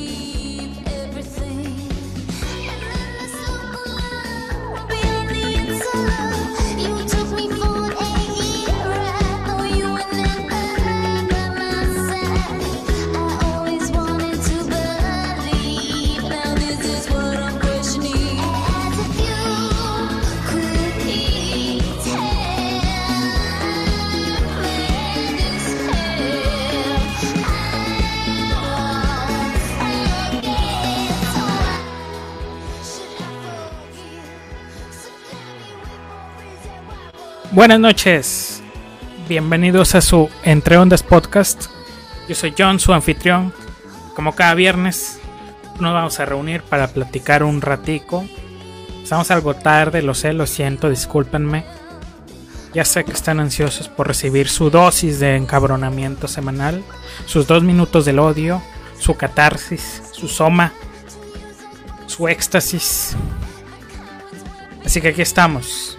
You. Buenas noches, bienvenidos a su Entre Ondas Podcast. Yo soy John, su anfitrión. Como cada viernes, nos vamos a reunir para platicar un ratico. Estamos algo tarde, lo sé, lo siento, discúlpenme. Ya sé que están ansiosos por recibir su dosis de encabronamiento semanal, sus dos minutos del odio, su catarsis, su soma, su éxtasis. Así que aquí estamos.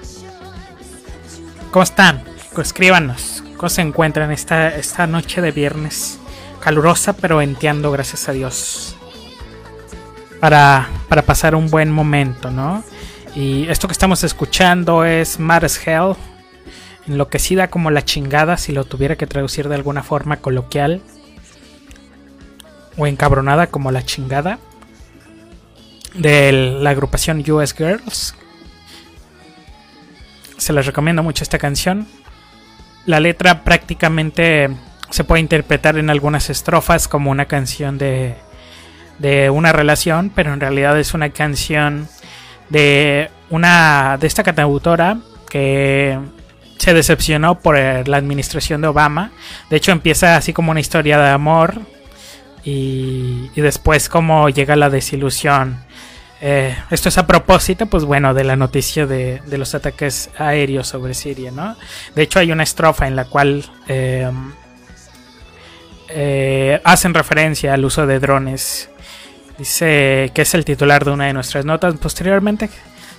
¿Cómo están? Escríbanos. ¿Cómo se encuentran esta, esta noche de viernes? Calurosa pero venteando, gracias a Dios. Para, para pasar un buen momento, ¿no? Y esto que estamos escuchando es Mad as Hell. Enloquecida como la chingada, si lo tuviera que traducir de alguna forma coloquial. O encabronada como la chingada. De la agrupación US Girls. Se les recomiendo mucho esta canción. La letra prácticamente se puede interpretar en algunas estrofas como una canción de, de una relación, pero en realidad es una canción de una de esta cantautora que se decepcionó por eh, la administración de Obama. De hecho empieza así como una historia de amor y, y después como llega la desilusión. Eh, esto es a propósito, pues bueno, de la noticia de, los ataques aéreos sobre Siria, ¿no? De hecho, hay una estrofa en la cual eh, eh, hacen referencia al uso de drones. Dice que es el titular de una de nuestras notas. Posteriormente,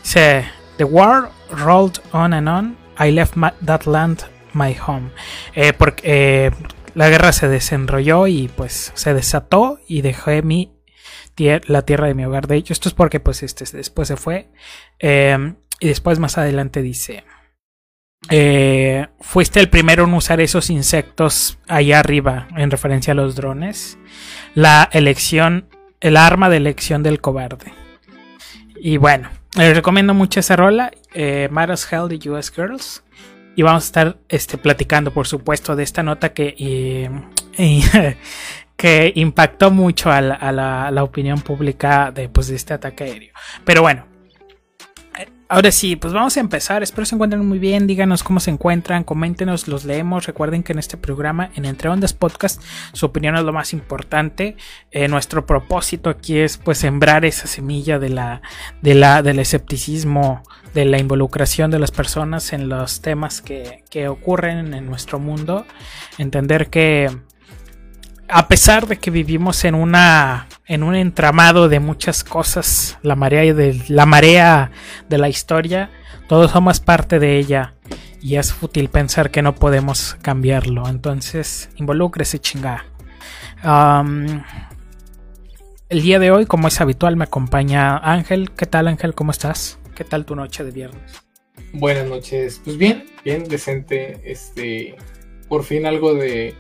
dice: The war rolled on and on. I left that land my home. porque la guerra se desenrolló y pues se desató y dejé mi la tierra de mi hogar. De hecho, esto es porque pues este después se fue. Eh, y después más adelante dice. Eh, fuiste el primero en usar esos insectos allá arriba, en referencia a los drones. La elección, el arma de elección del cobarde. Y bueno, les recomiendo mucho esa rola, eh, Matters Hell de US Girls. Y vamos a estar este, platicando, por supuesto, de esta nota que y, que impactó mucho a la, opinión pública de, pues, de este ataque aéreo. Pero bueno, ahora sí, pues vamos a empezar. Espero se encuentren muy bien. Díganos cómo se encuentran, coméntenos, los leemos. Recuerden que en este programa, en Entre Ondas Podcast, su opinión es lo más importante. Eh, nuestro propósito aquí es pues sembrar esa semilla de la, de la, del escepticismo, de la involucración de las personas en los temas que, que ocurren en nuestro mundo. Entender que a pesar de que vivimos en una en un entramado de muchas cosas, la marea de la marea de la historia, todos somos parte de ella y es fútil pensar que no podemos cambiarlo. Entonces, involúcrese chingada. Um, el día de hoy, como es habitual, me acompaña Ángel. ¿Qué tal, Ángel? ¿Cómo estás? ¿Qué tal tu noche de viernes? Buenas noches. Pues bien, bien decente. Este, por fin algo de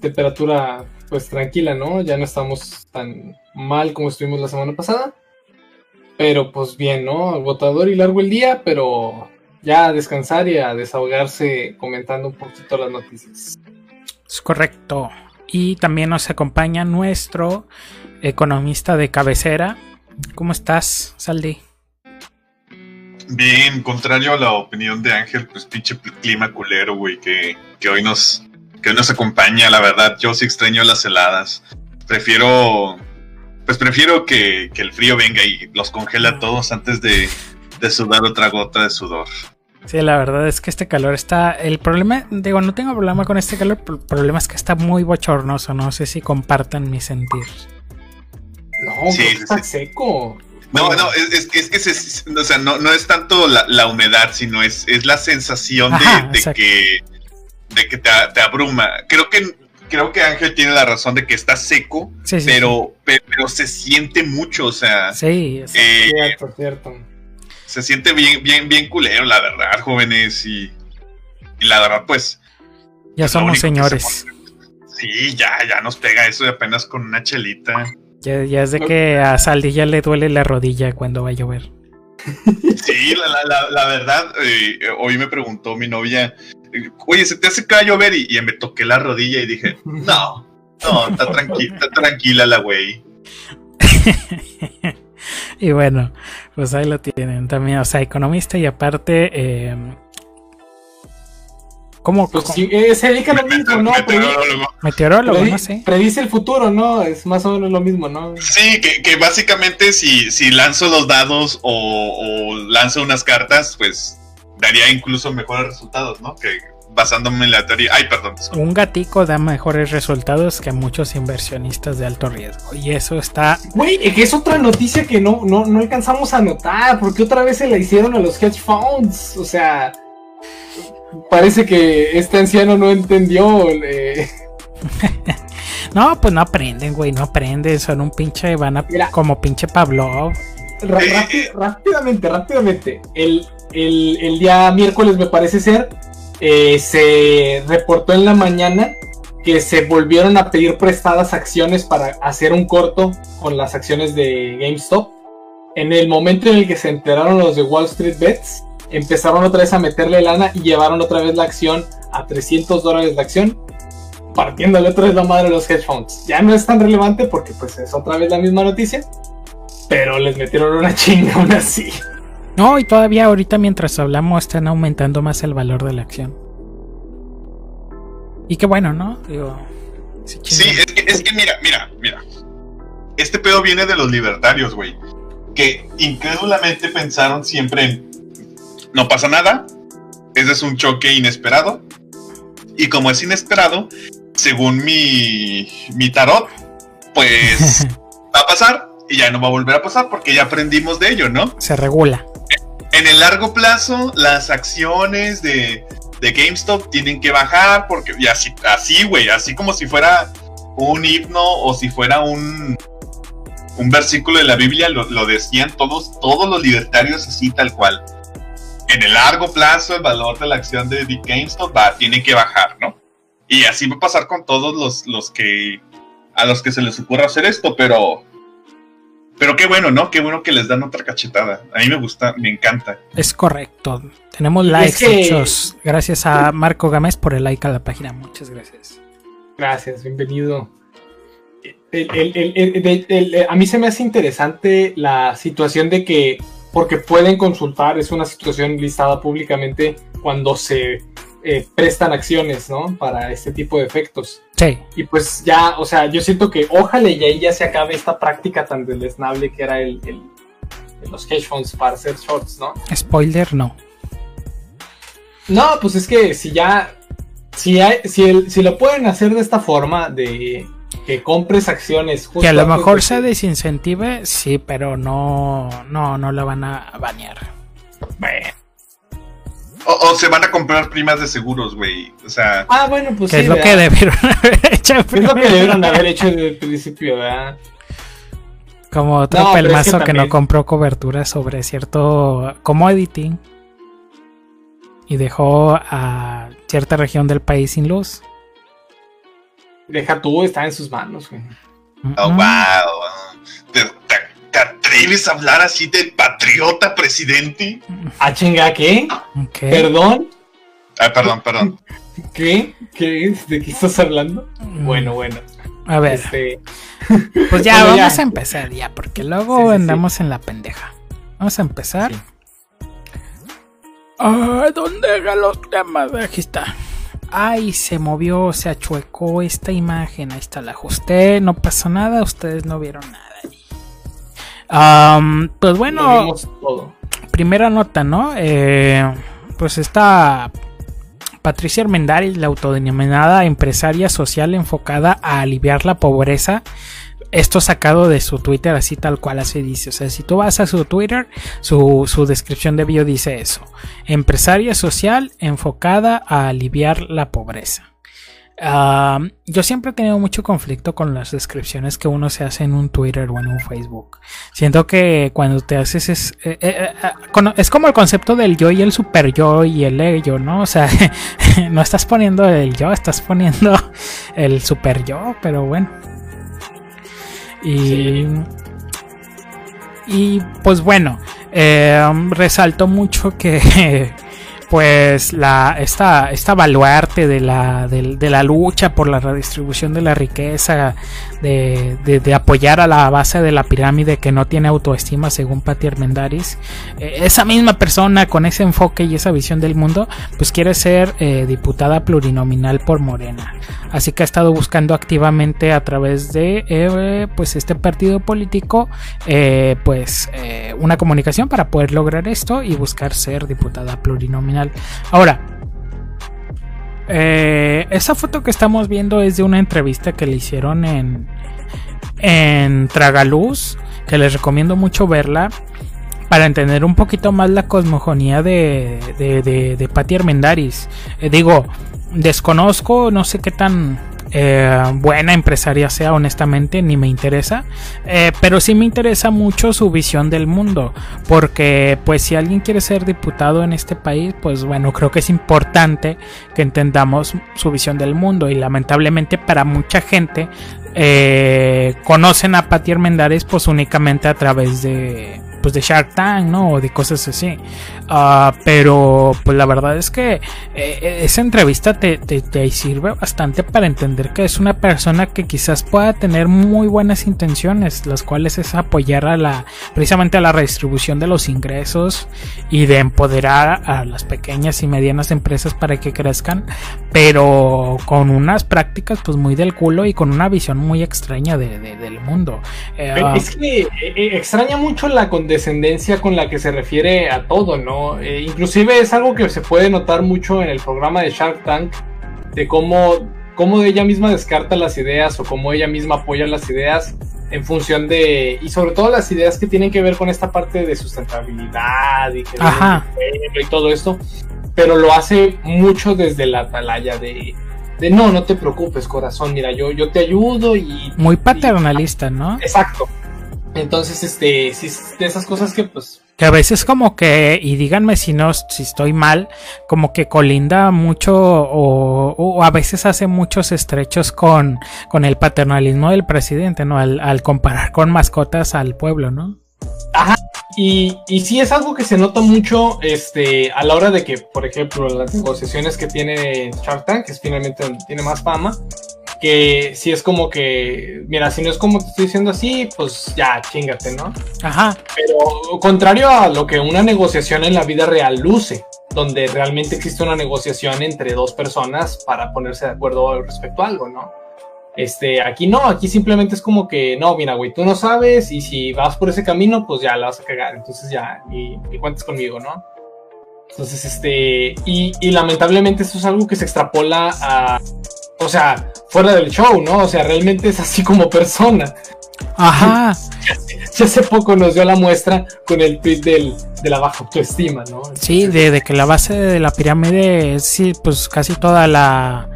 temperatura pues tranquila, ¿no? Ya no estamos tan mal como estuvimos la semana pasada. Pero pues bien, ¿no? Agotador y largo el día, pero ya a descansar y a desahogarse comentando un poquito las noticias. Es correcto. Y también nos acompaña nuestro economista de cabecera. ¿Cómo estás, Saldi? Bien, contrario a la opinión de Ángel, pues pinche clima culero, güey, que, que hoy nos, que nos acompaña, la verdad. Yo sí extraño las heladas. Prefiero, pues prefiero que, que el frío venga y los congela a todos antes de, de, sudar otra gota de sudor. Sí, la verdad es que este calor está. El problema, digo, no tengo problema con este calor, pero el problema es que está muy bochornoso. No sé si compartan mi sentir. No, sí, está sí. seco. No, no, es, es, es que se, o sea, no, no es tanto la, la, humedad, sino es, es la sensación Ajá, de, de que de que te, te, abruma. Creo que creo que Ángel tiene la razón de que está seco, sí, sí, pero, sí. pero se siente mucho, o sea, Sí, sea, eh, Cierto, cierto. se siente bien, bien, bien culero, la verdad, jóvenes, y, y la verdad, pues, ya somos señores. sí, ya, ya nos pega eso de apenas con una chelita. Ya, ya es de que a Saldi ya le duele la rodilla cuando va a llover. Sí, la, la, la, la verdad, eh, hoy me preguntó mi novia, oye, ¿se te hace que va a llover? Y, y me toqué la rodilla y dije, no, no, está tranquila, está tranquila la güey. Y bueno, pues ahí lo tienen también, o sea, economista y aparte, eh, ¿cómo? Pues cómo- sí, eh, se dedica a lo mismo, ¿no? Meteorólogo. Meteorólogo, predi- no sé. Predice el futuro, ¿no? Es más o menos lo mismo, ¿no? Sí, que, que básicamente si, si lanzo los dados o, o lanzo unas cartas, pues daría incluso mejores resultados, ¿no? Que basándome en la teoría. Ay, perdón. Un gatico da mejores resultados que muchos inversionistas de alto riesgo. Y eso está. Güey, que es otra noticia que no, no, no alcanzamos a notar, porque otra vez se la hicieron a los hedge funds. O sea, parece que este anciano no entendió. No, pues no aprenden, güey, no aprenden. Son un pinche. Van a. Mira. Como pinche Pablo. Ra- rápi- rápidamente, rápidamente. El, el- el día miércoles, me parece ser, eh, se reportó en la mañana que se volvieron a pedir prestadas acciones para hacer un corto con las acciones de GameStop. En el momento en el que se enteraron los de Wall Street Bets, empezaron otra vez a meterle lana y llevaron otra vez la acción a 300 dólares la acción, partiéndole otra vez la madre a los hedge funds. Ya no es tan relevante porque pues es otra vez la misma noticia, pero les metieron una chinga aún así. No, y todavía ahorita mientras hablamos están aumentando más el valor de la acción. Y qué bueno, ¿no? Digo. sí, es que, es que mira, mira, mira. Este pedo viene de los libertarios, güey. Que incrédulamente pensaron siempre en no pasa nada. Ese es un choque inesperado. Y como es inesperado, según mi, mi tarot, pues va a pasar y ya no va a volver a pasar porque ya aprendimos de ello, ¿no? Se regula. En el largo plazo, las acciones de, de GameStop tienen que bajar porque y así, así, güey, así como si fuera un himno o si fuera un, un versículo de la Biblia, lo, lo decían todos, todos los libertarios así tal cual. En el largo plazo, el valor de la acción de, de GameStop va, tiene que bajar, ¿no? Y así va a pasar con todos los, los que a los que se les ocurra hacer esto, pero pero qué bueno, ¿no? Qué bueno que les dan otra cachetada. A mí me gusta, me encanta. Es correcto. Tenemos likes que- hechos. Gracias a Marco Gámez por el like a la página. Muchas gracias. Gracias, bienvenido. El- el- el- el- el- el- a mí se me hace interesante la situación de que, porque pueden consultar, es una situación listada públicamente cuando se eh, prestan acciones, ¿no? Para este tipo de efectos. Sí, Y pues ya, o sea, yo siento que ojalá y ahí ya se acabe esta práctica tan deleznable que era el, el- los hedge funds para hacer shorts, ¿no? spoiler no. No, pues es que si ya, si, hay- si, el- si lo pueden hacer de esta forma, de que compres acciones justo Que a lo mejor de se desincentive, sí, pero no, no, no la van a banear. Bueno. O, o se van a comprar primas de seguros, güey. O sea, Ah, bueno, pues sí, es lo que debieron haber hecho. Es lo que debieron haber hecho desde el principio, ¿verdad? Como otro No, pero es que pelmazo que, no compró cobertura sobre cierto commodity y dejó a cierta región del país sin luz. Deja tú, está en sus manos, güey. oh, wow. ¿Te, te- te atreves a hablar así del patriota presidente? Ah, chinga, ¿qué? ¿Perdón? Ah, perdón, perdón. ¿Qué? ¿Qué? ¿De qué estás hablando? Mm, Bueno, bueno. A ver, Este, pues ya bueno, vamos ya. a empezar ya, porque luego Sí, sí, sí. andamos en la pendeja. Vamos a empezar. Sí. Ah, ¿dónde dejan los temas? Aquí está. Ay, se movió, se achuecó esta imagen. Ahí está, la ajusté. No pasó nada, ustedes no vieron nada. Pues bueno, todo. primera nota, ¿no? Eh, pues está Patricia Armendáriz, la autodenominada empresaria social enfocada a aliviar la pobreza. Esto sacado de su Twitter, así tal cual así dice. O sea, si tú vas a su Twitter, su, su descripción de bio dice eso. Empresaria social enfocada a aliviar la pobreza. Ah, yo siempre he tenido mucho conflicto con las descripciones que uno se hace en un Twitter o en un Facebook. Siento que cuando te haces es, eh, eh, eh, cono- es como el concepto del yo y el super yo y el ello, ¿no? O sea, no estás poniendo el yo, estás poniendo el super yo, pero bueno. Y, Sí. y pues bueno, resalto mucho que pues la esta, esta baluarte de la, del- de, la lucha por la redistribución de la riqueza, de, de- apoyar a la base de la pirámide que no tiene autoestima según Patti Armendáriz, eh, esa misma persona con ese enfoque y esa visión del mundo, pues quiere ser eh, diputada plurinominal por Morena. Así que ha estado buscando activamente a través de eh, pues este partido político pues una comunicación para poder lograr esto y buscar ser diputada plurinominal. Ahora, eh, esa foto que estamos viendo es de una entrevista que le hicieron en, en Tragaluz, que les recomiendo mucho verla para entender un poquito más la cosmogonía de, de, de, Patti Armendáriz. Eh, digo, desconozco, no sé qué tan eh, buena empresaria sea, honestamente, ni me interesa. Eh, pero sí me interesa mucho su visión del mundo. Porque, pues, si alguien quiere ser diputado en este país, pues bueno, creo que es importante que entendamos su visión del mundo. Y lamentablemente, para mucha gente, eh, conocen a Patti Armendáriz, pues únicamente a través de pues de Shark Tank, ¿no? O de cosas así. Ah, pero pues la verdad es que eh, esa entrevista te, te- te sirve bastante para entender que es una persona que quizás pueda tener muy buenas intenciones, las cuales es apoyar a la precisamente a la redistribución de los ingresos y de empoderar a las pequeñas y medianas empresas para que crezcan, pero con unas prácticas pues muy del culo y con una visión muy extraña de- de- del mundo. Eh, ah, Es que eh, eh, extraña mucho la condescendencia con la que se refiere a todo, ¿no? Eh, inclusive es algo que se puede notar mucho en el programa de Shark Tank, de cómo, cómo ella misma descarta las ideas o cómo ella misma apoya las ideas en función de, y sobre todo las ideas que tienen que ver con esta parte de sustentabilidad y, que Ajá. y todo esto, pero lo hace mucho desde la atalaya de... De no, no te preocupes, corazón. Mira, yo, yo te ayudo y muy paternalista, ¿no? Exacto. Entonces, este, sí, de esas cosas que pues... Que a veces como que, y díganme si no, si estoy mal, como que colinda mucho o, o a veces hace muchos estrechos con, con el paternalismo del presidente, ¿no? Al, al comparar con mascotas al pueblo, ¿no? Y, y sí es algo que se nota mucho este, a la hora de que, por ejemplo, las negociaciones que tiene Shark Tank, que es finalmente donde tiene más fama, que sí es como que, mira, si no es como te estoy diciendo así, pues ya, chingate, ¿no? Ajá, Pero contrario a lo que una negociación en la vida real luce, donde realmente existe una negociación entre dos personas para ponerse de acuerdo respecto a algo, ¿no? Este, aquí no, aquí simplemente es como que, no, mira, güey, tú no sabes y si vas por ese camino, pues ya la vas a cagar, entonces ya, ni, ni cuentes conmigo, ¿no? Entonces, este, y, y lamentablemente esto es algo que se extrapola a, o sea, fuera del show, ¿no? O sea, realmente es así como persona. ajá. Ya hace poco nos dio la muestra con el tweet del, de la baja autoestima, ¿no? Sí, de, de que la base de la pirámide es, sí, pues casi toda la,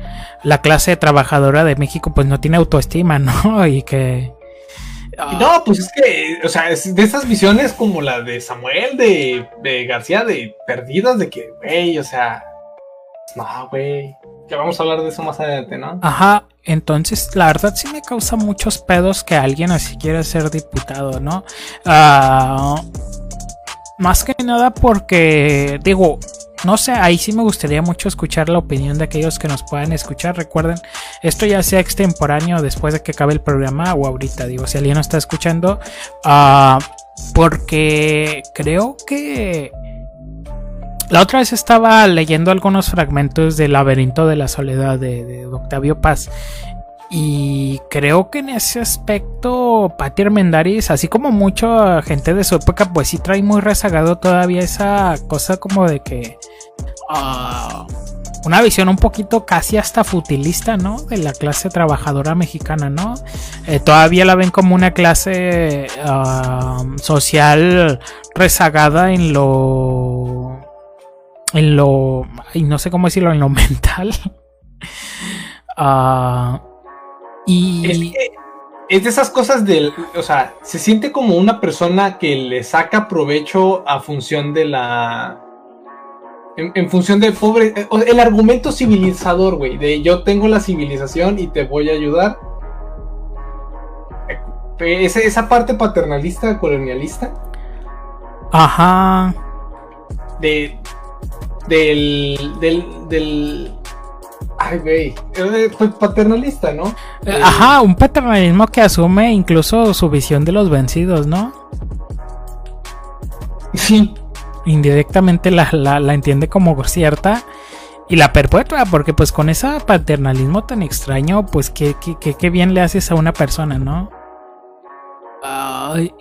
la clase trabajadora de México pues no tiene autoestima, ¿no? Y que... Y No, pues es que, o sea, es de esas visiones como la de Samuel, de, de García, de perdidas, de que, güey, o sea, no, güey, ya vamos a hablar de eso más adelante, ¿no? Ajá, entonces la verdad sí me causa muchos pedos que alguien así quiera ser diputado, ¿no? Ah, más que nada porque, digo, no sé, ahí sí me gustaría mucho escuchar la opinión de aquellos que nos puedan escuchar. Recuerden, esto ya sea extemporáneo después de que acabe el programa o ahorita, digo, si alguien no está escuchando, ah, porque creo que la otra vez estaba leyendo algunos fragmentos del laberinto de la soledad de Octavio Paz. Y creo que en ese aspecto, Patti Armendáriz, así como mucha gente de su época, pues sí trae muy rezagado todavía esa cosa como de que. ah, una visión un poquito casi hasta futilista, ¿no? De la clase trabajadora mexicana, ¿no? Eh, todavía la ven como una clase ah, social rezagada en lo. En lo. ay, no sé cómo decirlo, en lo mental. Ah, y Es, que es de esas cosas del, o sea, se siente como una persona que le saca provecho a función de la, en, en función de pobre, eh, el argumento civilizador, güey, de yo tengo la civilización y te voy a ayudar. Eh, Esa, esa parte paternalista, colonialista, ajá. de, del, del, del, ay, güey, eh, pues paternalista, ¿no? Eh, Ajá, un paternalismo que asume incluso su visión de los vencidos, ¿no? Sí, Indirectamente la, la- la entiende como cierta y la perpetua, porque pues con ese paternalismo tan extraño, pues qué, qué, qué- qué bien le haces a una persona, ¿no?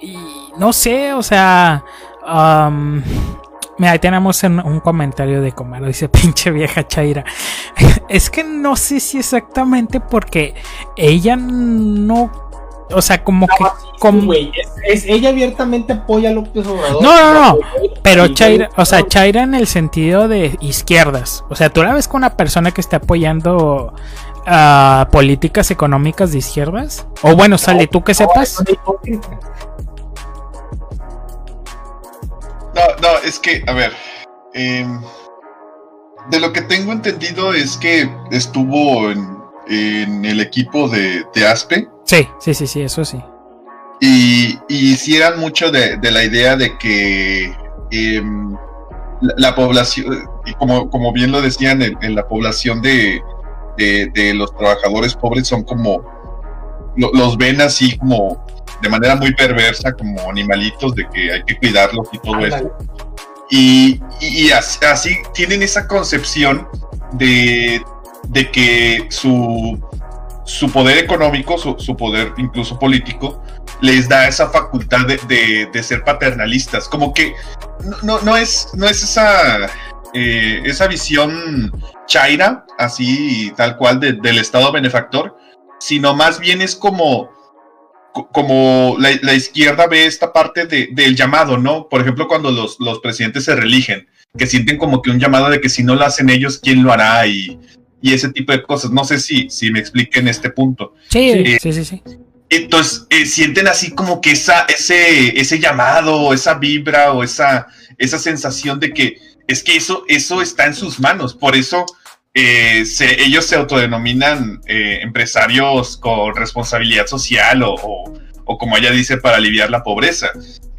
Y no sé, o sea... am, mira, ahí tenemos en- un comentario de Comaro, dice pinche vieja Chaira. es que no sé si exactamente porque ella no... O sea, como que... como- güey, es, es- ella abiertamente apoya a López Obrador. No, no, no, Pero Chaira, o sea, Chaira en el sentido de izquierdas. O sea, tú la ves con una persona que está apoyando ah, políticas económicas de izquierdas. O bueno, sale, tú que sepas. No, no, es que, a ver. em, de lo que tengo entendido es que estuvo en, en el equipo de, de Aspe Sí, sí, sí, sí, eso sí. y, y sí eran mucho de, de la idea de que em, la, la población, y como, como bien lo decían, en, en la población de, de los trabajadores pobres son como, lo- los ven así como de manera muy perversa, como animalitos, de que hay que cuidarlos y todo eso. Y, y- y as- así tienen esa concepción de, de que su, su poder económico, su, su poder incluso político, les da esa facultad de, de- de ser paternalistas. Como que no, no, no es, no es esa, eh, esa visión chaira, así tal cual, de- del Estado benefactor, sino más bien es como co- como la, la izquierda ve esta parte de- del llamado, ¿no? Por ejemplo, cuando los, los presidentes se reeligen, que sienten como que un llamado de que si no lo hacen ellos, ¿quién lo hará? Y, y ese tipo de cosas. No sé si, si me explique en este punto. Sí, Sí. sí, sí, sí. Entonces, eh, sienten así como que esa, ese, ese llamado, esa vibra o esa, esa sensación de que es que eso, eso está en sus manos. Por eso eh, se- ellos se autodenominan eh, empresarios con responsabilidad social o, o- o como ella dice, para aliviar la pobreza.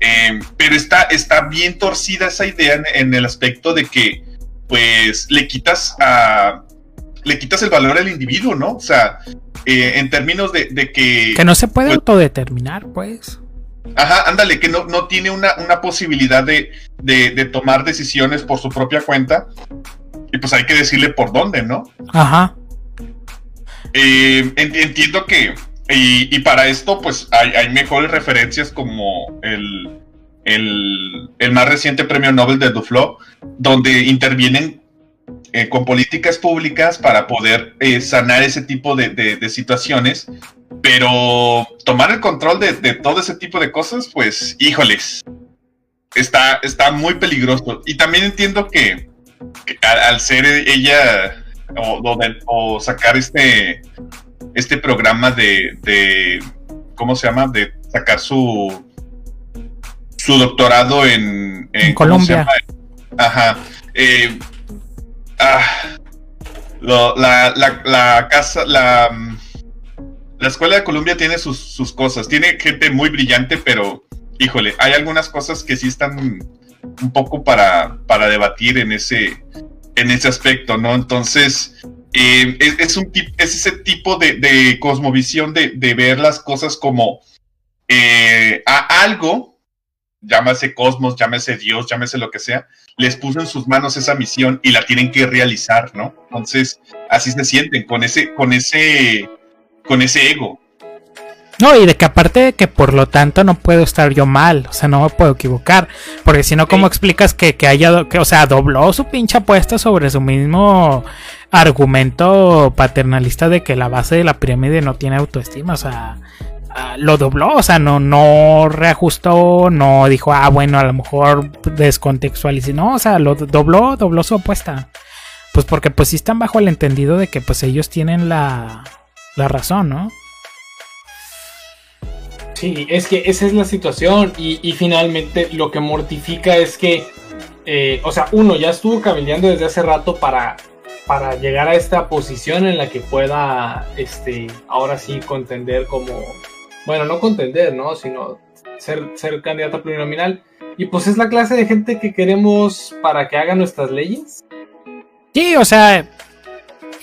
Eh, pero está, está bien torcida esa idea en, en el aspecto de que, pues, le quitas a... Le quitas el valor al individuo, ¿no? O sea, eh, en términos de, de que... Que no se puede Pues- autodeterminar, pues. Ajá, ándale, que no, no tiene una, una posibilidad de, de, de tomar decisiones por su propia cuenta. Y pues hay que decirle por dónde, ¿no? Ajá. Eh, en- entiendo que, y, y para esto, pues hay, hay mejores referencias como el, el, el más reciente premio Nobel de Duflo, donde intervienen eh, con políticas públicas para poder eh, sanar ese tipo de, de- de situaciones. Pero tomar el control de, de todo ese tipo de cosas, pues, híjoles, está, está muy peligroso. Y también entiendo que al, al ser ella o, o de- o sacar este, este programa de, de, ¿cómo se llama? De sacar su, su doctorado en, En ¿cómo se Colombia. Ajá. eh, ah, lo- la, la, la casa, la, la escuela de Colombia tiene sus, sus cosas. Tiene gente muy brillante, pero híjole, hay algunas cosas que sí están un poco para, para debatir en ese, en ese aspecto, ¿no? Entonces, eh, es, ese tipo de, cosmovisión de, de ver las cosas como eh, a algo, llámese cosmos, llámese Dios, llámese lo que sea, les puso en sus manos esa misión y la tienen que realizar, ¿no? Entonces, así se sienten, con ese, con ese, con ese ego. No, y de que aparte de que por lo tanto no puedo estar yo mal, o sea, no me puedo equivocar, porque si no, ¿cómo Sí. explicas que, que haya, que, o sea, dobló su pinche apuesta sobre su mismo argumento paternalista de que la base de la pirámide no tiene autoestima, o sea, ah, lo dobló, o sea, no, no reajustó, no dijo, ah, bueno, a lo mejor descontextualizó, no, o sea, lo dobló, dobló su apuesta. Pues porque pues sí están bajo el entendido de que pues ellos tienen la, la razón, ¿no? Sí, es que esa es la situación y, finalmente lo que mortifica es que, eh, o sea, uno ya estuvo cabildeando desde hace rato para, para llegar a esta posición en la que pueda, este, ahora sí contender como, bueno, no contender, ¿no? Sino ser, ser candidata plurinominal. Y pues es la clase de gente que queremos para que haga nuestras leyes. Sí, o sea,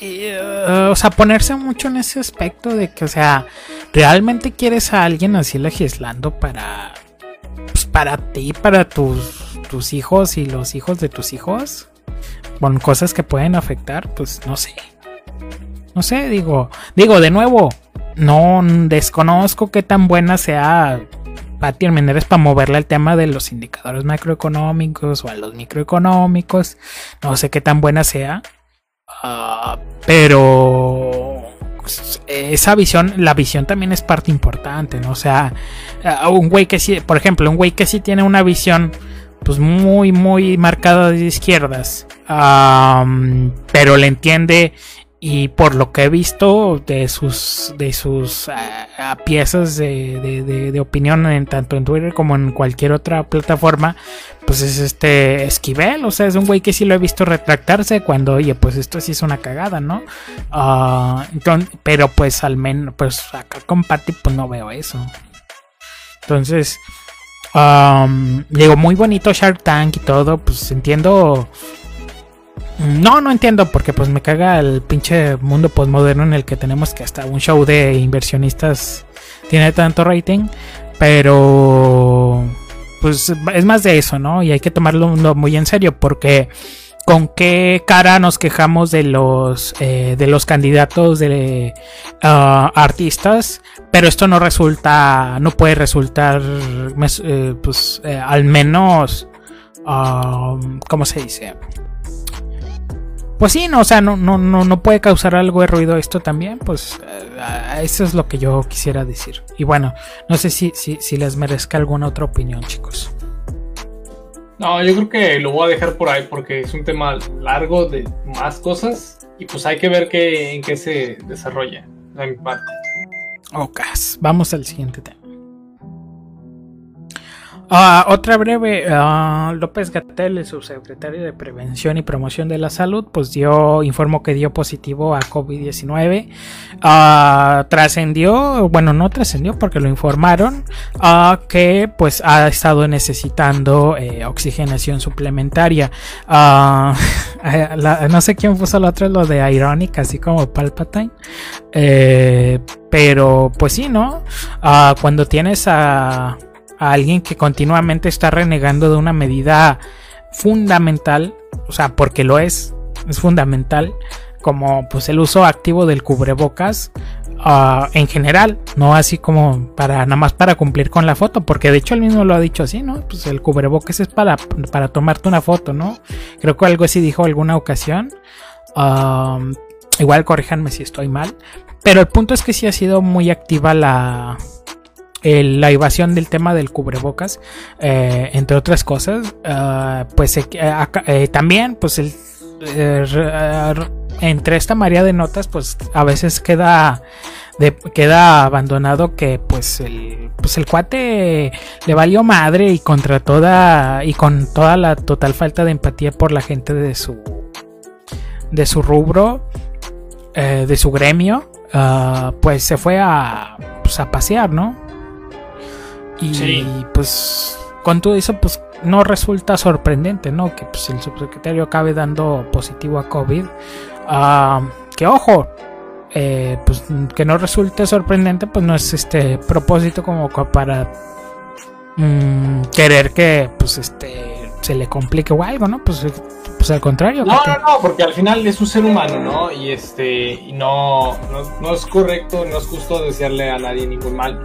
uh, o sea, ponerse mucho en ese aspecto de que, o sea, realmente quieres a alguien así legislando para, pues, para ti, para tus, tus hijos y los hijos de tus hijos, con cosas que pueden afectar, pues no sé, no sé, digo, digo de nuevo, no desconozco qué tan buena sea Pati Almendares para moverle al tema de los indicadores macroeconómicos o a los microeconómicos. No sé qué tan buena sea. Uh, pero esa visión, la visión también es parte importante, ¿no? O sea, un güey que sí, por ejemplo, un güey que sí tiene una visión pues muy, muy marcada de izquierdas, pero le entiende y por lo que he visto de sus de sus uh, piezas de, de, de, opinión en tanto en Twitter como en cualquier otra plataforma pues es este Esquivel o sea es un güey que sí lo he visto retractarse cuando oye pues esto sí es una cagada no uh, entonces, pero pues al menos pues acá con Patty pues no veo eso. Entonces digo muy bonito Shark Tank y todo pues entiendo no, no entiendo porque pues me caga el pinche mundo postmoderno en el que tenemos que hasta un show de inversionistas tiene tanto rating, pero pues es más de eso, ¿no? Y hay que tomarlo muy en serio porque con qué cara nos quejamos de los eh, de los candidatos de uh, artistas pero esto no resulta no puede resultar eh, pues eh, al menos uh, cómo se dice pues sí, no, o sea, no, no, no, no puede causar algo de ruido esto también, pues uh, eso es lo que yo quisiera decir. Y bueno, no sé si, si, si, les merezca alguna otra opinión, chicos. No, yo creo que lo voy a dejar por ahí porque es un tema largo de más cosas y pues hay que ver qué, en qué se desarrolla. De mi parte. Ok, vamos al siguiente tema. Uh, otra breve, uh, López Gatel, el subsecretario de Prevención y Promoción de la Salud, pues dio, informó que dio positivo a COVID-19. Uh, trascendió, bueno, no trascendió porque lo informaron, que pues ha estado necesitando eh, oxigenación suplementaria. no sé quién puso lo otro, lo de Ironic, así como Palpatine. Eh, pero pues sí, ¿no? cuando tienes a a alguien que continuamente está renegando de una medida fundamental, o sea, porque lo es, es fundamental, como pues el uso activo del cubrebocas uh, en general, no así como para nada más para cumplir con la foto, porque de hecho él mismo lo ha dicho así, ¿no? Pues el cubrebocas es para, para tomarte una foto, ¿no? Creo que algo así dijo alguna ocasión. Igual corríjanme si estoy mal. Pero el punto es que sí ha sido muy activa la, la evasión del tema del cubrebocas, eh, entre otras cosas, uh, pues eh, eh, también, pues el, entre esta maría de notas, pues a veces queda de, queda abandonado que pues el pues el cuate le valió madre y contra toda y con toda la total falta de empatía por la gente de su de su rubro de su gremio pues se fue a pues a pasear no y sí. pues con todo eso, pues no resulta sorprendente, ¿no? Que pues, el subsecretario acabe dando positivo a COVID. Uh, que ojo, eh, pues que no resulte sorprendente, pues no es este propósito como para mmm, querer que pues este se le complique o algo, ¿no? Pues, pues al contrario. No, no, no, porque al final es un ser humano, ¿no? Y este, y no, no, no es correcto, no es justo desearle a nadie ningún mal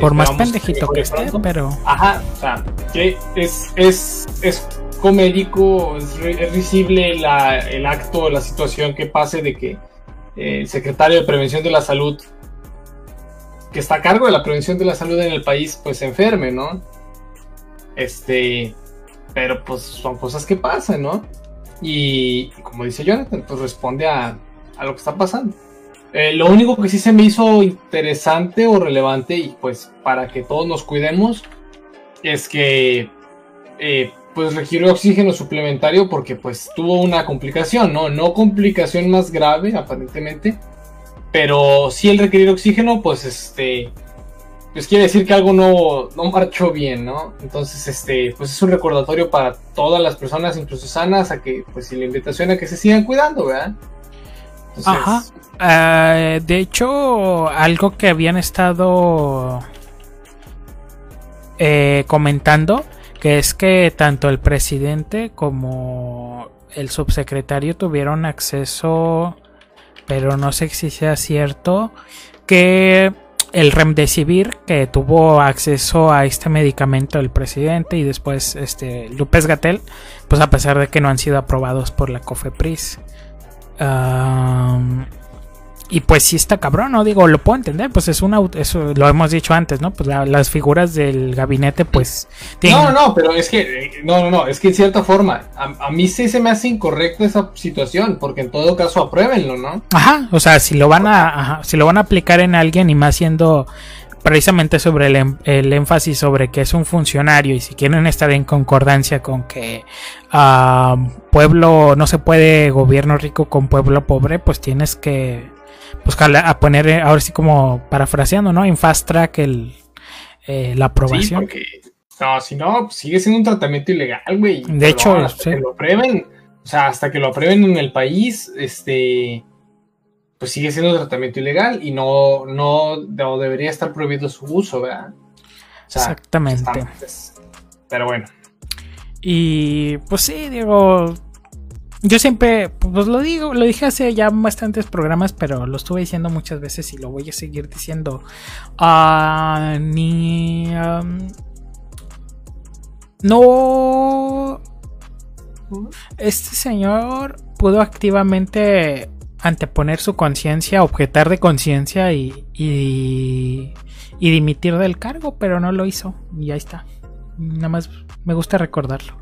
por más pendejito que, que esté, pero. Ajá, o sea, que es, es, es comédico, es, es risible la, el acto, la situación que pase de que eh, el secretario de Prevención de la Salud, que está a cargo de la prevención de la salud en el país, pues se enferme, ¿no? Este. Pero pues son cosas que pasan, ¿no? Y, y como dice Jonathan, pues responde a, a lo que está pasando. Eh, lo único que sí se me hizo interesante o relevante, y pues para que todos nos cuidemos, es que eh, pues requirió oxígeno suplementario porque pues tuvo una complicación, ¿no? No complicación más grave, aparentemente. Pero sí el requerir oxígeno, pues este. Pues quiere decir que algo no, no marchó bien, ¿no? Entonces, este, pues es un recordatorio para todas las personas, incluso sanas, a que, pues, y la invitación a que se sigan cuidando, ¿verdad? Entonces, Ajá. Ah, de hecho, algo que habían estado eh, comentando, que es que tanto el presidente como el subsecretario tuvieron acceso, pero no sé si sea cierto, que el Remdesivir, que tuvo acceso a este medicamento el presidente y después este López Gatel, pues a pesar de que no han sido aprobados por la COFEPRIS. Am, y pues sí está cabrón, ¿no? Digo, lo puedo entender, pues es una... Eso lo hemos dicho antes, ¿no? Pues la- las figuras del gabinete, pues... tienen- No, no, no, pero es que, no, no, no, es que en cierta forma, a, a mí sí se me hace incorrecta esa situación, porque en todo caso apruébenlo, ¿no? Ajá, o sea, si lo van a, ajá, si lo van a aplicar en alguien y más siendo precisamente sobre el, em- el énfasis sobre que es un funcionario y si quieren estar en concordancia con que ah, pueblo no se puede gobierno rico con pueblo pobre, pues tienes que pues jala- a poner eh, ahora sí como parafraseando, ¿no? En fast track el eh, la Sí, aprobación. porque, no, si no, sigue siendo un tratamiento ilegal, güey. De hecho, hasta sí. que lo aprueben, o sea, hasta que lo aprueben en el país, este, pues sigue siendo tratamiento ilegal y no, no, no debería estar prohibido su uso, ¿verdad? O sea, Exactamente. pero bueno. Y pues sí, digo, yo siempre, pues lo digo, lo dije hace ya bastantes programas, pero lo estuve diciendo muchas veces y lo voy a seguir diciendo. Ah, ni... no... Este señor pudo activamente anteponer su conciencia, objetar de conciencia y, y, y dimitir del cargo, pero no lo hizo. Y ahí está. Nada más me gusta recordarlo.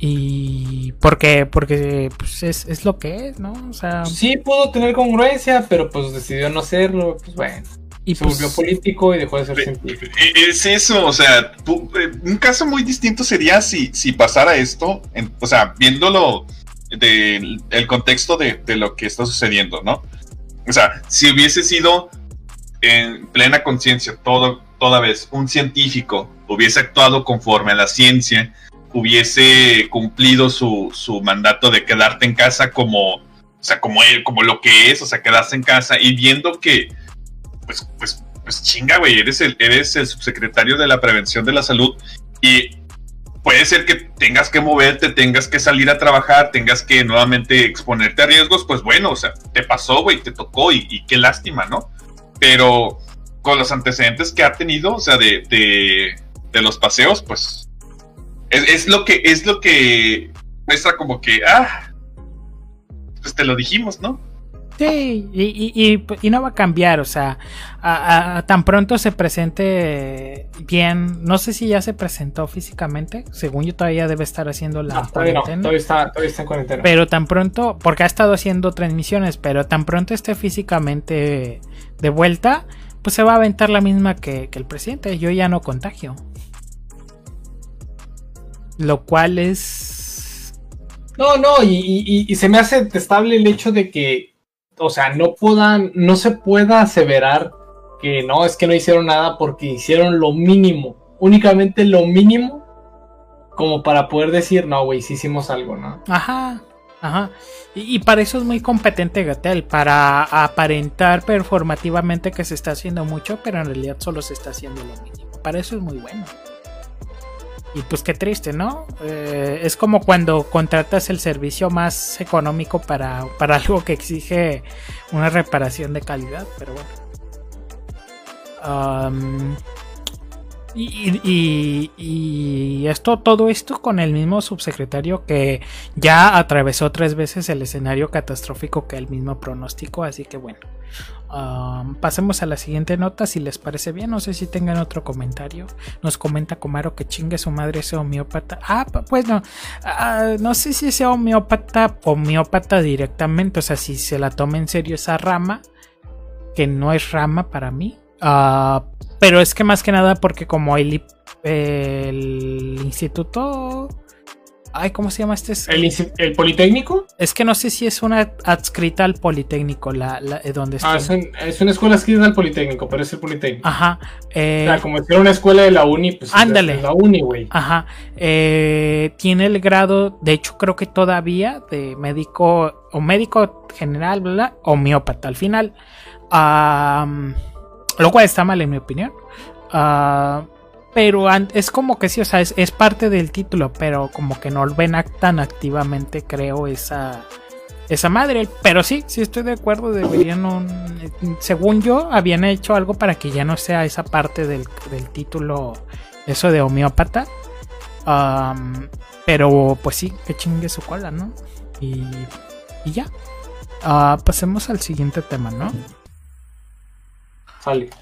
Y porque, porque pues es, es lo que es, ¿no? O sea, Sí pudo tener congruencia, pero pues decidió no hacerlo, pues bueno. y se pues, volvió político y dejó de ser científico. E- Es eso, o sea, eh, un caso muy distinto sería si, si pasara esto, en- o sea, viéndolo del el contexto de, de lo que está sucediendo, ¿no? O sea, si hubiese sido en plena conciencia todo, toda vez un científico, hubiese actuado conforme a la ciencia, hubiese cumplido su, su mandato de quedarte en casa como, o sea, como, él- como lo que es, o sea, quedarse en casa y viendo que, pues, pues, pues chinga, güey, eres el, eres el subsecretario de la prevención de la salud y puede ser que tengas que moverte, tengas que salir a trabajar, tengas que nuevamente exponerte a riesgos, pues bueno, o sea, te pasó, güey, te tocó y, qué lástima, ¿no? Pero con los antecedentes que ha tenido, o sea, de, de, de los paseos, pues es, es lo que es lo que muestra como que, ah, pues te lo dijimos, ¿no? Sí, y, y- y- no va a cambiar, o sea, a- a- a tan pronto se presente bien, no sé si ya se presentó físicamente, según yo todavía debe estar haciendo la No, todavía no, cuarentena, todavía está, todavía está en cuarentena. pero tan pronto, porque ha estado haciendo transmisiones, pero tan pronto esté físicamente de vuelta, pues se va a aventar la misma que, que el presidente, yo ya no contagio. Lo cual es... No, no, y, y- y se me hace detestable el hecho de que, o sea, no puedan, no se pueda aseverar que no, es que no hicieron nada porque hicieron lo mínimo, únicamente lo mínimo, como para poder decir, no, güey, sí hicimos algo, ¿no? Ajá, ajá. Y, y para eso es muy competente Gatel, para aparentar performativamente que se está haciendo mucho, pero en realidad solo se está haciendo lo mínimo. Para eso es muy bueno. Y pues qué triste, ¿no? Eh, es como cuando contratas el servicio más económico para, para algo que exige una reparación de calidad, pero bueno. Am, Y, y- esto, todo esto con el mismo subsecretario que ya atravesó tres veces el escenario catastrófico que el mismo pronóstico. Así que bueno, pasemos a la siguiente nota si les parece bien. No sé si tengan otro comentario. Nos comenta Comaro que chingue su madre ese homeópata. Ah, pues no, ah, no sé si sea homeópata homeópata directamente. O sea, si se la toma en serio esa rama, que no es rama para mí. Ah, pero es que más que nada porque como el, el instituto... Ay, ¿cómo se llama este? ¿El, el Politécnico? Es que no sé si es una adscrita al Politécnico, la, la- eh, donde está. Ah, es, un- es una escuela escrita al Politécnico, pero es el Politécnico. Ajá. eh, o sea, como si era una escuela de la uni, pues Ándale. es la uni, güey. Ajá. eh, tiene el grado, de hecho creo que todavía, de médico o médico general, bla, bla, homeópata al final. Am, lo cual está mal en mi opinión. Ah, pero es como que sí, o sea, es, es parte del título, pero como que no lo ven tan activamente, creo, esa, esa madre. Pero sí, sí estoy de acuerdo, deberían, un- según yo, habían hecho algo para que ya no sea esa parte del, del título, eso de homeópata. Am, pero pues sí, que chingue su cola, ¿no? Y, y ya. Ah, pasemos al siguiente tema, ¿no?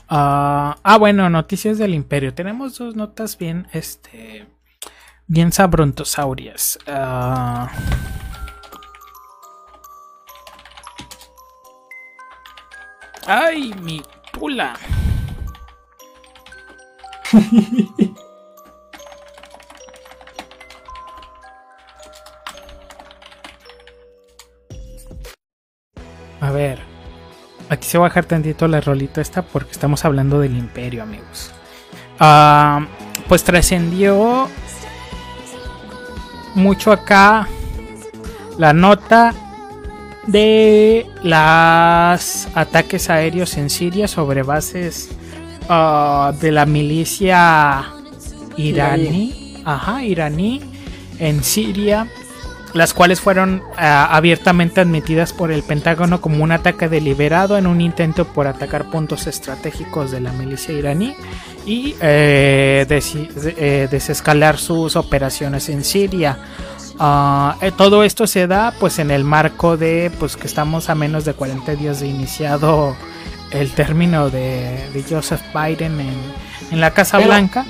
Ah, ah, bueno, noticias del imperio. Tenemos dos notas bien, este, bien sabrontosaurias. Ah, ay, mi pula. A ver, aquí se va a bajar tantito la rolita esta porque estamos hablando del imperio, amigos. Ah, pues trascendió mucho acá la nota de los ataques aéreos en Siria sobre bases ah, de la milicia iraní, ajá, iraní en Siria, las cuales fueron ah, abiertamente admitidas por el Pentágono como un ataque deliberado en un intento por atacar puntos estratégicos de la milicia iraní y eh, eh, desescalar sus operaciones en Siria. Eh, todo esto se da pues en el marco de pues que estamos a menos de 40 días de iniciado el término de, de Joseph Biden en, en la Casa Pero- Blanca.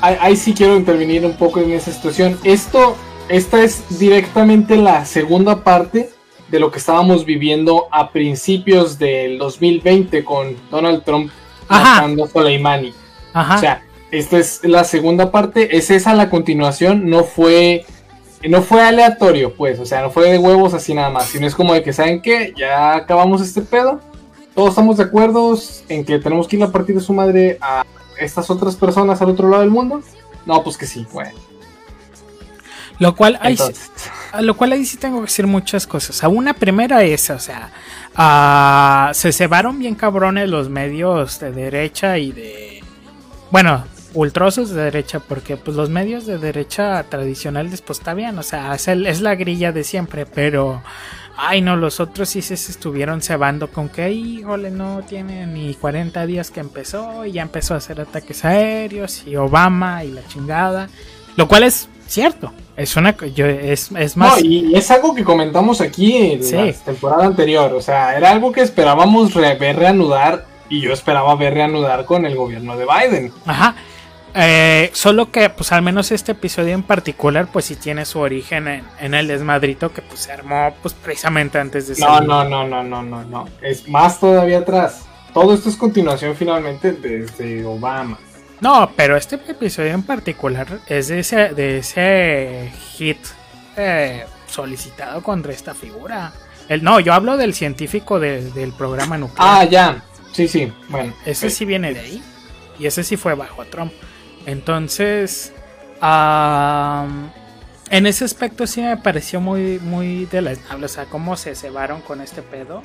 Ahí, ahí sí quiero intervenir un poco en esa situación. Esto, esta es directamente la segunda parte de lo que estábamos viviendo a principios del 2020 con Donald Trump Ajá. matando a Soleimani. Ajá. O sea, esta es la segunda parte, es esa la continuación, no fue no fue aleatorio, pues, o sea, no fue de huevos así nada más, sino es como de que, ¿saben qué? Ya acabamos este pedo, todos estamos de acuerdo en que tenemos que ir a partir de su madre a estas otras personas al otro lado del mundo. No, pues que sí, bueno. Lo cual a lo cual ahí sí tengo que decir muchas cosas. A una primera es, o sea, ah, se cebaron bien cabrones los medios de derecha y de, bueno, ultrosos de derecha, porque pues los medios de derecha tradicionales pues está bien, o sea, es, el- es la grilla de siempre, pero, ay no, los otros sí se estuvieron cebando con que, híjole, no tiene ni 40 días que empezó y ya empezó a hacer ataques aéreos y Obama y la chingada, lo cual es cierto, es una, yo, es, es más... no, y es algo que comentamos aquí en Sí. la temporada anterior, o sea, era algo que esperábamos re- ver reanudar y yo esperaba ver reanudar con el gobierno de Biden. Ajá. Eh, solo que, pues al menos este episodio en particular, pues sí tiene su origen en, en el desmadrito que pues se armó pues precisamente antes de No, salir. no, no, no, no, no, no. Es más todavía atrás. Todo esto es continuación finalmente desde Obama. No, pero este episodio en particular es de ese, de ese hit eh, solicitado contra esta figura. El, no, yo hablo del científico de- del programa nuclear. Ah, ya. Sí, sí. Bueno. Ese sí viene de ahí. Y ese sí fue bajo Trump. Entonces, en ese aspecto sí me pareció muy, muy deleznable. O sea, cómo se cebaron con este pedo.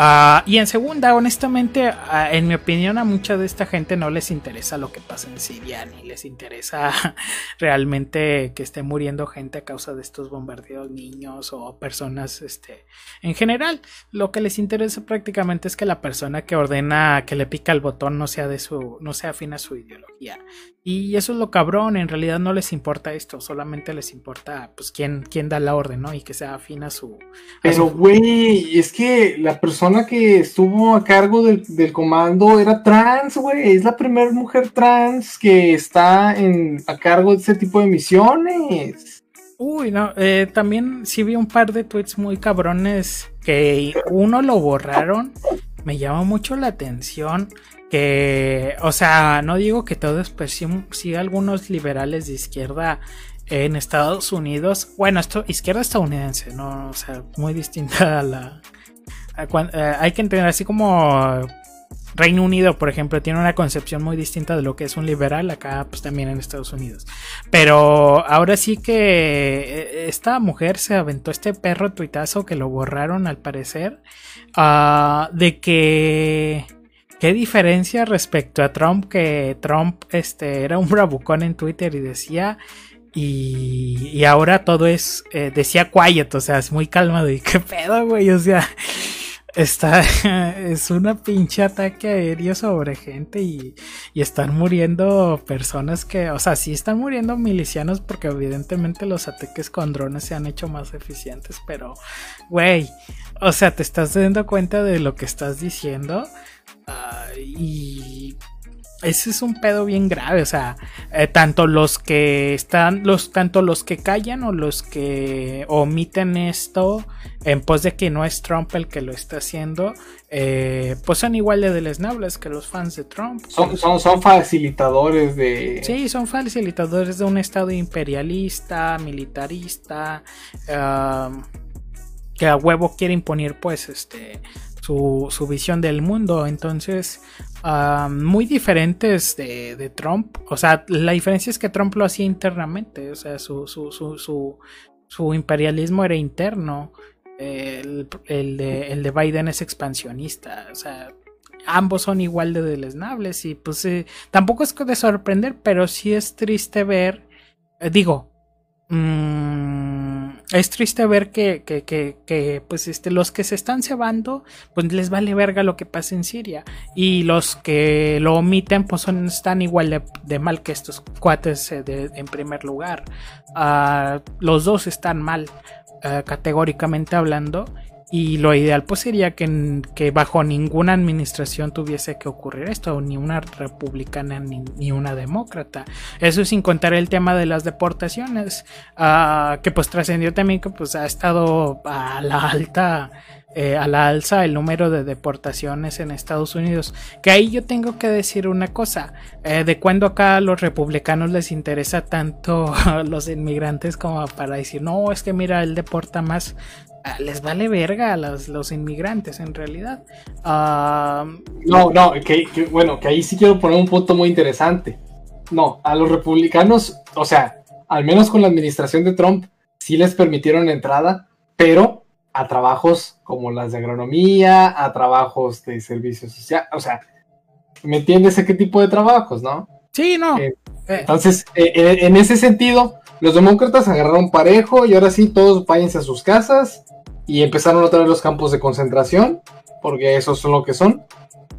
Ah, y en segunda, honestamente, ah, en mi opinión, a mucha de esta gente no les interesa lo que pasa en Siria, ni les interesa realmente que esté muriendo gente a causa de estos bombardeos, niños o personas este, en general. Lo que les interesa prácticamente es que la persona que ordena que le pica el botón no sea de su, no sea afín a su ideología. Y eso es lo cabrón, en realidad no les importa esto, solamente les importa pues quién, quién da la orden, ¿no? Y que sea afín a su... a Pero, su- güey, es que la persona que estuvo a cargo del, del comando era trans, güey. Es la primera mujer trans que está en, a cargo de ese tipo de misiones. Uy, no, eh, también sí vi un par de tweets muy cabrones que uno lo borraron. Me llama mucho la atención que, o sea, no digo que todos, pues sí, sí algunos liberales de izquierda en Estados Unidos, bueno, esto izquierda estadounidense, no, o sea, muy distinta a la, eh, hay que entender así como Reino Unido, por ejemplo, tiene una concepción muy distinta de lo que es un liberal acá, pues también en Estados Unidos. Pero ahora sí que eh, esta mujer se aventó este perro tuitazo que lo borraron al parecer. ah, de que. ¿Qué diferencia respecto a Trump? Que Trump este, era un bravucón en Twitter y decía. Y, y ahora todo es. eh, decía quiet, o sea, es muy calmado. ¿Y qué pedo, güey? O sea. Está, es una pinche ataque aéreo sobre gente y, y están muriendo personas que, o sea, sí están muriendo milicianos porque evidentemente los ataques con drones se han hecho más eficientes, pero, güey, o sea, te estás dando cuenta de lo que estás diciendo Ah, y ese es un pedo bien grave, o sea, eh, tanto los que están, los, tanto los que callan o los que omiten esto en pos de que no es Trump el que lo está haciendo, eh, pues son igual de deleznables que los fans de Trump. Son, son, son facilitadores de. Sí, son facilitadores de un estado imperialista, militarista, um, que a huevo quiere imponer pues este su, visión del mundo. Entonces, muy diferentes de, Trump. O sea, la diferencia es que Trump lo hacía internamente. O sea, su, su, su, su, su imperialismo era interno. El, el de, el de Biden es expansionista. O sea, ambos son igual de deleznables. Y pues eh, tampoco es de sorprender, pero sí es triste ver. eh, digo. Mm, es triste ver que, que, que, pues este, los que se están cebando, pues les vale verga lo que pasa en Siria. Y los que lo omiten, pues son, están igual de, mal que estos cuates eh, de- en primer lugar. Ah, los dos están mal, ah, categóricamente hablando. Y lo ideal pues sería que, que bajo ninguna administración tuviese que ocurrir esto, ni una republicana ni, ni una demócrata. Eso sin contar el tema de las deportaciones, ah, que pues trascendió también que pues ha estado a la alta, eh, a la alza el número de deportaciones en Estados Unidos. Que ahí yo tengo que decir una cosa, eh, de cuando acá a los republicanos les interesa tanto los inmigrantes como para decir, no, es que mira, él deporta más. Ah, Les vale verga a los, los inmigrantes en realidad. No, no, que, que- bueno, que ahí sí quiero poner un punto muy interesante. No, a los republicanos, o sea, al menos con la administración de Trump, sí les permitieron entrada, pero a trabajos como las de agronomía, a trabajos de servicio social, o sea, ¿me entiendes a qué tipo de trabajos, no? sí, no. Eh, Eh, Entonces, eh, eh, en ese sentido, los demócratas agarraron parejo y ahora sí todos váyanse a sus casas y empezaron otra vez los campos de concentración, porque esos son lo que son.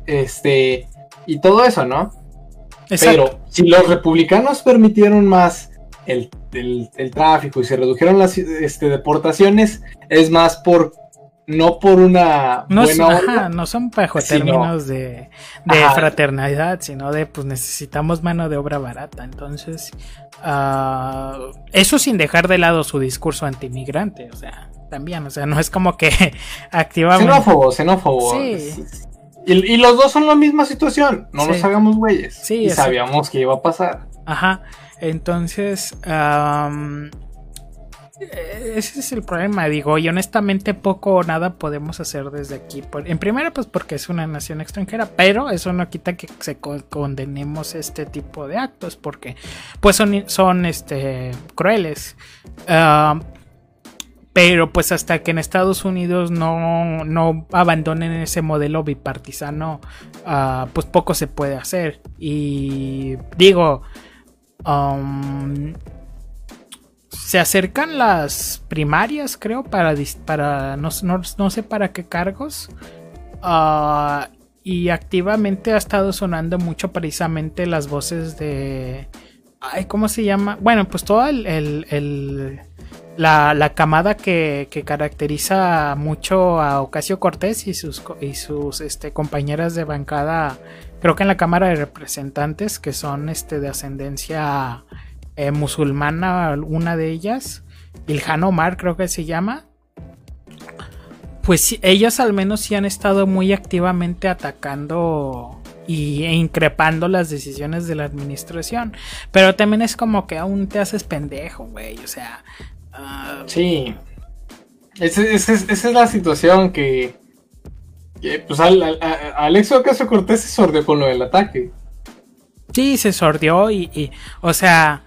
Este, y todo eso, ¿no? exacto. Pero si los republicanos permitieron más el, el- el tráfico y se redujeron las este, deportaciones, es más por no por una No, buena onda. no son bajo sino- términos de, fraternidad, sino de pues necesitamos mano de obra barata. Entonces, ah, eso sin dejar de lado su discurso antimigrante, o sea, también, o sea, no es como que activamente. Xenófobo, xenófobo. Sí. Y, y los dos son la misma situación. No Sí. nos hagamos güeyes. Sí, y sabíamos que iba a pasar. Ajá, entonces, ese es el problema, digo, y honestamente poco o nada podemos hacer desde aquí. En primera, pues porque es una nación extranjera, pero eso no quita que se co- condenemos este tipo de actos, porque pues son, son este, crueles. Am, Pero pues hasta que en Estados Unidos no, no abandonen ese modelo bipartisano, ah, pues poco se puede hacer. Y digo, um, se acercan las primarias, creo, para, para no, no- no sé para qué cargos. Ah, y activamente ha estado sonando mucho precisamente las voces de... Ay, ¿cómo se llama? Bueno, pues toda el, el- la, la camada que, que caracteriza mucho a Ocasio Cortés y sus, y sus este, compañeras de bancada, creo que en la Cámara de Representantes, que son este, de ascendencia eh, musulmana, una de ellas, Ilhan Omar creo que se llama. Pues sí, ellos al menos sí han estado muy activamente atacando y, e increpando las decisiones de la administración. Pero también es como que aún te haces pendejo, güey. O sea, ah, Sí. Esa, esa es- esa es la situación que. que, pues al, al- a- Alex Ocasio Cortés se sordió con lo del ataque. sí, se sordió y, y, o sea,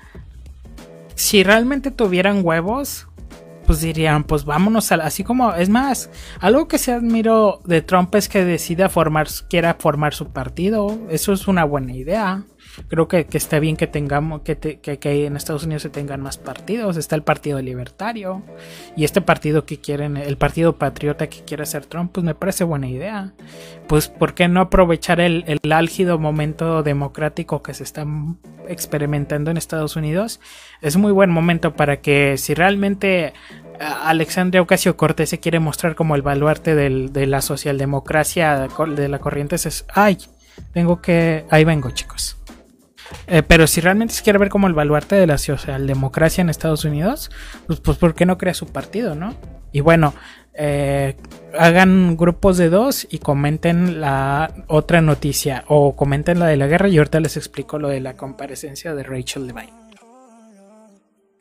si realmente tuvieran huevos, pues dirían, pues vámonos a, así como, es más, algo que se admiro de Trump es que decida formar, quiera formar su partido, eso es una buena idea. Creo que, que está bien que tengamos, que, te- que, que en Estados Unidos se tengan más partidos. Está el Partido Libertario y este partido que quieren, el Partido Patriota que quiere hacer Trump, pues me parece buena idea. Pues, ¿por qué no aprovechar el, el álgido momento democrático que se está experimentando en Estados Unidos? Es muy buen momento para que si realmente a- Alexandria Ocasio Cortés se quiere mostrar como el baluarte del- de la socialdemocracia de la corriente, es, ay, tengo que, ahí vengo chicos. Eh, pero si realmente se quiere ver como el baluarte de la socialdemocracia en Estados Unidos, pues, pues ¿por qué no crea su partido, no? Y bueno, eh, hagan grupos de dos y comenten la otra noticia o comenten la de la guerra y ahorita les explico lo de la comparecencia de Rachel Levine.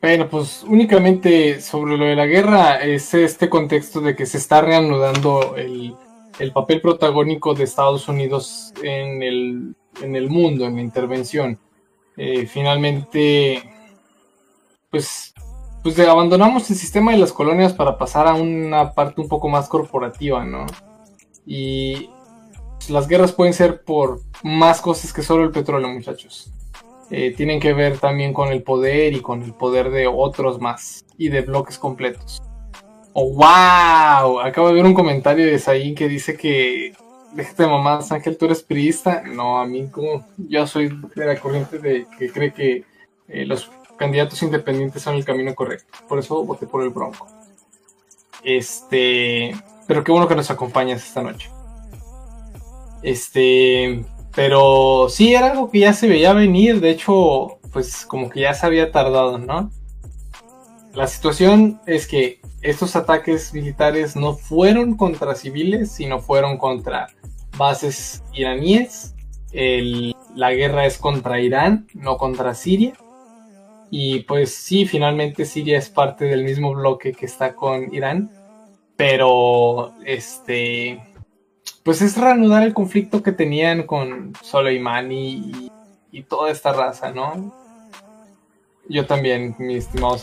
Bueno, pues únicamente sobre lo de la guerra es este contexto de que se está reanudando el, el papel protagónico de Estados Unidos en el, en el mundo, en la intervención. Eh, finalmente, pues, pues abandonamos el sistema de las colonias para pasar a una parte un poco más corporativa, ¿no? Y pues, las guerras pueden ser por más cosas que solo el petróleo, muchachos eh, tienen que ver también con el poder y con el poder de otros más y de bloques completos. ¡Oh, wow! Acabo de ver un comentario de Zayn que dice que de mamadas, Ángel, tú eres priista. No, a mí como yo soy de la corriente de que cree que eh, los candidatos independientes son el camino correcto. Por eso voté por el Bronco. Este, pero qué bueno que nos acompañas esta noche. Este, pero sí, era algo que ya se veía venir, de hecho, pues como que ya se había tardado, ¿no? La situación es que estos ataques militares no fueron contra civiles, sino fueron contra bases iraníes. La guerra es contra Irán, no contra Siria. Y pues sí, finalmente Siria es parte del mismo bloque que está con Irán. Pero, este, pues es reanudar el conflicto que tenían con Soleimani y toda esta raza, ¿no? Yo también, mi estimado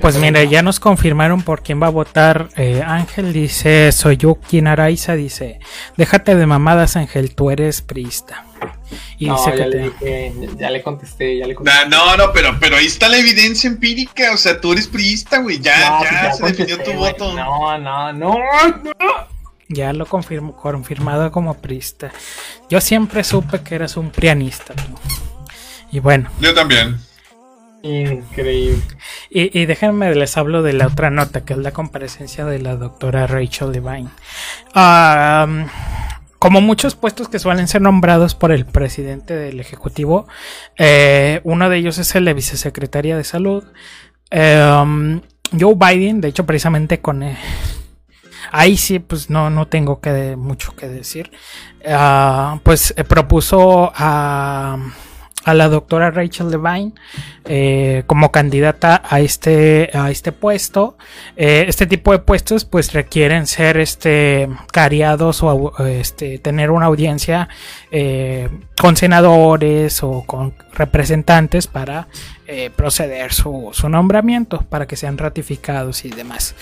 Pues mira, ya nos confirmaron por quién va a votar. Eh, Ángel dice, soy yo quien Araiza dice, déjate de mamadas Ángel, tú eres priista. Y No, dice ya que le te- dije, ya le contesté, ya le contesté. No, no, pero, pero ahí está la evidencia empírica. O sea, tú eres priista, güey. Ya, No, ya, pues se definió tu güey. voto. No, no, no, no. ya lo confirmo, confirmado como priista. Yo siempre supe que eras un prianista. tú. Y bueno, Yo también. Increíble. y, déjenme les hablo de la otra nota, que es la comparecencia de la doctora Rachel Levine. Ah, como muchos puestos que suelen ser nombrados por el presidente del Ejecutivo, eh, uno de ellos es el de vicesecretaria de Salud. Joe Biden, de hecho, precisamente con... eh, ahí sí, pues no, no tengo que, mucho que decir. Ah, pues eh, propuso a, a la doctora Rachel Levine eh, como candidata a este, a este puesto. Eh, este tipo de puestos pues requieren ser este, cariados o este, tener una audiencia eh, con senadores o con representantes para proceder su, su nombramiento, para que sean ratificados y demás.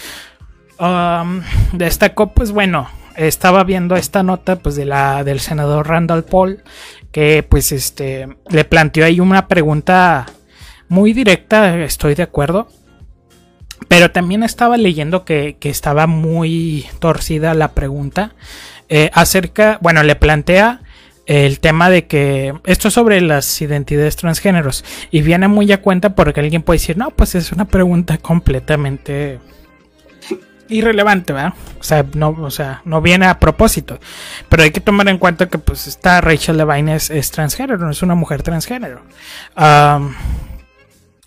um, destacó, pues bueno, estaba viendo esta nota pues de la del senador Randall Paul que pues este le planteó ahí una pregunta muy directa, estoy de acuerdo. Pero también estaba leyendo que, que estaba muy torcida la pregunta eh, acerca, bueno, le plantea el tema de que esto es sobre las identidades transgéneros y viene muy a cuenta porque alguien puede decir, no, pues es una pregunta completamente irrelevante, ¿verdad? O sea, no, o sea, no viene a propósito. Pero hay que tomar en cuenta que pues esta Rachel Levine es, es transgénero, no es una mujer transgénero.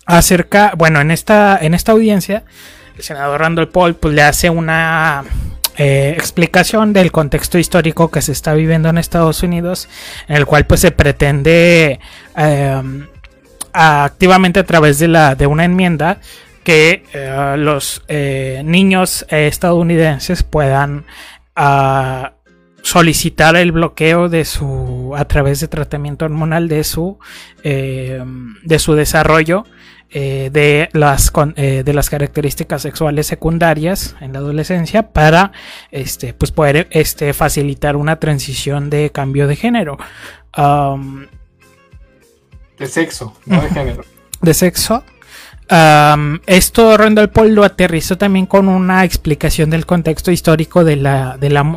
Acerca, bueno, en esta, en esta audiencia, el senador Randall Paul pues, le hace una eh, explicación del contexto histórico que se está viviendo en Estados Unidos, en el cual pues se pretende eh, activamente a través de, la, de una enmienda que eh, los eh, niños estadounidenses puedan ah, solicitar el bloqueo de su a través de tratamiento hormonal de su eh, de su desarrollo eh, de las con- eh, de las características sexuales secundarias en la adolescencia para este pues poder este facilitar una transición de cambio de género Um, De sexo, no de género. de sexo. Esto Randall Paul lo aterrizó también con una explicación del contexto histórico de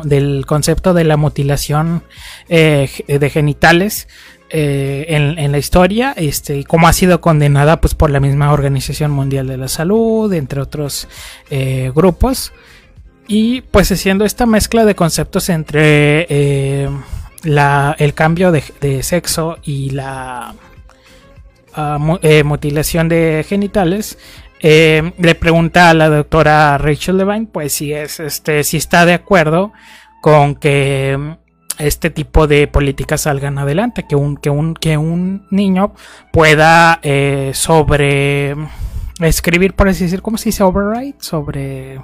del concepto de la mutilación eh, de genitales eh, en, la historia este, y cómo ha sido condenada pues, por la misma Organización Mundial de la Salud, entre otros eh, grupos. Y pues haciendo esta mezcla de conceptos entre la, el cambio de sexo y la eh, mutilación de genitales, eh, le pregunta a la doctora Rachel Levine, pues si es este, si está de acuerdo con que mm, este tipo de políticas salgan adelante, que un, que un, que un niño pueda eh, sobre escribir, por así decir, ¿cómo se dice? Override, sobre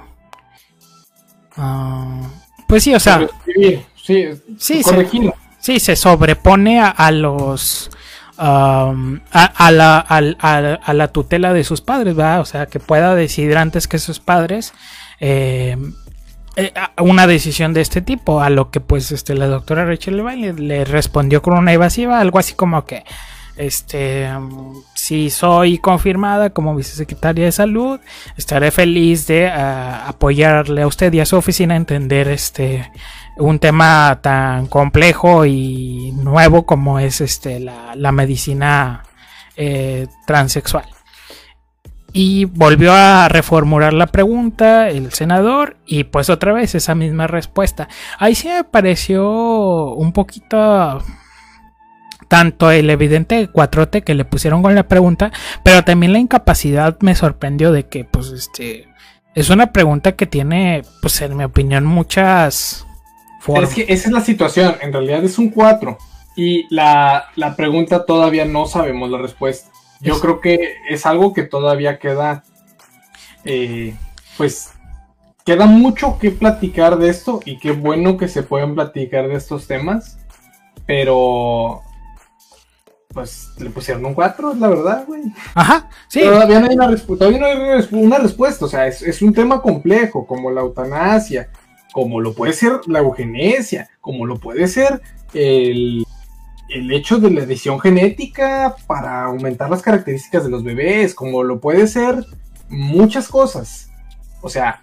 ah, pues sí, o sea, Escribir, sí, Sí, corregir. Sí, se sobrepone a, a los. Um, a, a la, a- la tutela de sus padres, ¿verdad? O sea, que pueda decidir antes que sus padres eh, eh, una decisión de este tipo. A lo que, pues, este, la doctora Rachel Levine le, respondió con una evasiva, algo así como que. Este, si soy confirmada como vicesecretaria de salud, estaré feliz de ah, apoyarle a usted y a su oficina a entender este un tema tan complejo y nuevo como es este la, medicina eh, transexual. Y volvió a reformular la pregunta el senador y pues otra vez esa misma respuesta. Ahí sí me pareció un poquito tanto el evidente cuatrote que le pusieron con la pregunta, pero también la incapacidad me sorprendió de que pues este es una pregunta que tiene pues en mi opinión muchas Es que esa es la situación, en realidad es un 4 y la, la pregunta todavía no sabemos la respuesta. Yo Es- creo que es algo que todavía queda, eh, pues, queda mucho que platicar de esto y qué bueno que se pueden platicar de estos temas, pero, pues, le pusieron un 4, es la verdad, güey. Ajá, sí. Todavía no hay una, todavía no hay una respuesta. O sea, es, es un tema complejo, como la eutanasia, como lo puede ser la eugenesia, como lo puede ser el, el hecho de la edición genética para aumentar las características de los bebés, como lo puede ser muchas cosas. O sea,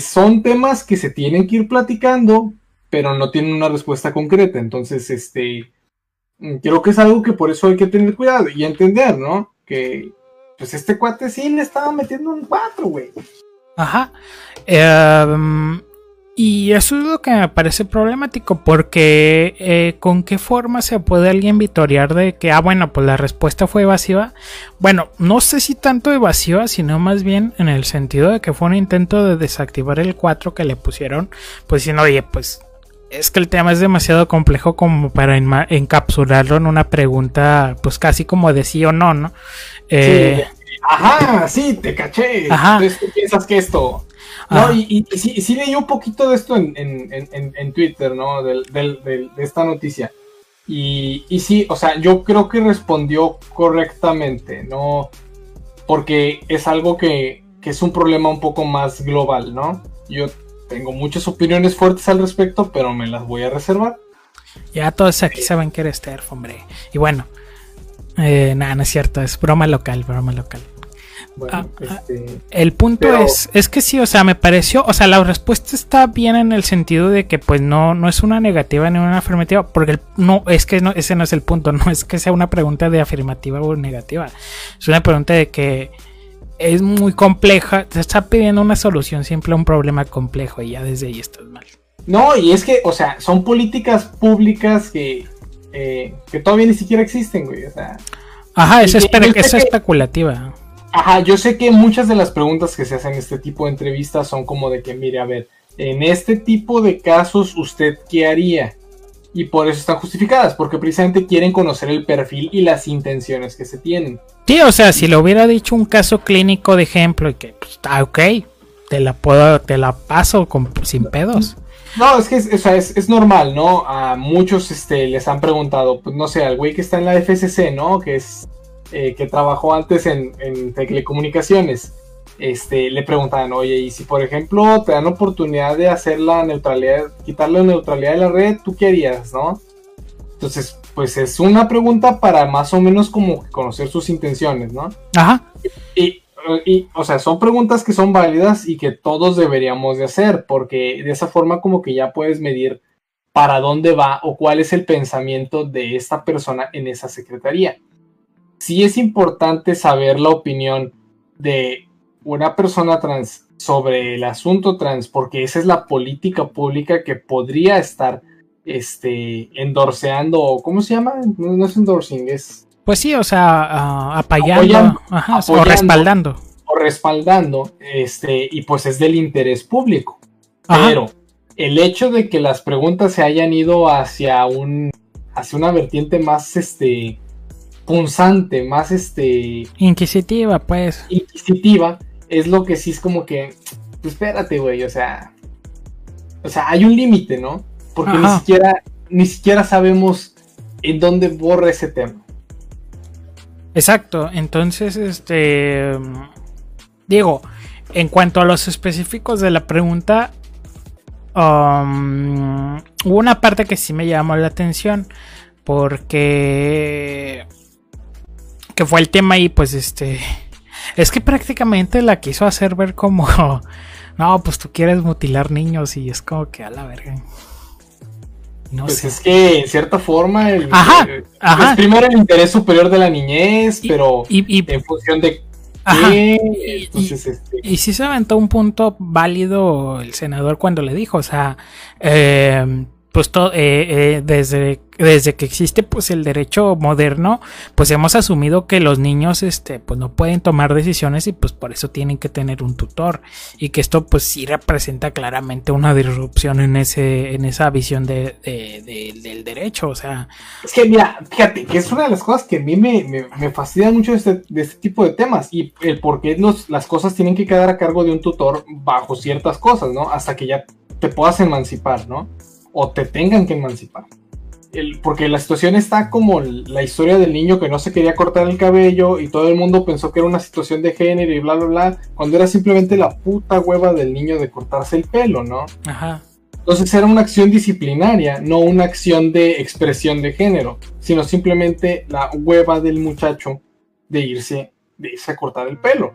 son temas que se tienen que ir platicando, pero no tienen una respuesta concreta. Entonces, este, creo que es algo que por eso hay que tener cuidado y entender, ¿no? Que, pues este cuate sí le estaba metiendo un 4, güey. Ajá. Em, y eso es lo que me parece problemático porque eh, con qué forma se puede alguien vitorear de que, ah, bueno, pues la respuesta fue evasiva. Bueno, no sé si tanto evasiva, sino más bien en el sentido de que fue un intento de desactivar el 4 que le pusieron, pues diciendo, oye, pues es que el tema es demasiado complejo como para encapsularlo en una pregunta, pues casi como de sí o no, ¿no? Eh, Sí, Ajá, sí, te caché. Ajá. Entonces tú piensas que esto. No, Ajá. y, y- y sí, leí un poquito de esto en, en- en- en- en Twitter, ¿no? Del, del- del- de esta noticia. Y, y sí, o sea, yo creo que respondió correctamente, ¿no? Porque es algo que, que es un problema un poco más global, ¿no? Yo tengo muchas opiniones fuertes al respecto, pero me las voy a reservar. Ya todos aquí saben que eres TERF, hombre. Y bueno, eh, nada, no es cierto, es broma local, broma local. Bueno, Ah, ah. este, El punto Pero- es, es que sí, o sea, me pareció, o sea, la respuesta está bien en el sentido de que pues no, no es una negativa ni una afirmativa, porque el- no, es que no, ese no es el punto, no es que sea una pregunta de afirmativa o negativa, es una pregunta de que es muy compleja, te está pidiendo una solución simple a un problema complejo y ya desde ahí estás mal. No, y es que, o sea, son políticas públicas que, eh, que todavía ni siquiera existen, güey. O sea, Ajá, es, espe- es especulativa. Ajá, yo sé que muchas de las preguntas que se hacen en este tipo de entrevistas son como de que, mire, a ver, en este tipo de casos, ¿usted qué haría? Y por eso están justificadas, porque precisamente quieren conocer el perfil y las intenciones que se tienen. Sí, o sea, si le hubiera dicho un caso clínico de ejemplo y que, pues, ah, ok, te la puedo, te la paso con, sin pedos. No, es que es, o sea, es, es normal, ¿no? A muchos este, les han preguntado, pues no sé, al güey que está en la FCC, ¿no? Que es eh, que trabajó antes en, en telecomunicaciones. Este, le preguntaban, oye, y si por ejemplo te dan oportunidad de hacer la neutralidad, quitar la neutralidad de la red, ¿tú qué harías, no? Entonces, pues es una pregunta para más o menos como conocer sus intenciones, ¿no? Ajá. Y, y, o sea, son preguntas que son válidas y que todos deberíamos de hacer, porque de esa forma como que ya puedes medir para dónde va o cuál es el pensamiento de esta persona en esa secretaría. Sí es importante saber la opinión de una persona trans sobre el asunto trans, porque esa es la política pública que podría estar este endorseando, ¿cómo se llama? No, no es endorsing, es Pues sí, o sea, apoyando, Apoyando, ajá, o respaldando. o respaldando, este, y pues es del interés público. Ajá. Pero el hecho de que las preguntas se hayan ido hacia un hacia una vertiente más este punzante, más este Inquisitiva, pues. inquisitiva, es lo que sí es como que pues espérate, güey, o sea, o sea, hay un límite, ¿no? Porque ni siquiera ni siquiera sabemos en dónde borra ese tema. Exacto. Entonces, este. Digo, en cuanto a los específicos de la pregunta, um, hubo una parte que sí me llamó la atención. Porque. Que fue el tema y pues este. Es que prácticamente la quiso hacer ver como. No, pues tú quieres mutilar niños y es como que a la verga. No Pues sé. es que en cierta forma el, Ajá, eh, ajá. es primero el interés superior de la niñez, Y- pero Y, y- en función de ajá. qué, entonces este, Y sí se aventó un punto válido el senador cuando le dijo, o sea, eh, pues to- eh, eh, desde, desde que existe pues el derecho moderno, pues hemos asumido que los niños este, pues no pueden tomar decisiones y pues por eso tienen que tener un tutor y que esto pues sí representa claramente una disrupción en ese en esa visión de, de- de- del derecho, o sea, es que mira, fíjate que es una de las cosas que a mí me, me, me fascina mucho este, de este tipo de temas y el por qué las cosas tienen que quedar a cargo de un tutor bajo ciertas cosas, ¿no? Hasta que ya te puedas emancipar, ¿no? O te tengan que emancipar. El- porque la situación está como la historia del niño que no se quería cortar el cabello y todo el mundo pensó que era una situación de género y bla, bla, bla, cuando era simplemente la puta hueva del niño de cortarse el pelo, ¿no? ajá. Entonces era una acción disciplinaria, no una acción de expresión de género, sino simplemente la hueva del muchacho de irse, de irse a cortar el pelo.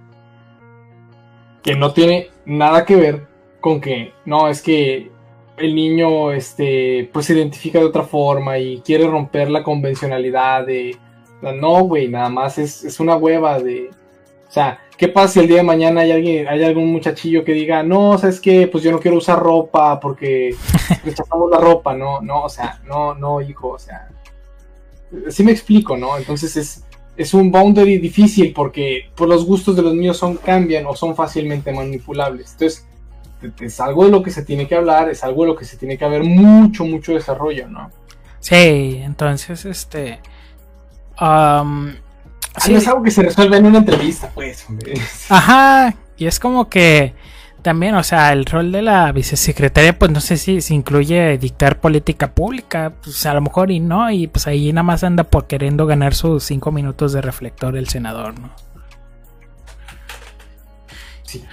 Que no tiene nada que ver con que, no, es que el niño este, pues se identifica de otra forma y quiere romper la convencionalidad de... No, güey, nada más es, es una hueva de... O sea, ¿qué pasa si el día de mañana hay alguien, hay algún muchachillo que diga, no, sabes qué, pues yo no quiero usar ropa porque rechazamos la ropa, no, no, o sea, no, no, hijo, o sea, sí me explico, ¿no? Entonces es, es un boundary difícil porque pues, los gustos de los niños son cambian o son fácilmente manipulables. Entonces es algo de lo que se tiene que hablar, es algo de lo que se tiene que haber mucho, mucho desarrollo, ¿no? Sí, entonces este Ah, sí, No es algo que se resuelve en una entrevista, pues, hombre. Ajá, y es como que también, o sea, el rol de la vicesecretaria, pues no sé si, si incluye dictar política pública, pues a lo mejor y no, y pues ahí nada más anda por queriendo ganar sus cinco minutos de reflector el senador, ¿no? Sí.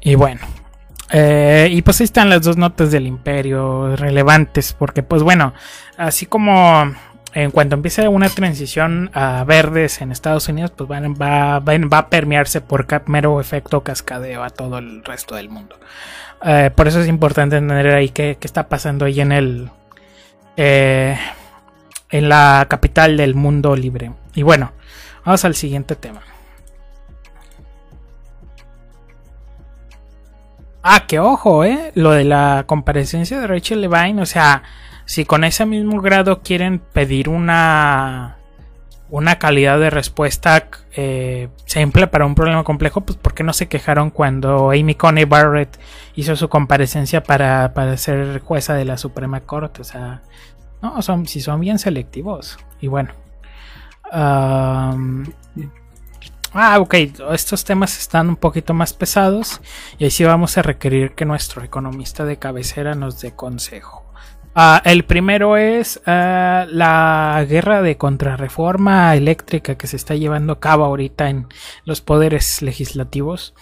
Y bueno, Eh, y pues ahí están las dos notas del imperio relevantes, porque pues bueno, así como en cuanto empiece una transición a verdes en Estados Unidos, pues va, a permearse por mero efecto cascadeo a todo el resto del mundo. Eh, por eso es importante entender ahí qué, qué está pasando ahí en el... eh, en la capital del mundo libre. Y bueno, vamos al siguiente tema. Ah, que ojo, eh. Lo de la comparecencia de Rachel Levine. O sea, si con ese mismo grado quieren pedir una. Una calidad de respuesta eh, simple para un problema complejo, pues ¿por qué no se quejaron cuando Amy Coney Barrett hizo su comparecencia para, para ser jueza de la Suprema Corte? O sea, no, son, si son bien selectivos. Y bueno. Ah, ok. Estos temas están un poquito más pesados. Y ahí sí vamos a requerir que nuestro economista de cabecera nos dé consejo. Ah, el primero es ah, la guerra de contrarreforma eléctrica que se está llevando a cabo ahorita en los poderes legislativos.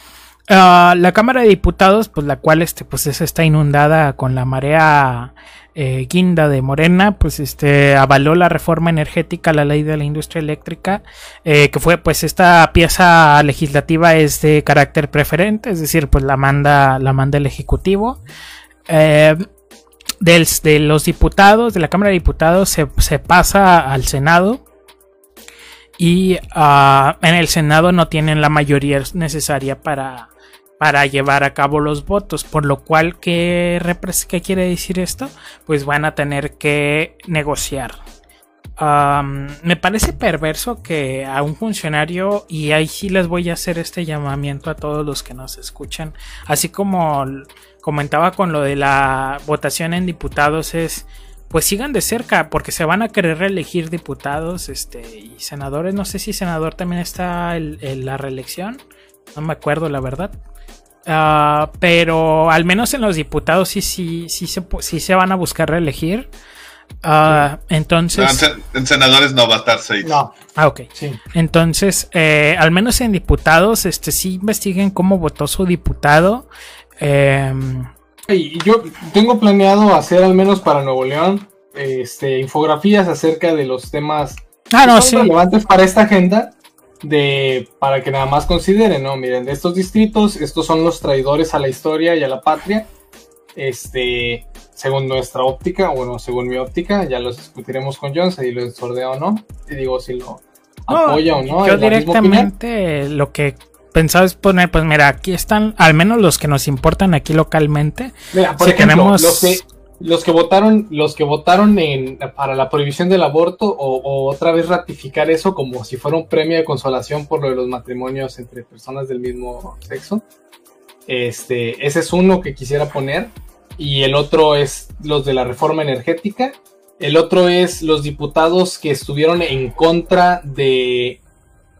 Ah, la Cámara de Diputados, pues la cual este, pues es- está inundada con la marea eh, guinda de Morena, pues este avaló la reforma energética la ley de la industria eléctrica, eh, que fue pues esta pieza legislativa es de carácter preferente, es decir, pues la manda, la manda el ejecutivo. Eh, de los diputados, de la Cámara de Diputados, se, se pasa al Senado. Y ah, en el Senado no tienen la mayoría necesaria para, para llevar a cabo los votos. Por lo cual, ¿qué, qué quiere decir esto? Pues van a tener que negociar. Me parece perverso que a un funcionario, y ahí sí les voy a hacer este llamamiento a todos los que nos escuchan, así como comentaba con lo de la votación en diputados, es pues sigan de cerca, porque se van a querer reelegir diputados este, y senadores. No sé si senador también está en la reelección, no me acuerdo la verdad. Ah, pero al menos en los diputados sí, sí, sí, se, sí se van a buscar reelegir. Ah, No, en, entonces, sen- en senadores no va a estar seis. No, ah, ok. sí. Entonces, eh, al menos en diputados, este sí investiguen cómo votó su diputado. Em, Y yo tengo planeado hacer al menos para Nuevo León este, infografías acerca de los temas ah, que no, son sí. relevantes para esta agenda de para que nada más consideren, ¿no? Miren, de estos distritos, estos son los traidores a la historia y a la patria. Este, según nuestra óptica, bueno, según mi óptica, ya los discutiremos con John si lo sordea o no. Y digo si lo No, apoya o no. Yo directamente lo que pensaba es poner, pues mira, aquí están, al menos los que nos importan aquí localmente. Mira, por Si ejemplo, queremos- los que los que votaron, los que votaron en, para la prohibición del aborto o, otra vez ratificar eso como si fuera un premio de consolación por lo de los matrimonios entre personas del mismo sexo. Este, ese es uno que quisiera poner. Y el otro es los de la reforma energética. El otro es los diputados que estuvieron en contra de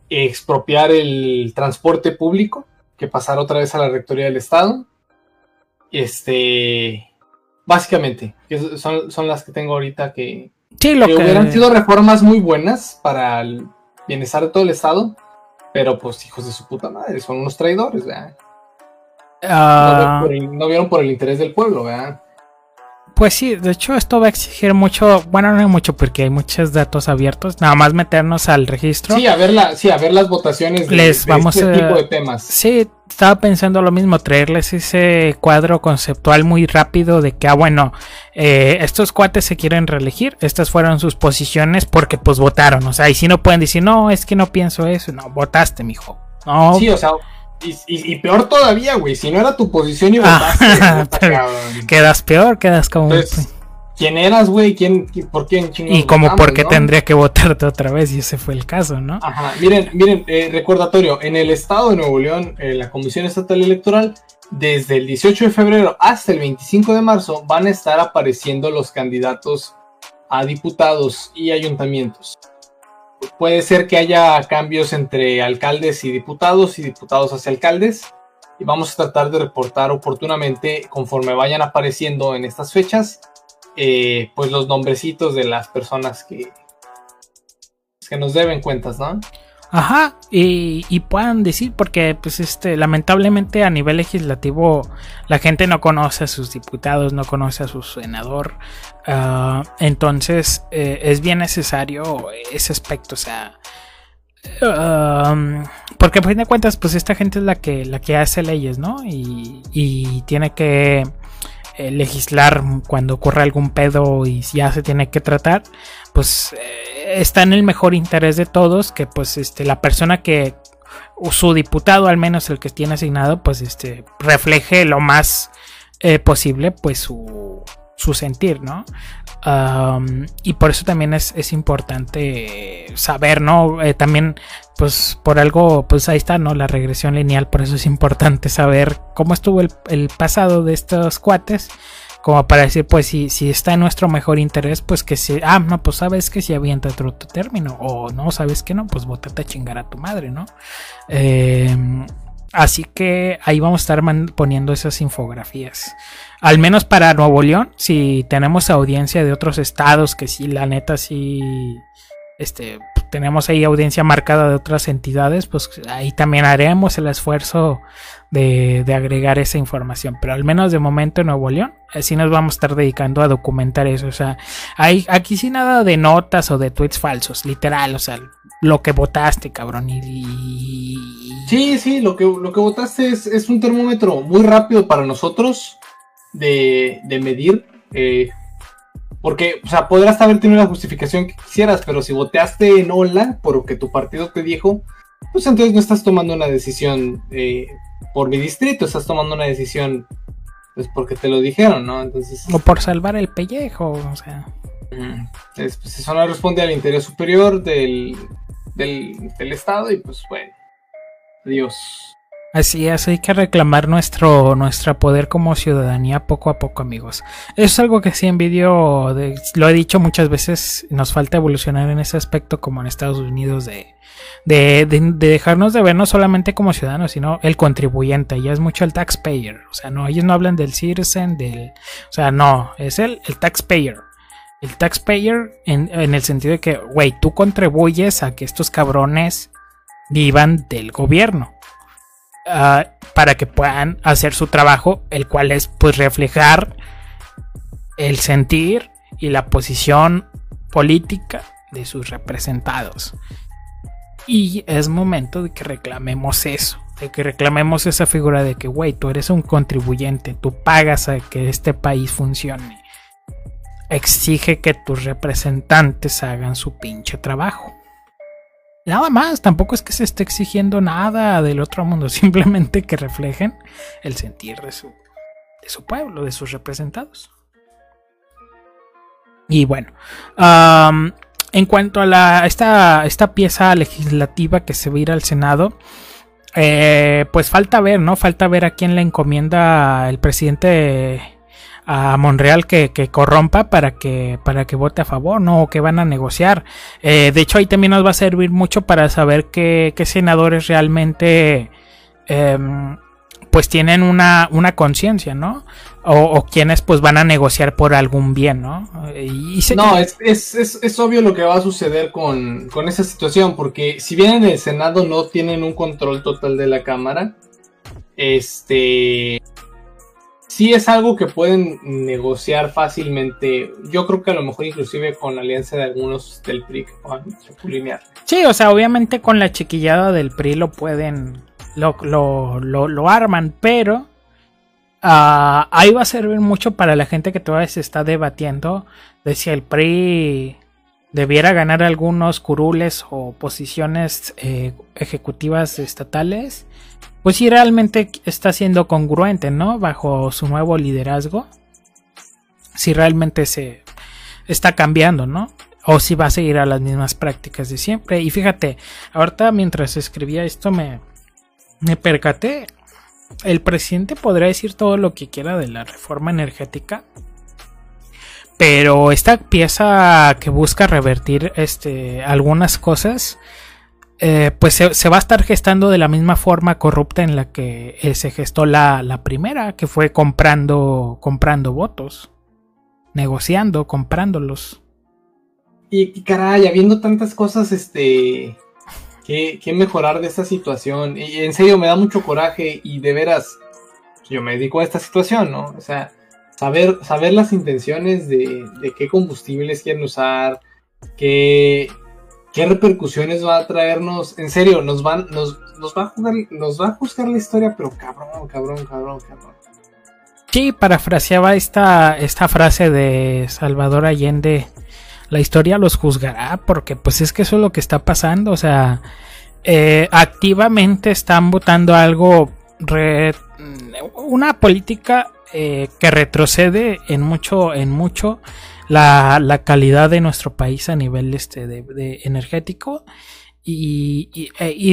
expropiar el transporte público, que pasara otra vez a la rectoría del Estado. Este, básicamente, que son, son las que tengo ahorita que, Sí, lo que que. hubieran sido reformas muy buenas para el bienestar de todo el Estado, pero pues hijos de su puta madre, son unos traidores, ¿verdad? No, ah, el, no vieron por el interés del pueblo, ¿verdad? Pues sí, de hecho esto va a exigir mucho, bueno, no mucho porque hay muchos datos abiertos, nada más meternos al registro. Sí, a ver, la, sí, a ver las votaciones de, Les de vamos este a- tipo de temas. Sí, estaba pensando lo mismo, traerles ese cuadro conceptual muy rápido de que, ah, bueno, eh, estos cuates se quieren reelegir, estas fueron sus posiciones porque pues votaron, o sea, y si no pueden decir, no, es que no pienso eso, no, votaste, mijo. No, Sí, o sea, y, y- y peor todavía, güey, si no era tu posición y Ah, votaste, cabrón. quedas peor, quedas como... Entonces, ¿quién eras, güey? ¿Quién, qui- ¿Por quién y como porque no? tendría que votarte otra vez y ese fue el caso, ¿no? Ajá, miren, miren, eh, recordatorio, en el estado de Nuevo León, eh, la Comisión Estatal Electoral, desde el 18 de febrero hasta el 25 de marzo van a estar apareciendo los candidatos a diputados y ayuntamientos. Puede ser que haya cambios entre alcaldes y diputados y diputados hacia alcaldes. Y vamos a tratar de reportar oportunamente conforme vayan apareciendo en estas fechas, eh, pues los nombrecitos de las personas que, que nos deben cuentas, ¿no? Ajá, y, puedan decir, porque pues este, lamentablemente a nivel legislativo la gente no conoce a sus diputados, no conoce a su senador, ah, entonces eh, es bien necesario ese aspecto, o sea, porque a fin de cuentas pues esta gente es la que, la que hace leyes, ¿no? Y, y tiene que eh, legislar cuando ocurre algún pedo y ya se tiene que tratar, pues eh, está en el mejor interés de todos que pues este la persona que o su diputado al menos el que tiene asignado pues este refleje lo más eh, posible pues su, su sentir no y por eso también es, es importante saber no Eh, también pues por algo pues ahí está no la regresión lineal por eso es importante saber cómo estuvo el, pasado de estos cuates como para decir, pues si, si está en nuestro mejor interés, pues que se... Ah, no, pues sabes que si avienta otro término. O no, sabes que no, pues bótate a chingar a tu madre, ¿no? Eh, así que ahí vamos a estar poniendo esas infografías. Al menos para Nuevo León, si tenemos audiencia de otros estados, que sí, la neta, sí... Este, tenemos ahí audiencia marcada de otras entidades, pues ahí también haremos el esfuerzo de, de agregar esa información. Pero al menos de momento en Nuevo León, así nos vamos a estar dedicando a documentar eso. O sea, hay, aquí sí nada de notas o de tweets falsos, literal, o sea, lo que votaste, cabrón. Y, Sí, sí, lo que, lo que votaste es, es un termómetro muy rápido para nosotros de, de medir. eh, porque, o sea, podrás haber tenido la justificación que quisieras, pero si votaste en hola por lo que tu partido te dijo, pues entonces no estás tomando una decisión eh, por mi distrito, estás tomando una decisión pues porque te lo dijeron, ¿no? Entonces, o por salvar el pellejo, o sea. es- pues eso no responde al interés superior del, del, del Estado y pues bueno, adiós. Así es, hay que reclamar nuestro, nuestro poder como ciudadanía poco a poco, amigos. Eso es algo que sí envidio, de- lo he dicho muchas veces, nos falta evolucionar en ese aspecto como en Estados Unidos de, de, de- de dejarnos de vernos solamente como ciudadanos, sino el contribuyente, ya es mucho el taxpayer. O sea, no, ellos no hablan del citizen, del... O sea, no, es el, el taxpayer. El taxpayer en, en el sentido de que, güey, tú contribuyes a que estos cabrones vivan del gobierno ah, para que puedan hacer su trabajo, el cual es pues reflejar el sentir y la posición política de sus representados. Y es momento de que reclamemos eso, de que reclamemos esa figura de que, güey, tú eres un contribuyente, tú pagas a que este país funcione. Exige que tus representantes hagan su pinche trabajo. Nada más, tampoco es que se esté exigiendo nada del otro mundo, simplemente que reflejen el sentir de su, pueblo, de sus representados. Y bueno, en cuanto a la, esta, esta pieza legislativa que se va a ir al Senado, eh, pues falta ver, ¿no? Falta ver a quién le encomienda el presidente a Monreal que, que corrompa para que, para que vote a favor, ¿no? O que van a negociar. Eh, de hecho, ahí también nos va a servir mucho para saber qué, qué senadores realmente em, pues tienen una, una conciencia, ¿no? O, o quienes pues van a negociar por algún bien, ¿no? Y, se- No, es, es, es, es obvio lo que va a suceder con, con esa situación, porque si bien en el Senado no tienen un control total de la Cámara, este sí es algo que pueden negociar fácilmente. Yo creo que a lo mejor inclusive con la alianza de algunos del PRI que puedan chapulinear. Sí, o sea, obviamente con la chiquillada del PRI lo pueden, lo, lo, lo, lo arman, pero ah, ahí va a servir mucho para la gente que todavía se está debatiendo de si el PRI debiera ganar algunos curules o posiciones eh, ejecutivas estatales, pues si realmente está siendo congruente, ¿no? Bajo su nuevo liderazgo, si realmente se está cambiando, ¿no? o si va a seguir a las mismas prácticas de siempre. Y fíjate, ahorita mientras escribía esto me, me percaté. El presidente podrá decir todo lo que quiera de la reforma energética. Pero esta pieza que busca revertir este, algunas cosas, eh, pues se, va a estar gestando de la misma forma corrupta en la que eh, se gestó la, la primera, que fue comprando, comprando votos, negociando, comprándolos. Y, caray, habiendo tantas cosas, este. qué, qué mejorar de esta situación. Y en serio, me da mucho coraje y de veras, yo me dedico a esta situación, ¿no? O sea, saber, saber las intenciones de, de qué combustibles quieren usar, qué, qué repercusiones va a traernos. En serio, nos van, nos, nos va a jugar, nos va a juzgar la historia, pero cabrón, cabrón, cabrón, cabrón. Sí, parafraseaba esta, esta frase de Salvador Allende. La historia los juzgará porque pues es que eso es lo que está pasando. O sea, eh, activamente están votando algo, una política eh, que retrocede en mucho, en mucho la, la calidad de nuestro país a nivel este de, de energético. Y, y, eh, y-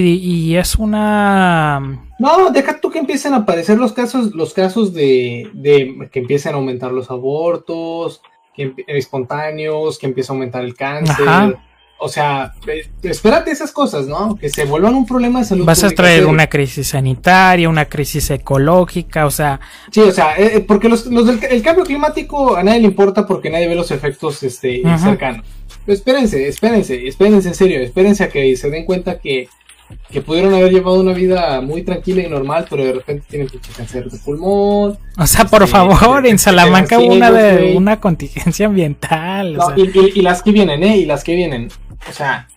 y es una No, deja tú que empiecen a aparecer los casos, los casos de, de que empiecen a aumentar los abortos, que espontáneos, que empieza a aumentar el cáncer. Ajá. O sea, eh, espérate esas cosas, ¿no? Que se vuelvan un problema de salud. Vas a traer una crisis sanitaria, una crisis ecológica, o sea, Sí, o sea, eh, eh, porque los, los del el cambio climático a nadie le importa porque nadie ve los efectos este, Ajá. cercanos. Pero espérense, espérense, espérense en serio, espérense a que se den cuenta que, que pudieron haber llevado una vida muy tranquila y normal, pero de repente tienen pinche cáncer de pulmón. o sea, por Sí, favor, en Salamanca hubo una de una contingencia ambiental, o No, sea, y, y- y las que vienen, ¿eh? Y las que vienen. O sea,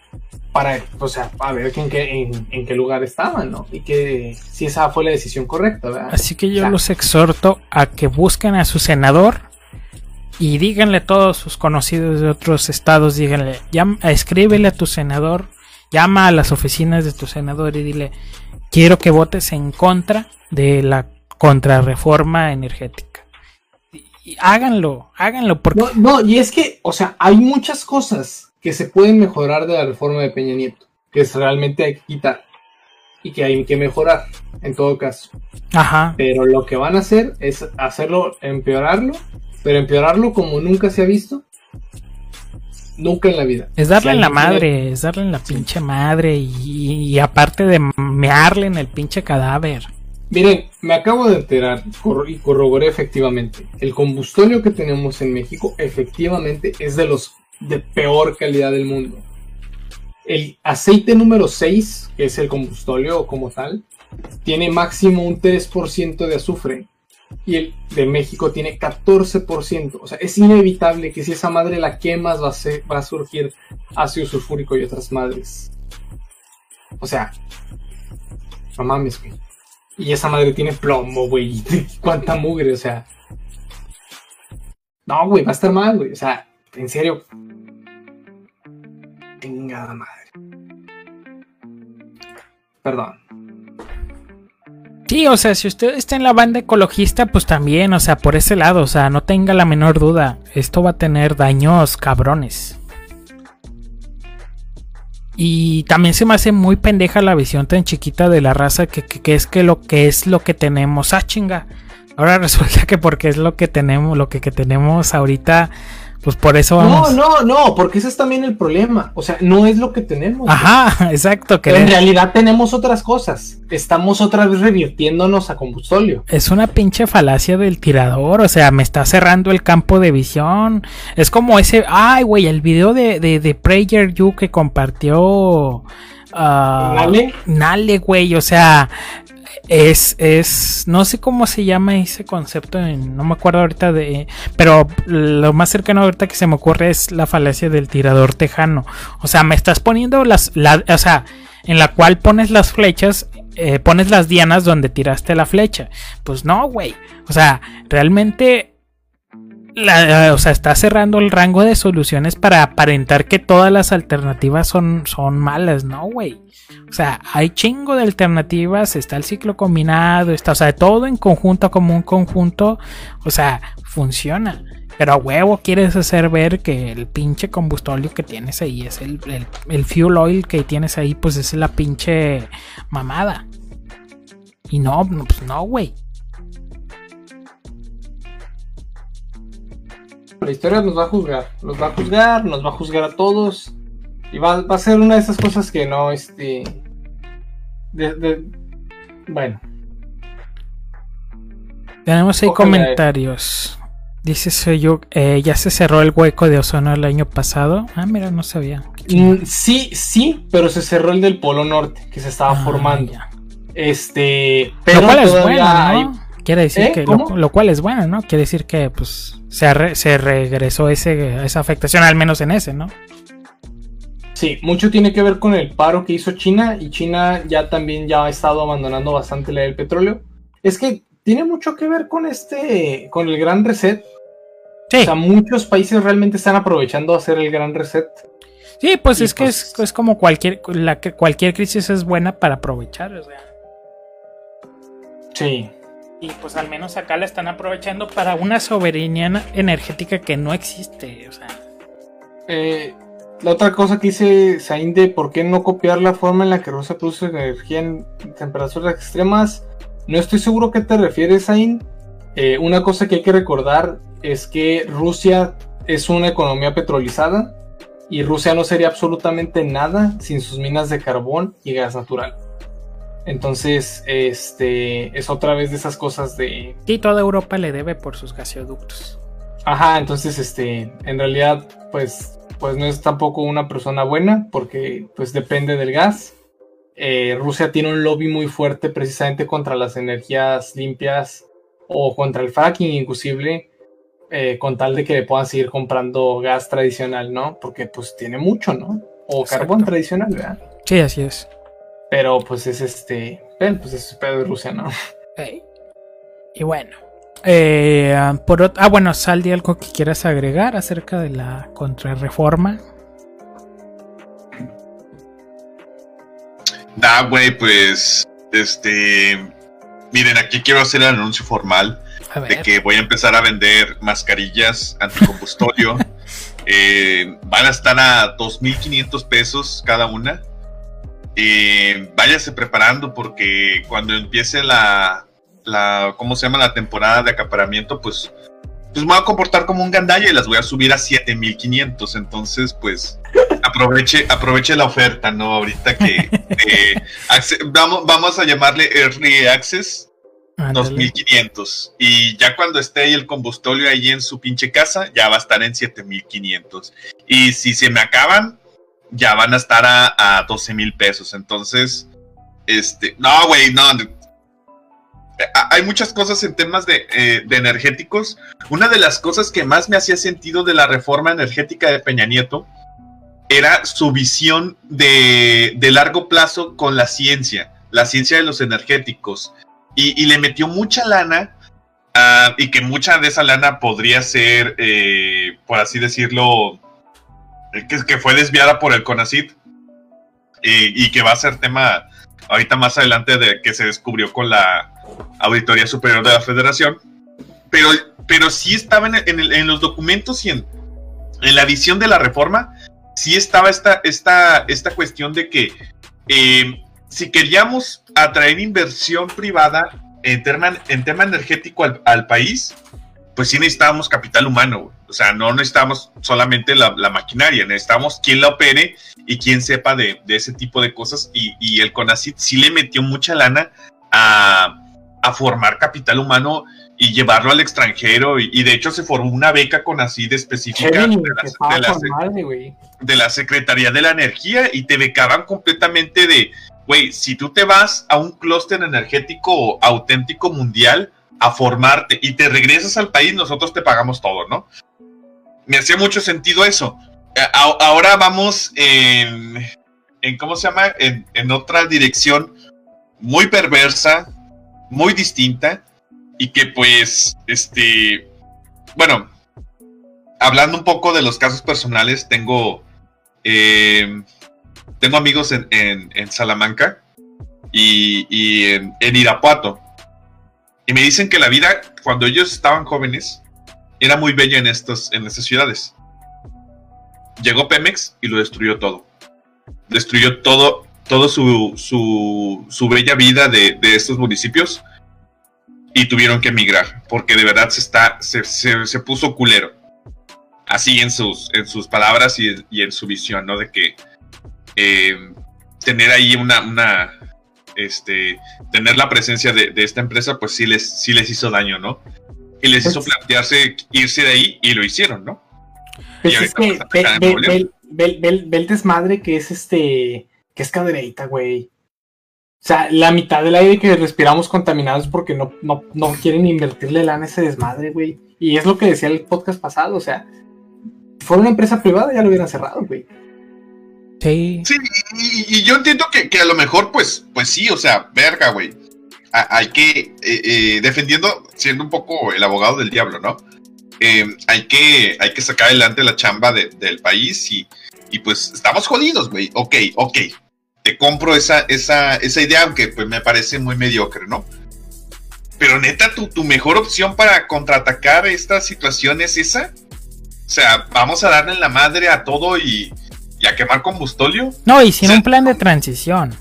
para, o sea, a ver en qué, en, en qué lugar estaban, ¿no? Y que si esa fue la decisión correcta, ¿verdad? así que yo o sea, los exhorto a que busquen a su senador y díganle a todos sus conocidos de otros estados, díganle, llam- escríbele a tu senador, llama a las oficinas de tu senador y dile, quiero que votes en contra de la contrarreforma energética. Y- y háganlo, háganlo, porque No, no, y es que, o sea, hay muchas cosas que se pueden mejorar de la reforma de Peña Nieto, que es realmente hay que quitar y que hay que mejorar, en todo caso. Ajá. Pero lo que van a hacer es hacerlo, empeorarlo, pero empeorarlo como nunca se ha visto, nunca en la vida. Es darle en la tiene- madre, es darle en la pinche madre y, y aparte de mearle en el pinche cadáver. Miren, me acabo de enterar y corroboré efectivamente. El combustóleo que tenemos en México efectivamente es de los de peor calidad del mundo. El aceite número 6, que es el combustóleo como tal, tiene máximo un 3% de azufre. Y el de México tiene 14%. O sea, es inevitable que si esa madre la quemas va a, ser- va a surgir ácido sulfúrico y otras madres. O sea, no mames, güey. Y esa madre tiene plomo, güey. Cuánta mugre, o sea. No, güey, va a estar mal, güey. O sea, en serio. Chingada madre. Perdón. Sí, o sea, si usted está en la banda ecologista, pues también, o sea, por ese lado, o sea, no tenga la menor duda, esto va a tener daños cabrones. Y también se me hace muy pendeja la visión tan chiquita de la raza que, que- que es que lo que es lo que tenemos. Ah, chinga. Ahora resulta que porque es lo que tenemos, lo que, que tenemos ahorita, pues por eso No, vamos. no, no, porque ese es también el problema. O sea, no es lo que tenemos. Ajá, exacto. Pero en querer- realidad tenemos otras cosas. Estamos otra vez revirtiéndonos a combustóleo. Es una pinche falacia del tirador, o sea, me está cerrando el campo de visión. Es como ese, ay, güey, el video de, de, de Prayer You que compartió ah, ¿Nale? Nale, güey, o sea, es, es, no sé cómo se llama ese concepto, no me acuerdo ahorita de, pero lo más cercano ahorita que se me ocurre es la falacia del tirador tejano. O sea, me estás poniendo las, la, o sea, en la cual pones las flechas, eh, pones las dianas donde tiraste la flecha. Pues no, güey. O sea, realmente, la- o sea, está cerrando el rango de soluciones para aparentar que todas las alternativas son, son malas, ¿no, güey? O sea, hay chingo de alternativas, está el ciclo combinado, está, o sea, todo en conjunto como un conjunto, o sea, funciona. Pero a huevo quieres hacer ver que el pinche combustóleo que tienes ahí es el, el, el fuel oil que tienes ahí, pues es la pinche mamada. Y no, no, pues no, güey. La historia nos va a juzgar. Nos va a juzgar, nos va a juzgar a todos. Y va, va a ser una de esas cosas que no, este. de- de- bueno, Tenemos ahí Ojalá. comentarios. Dice soy yo, eh, ya se cerró el hueco de ozono el año pasado. Ah, mira, no sabía. Mm, sí, sí, pero se cerró el del Polo Norte, que se estaba Ah, formando. ya. Este, pero es bueno. Quiere decir ¿Eh? que lo, cual es bueno, ¿no? Quiere decir que pues se, se regresó ese, esa afectación, al menos en ese, ¿no? Sí, mucho tiene que ver con el paro que hizo China y China ya también ya ha estado abandonando bastante la del petróleo. Es que tiene mucho que ver con este, con el gran reset. Sí, O sea, muchos países realmente están aprovechando hacer el gran reset. sí, pues y es que pues- es, es como cualquier, la, cualquier crisis es buena para aprovechar, o sea. Sí, Y pues al menos acá la están aprovechando para una soberanía energética que no existe, o sea. Eh, la otra cosa que dice Zain de por qué no copiar la forma en la que Rusia produce energía en temperaturas extremas, no estoy seguro a qué te refieres, Zain. Eh, una cosa que hay que recordar es que Rusia es una economía petrolizada y Rusia no sería absolutamente nada sin sus minas de carbón y gas natural. Entonces, este es otra vez de esas cosas de Y toda Europa le debe por sus gasoductos. Ajá, entonces este, en realidad, pues, pues no es tampoco una persona buena, porque pues depende del gas. Eh, Rusia tiene un lobby muy fuerte precisamente contra las energías limpias o contra el fracking inclusive, eh, con tal de que le puedan seguir comprando gas tradicional, ¿no? Porque pues tiene mucho, ¿no? O Exacto. carbón tradicional, ¿verdad? Sí, así es. Pero pues es este, ven, pues es pedo de Rusia, ¿no? Y bueno. eh, por ot- ah, bueno, Saldi, algo que quieras agregar acerca de la contrarreforma. Da, güey, pues. Este. Miren, aquí quiero hacer el anuncio formal de que voy a empezar a vender mascarillas anticombustorio. Eh, van a estar a 2.500 pesos cada una. Eh, váyase preparando porque cuando empiece la, la, ¿cómo se llama? La temporada de acaparamiento, pues, pues me voy a comportar como un gandalla y las voy a subir a 7.500. Entonces, pues, aproveche, aproveche la oferta, ¿no? Ahorita que eh, vamos, vamos a llamarle Early Access. Ándale. 2500 y ya cuando esté ahí el combustorio ahí en su pinche casa ya va a estar en 7500 y si se me acaban ya van a estar a, a 12 mil pesos. Entonces este no güey no. Hay muchas cosas en temas de, eh, de energéticos. Una de las cosas que más me hacía sentido de la reforma energética de Peña Nieto era su visión de, de largo plazo con la ciencia la ciencia de los energéticos. Y, le metió mucha lana ah, y que mucha de esa lana podría ser, eh, por así decirlo, que, que fue desviada por el CONACIT eh, y que va a ser tema ahorita más adelante de que se descubrió con la Auditoría Superior de la Federación. Pero, pero sí estaba en, en los documentos y en, en la visión de la reforma, sí estaba esta, esta, esta cuestión de que eh, si queríamos atraer inversión privada en tema, en tema energético al, al país, pues sí necesitábamos capital humano. güey. O sea, no necesitamos solamente la, la maquinaria, necesitamos quien la opere y quien sepa de, de ese tipo de cosas. Y, y el CONACIT sí le metió mucha lana a, a formar capital humano y llevarlo al extranjero. Y, y de hecho se formó una beca específica Chevy, de que la- estaba de la- con madre, güey. de la Secretaría de la Energía y te becaban completamente de, güey, si tú te vas a un clúster energético auténtico mundial a formarte y te regresas al país, nosotros te pagamos todo, ¿no? Me hacía mucho sentido eso. Ahora vamos en, en ¿cómo se llama? En, otra dirección muy perversa, muy distinta y que pues, este, bueno, hablando un poco de los casos personales, tengo eh, tengo amigos en, en- Salamanca y, y en Irapuato. Y me dicen que la vida, cuando ellos estaban jóvenes, era muy bella en, estos, en estas ciudades. Llegó Pemex y lo destruyó todo. Destruyó todo, todo su, su, su bella vida de, de estos municipios y tuvieron que emigrar porque de verdad se, está, se, se- se puso culero así en sus, en sus palabras y, y en su visión, ¿no? De que eh, tener ahí una, una, este, tener la presencia de, de esta empresa, pues sí les, sí les hizo daño, ¿no? Y les hizo Pues- plantearse irse de ahí y lo hicieron, ¿no? Pues Y es que ve, ve- ve- ve, ve- ve el desmadre que es este, que es cadereyta, güey. O sea, la mitad del aire que respiramos contaminado es porque no, no, no quieren invertirle lana a ese desmadre, güey. Y es lo que decía el podcast pasado, o sea, si fuera una empresa privada ya lo hubieran cerrado, güey. Sí. Sí, y, y yo entiendo que, que a lo mejor, pues, pues sí, o sea, verga, güey. Hay que, eh, eh, defendiendo, siendo un poco el abogado del diablo, ¿no? Eh, hay, que, hay que sacar adelante la chamba de- del país y, y pues estamos jodidos, güey. Ok, ok. Te compro esa, esa, esa idea, aunque pues me parece muy mediocre, ¿no? Pero neta, tu, tu mejor opción para contraatacar esta situación es esa. O sea, vamos a darle la madre a todo y, y a quemar combustóleo. No, y sin un plan de transición.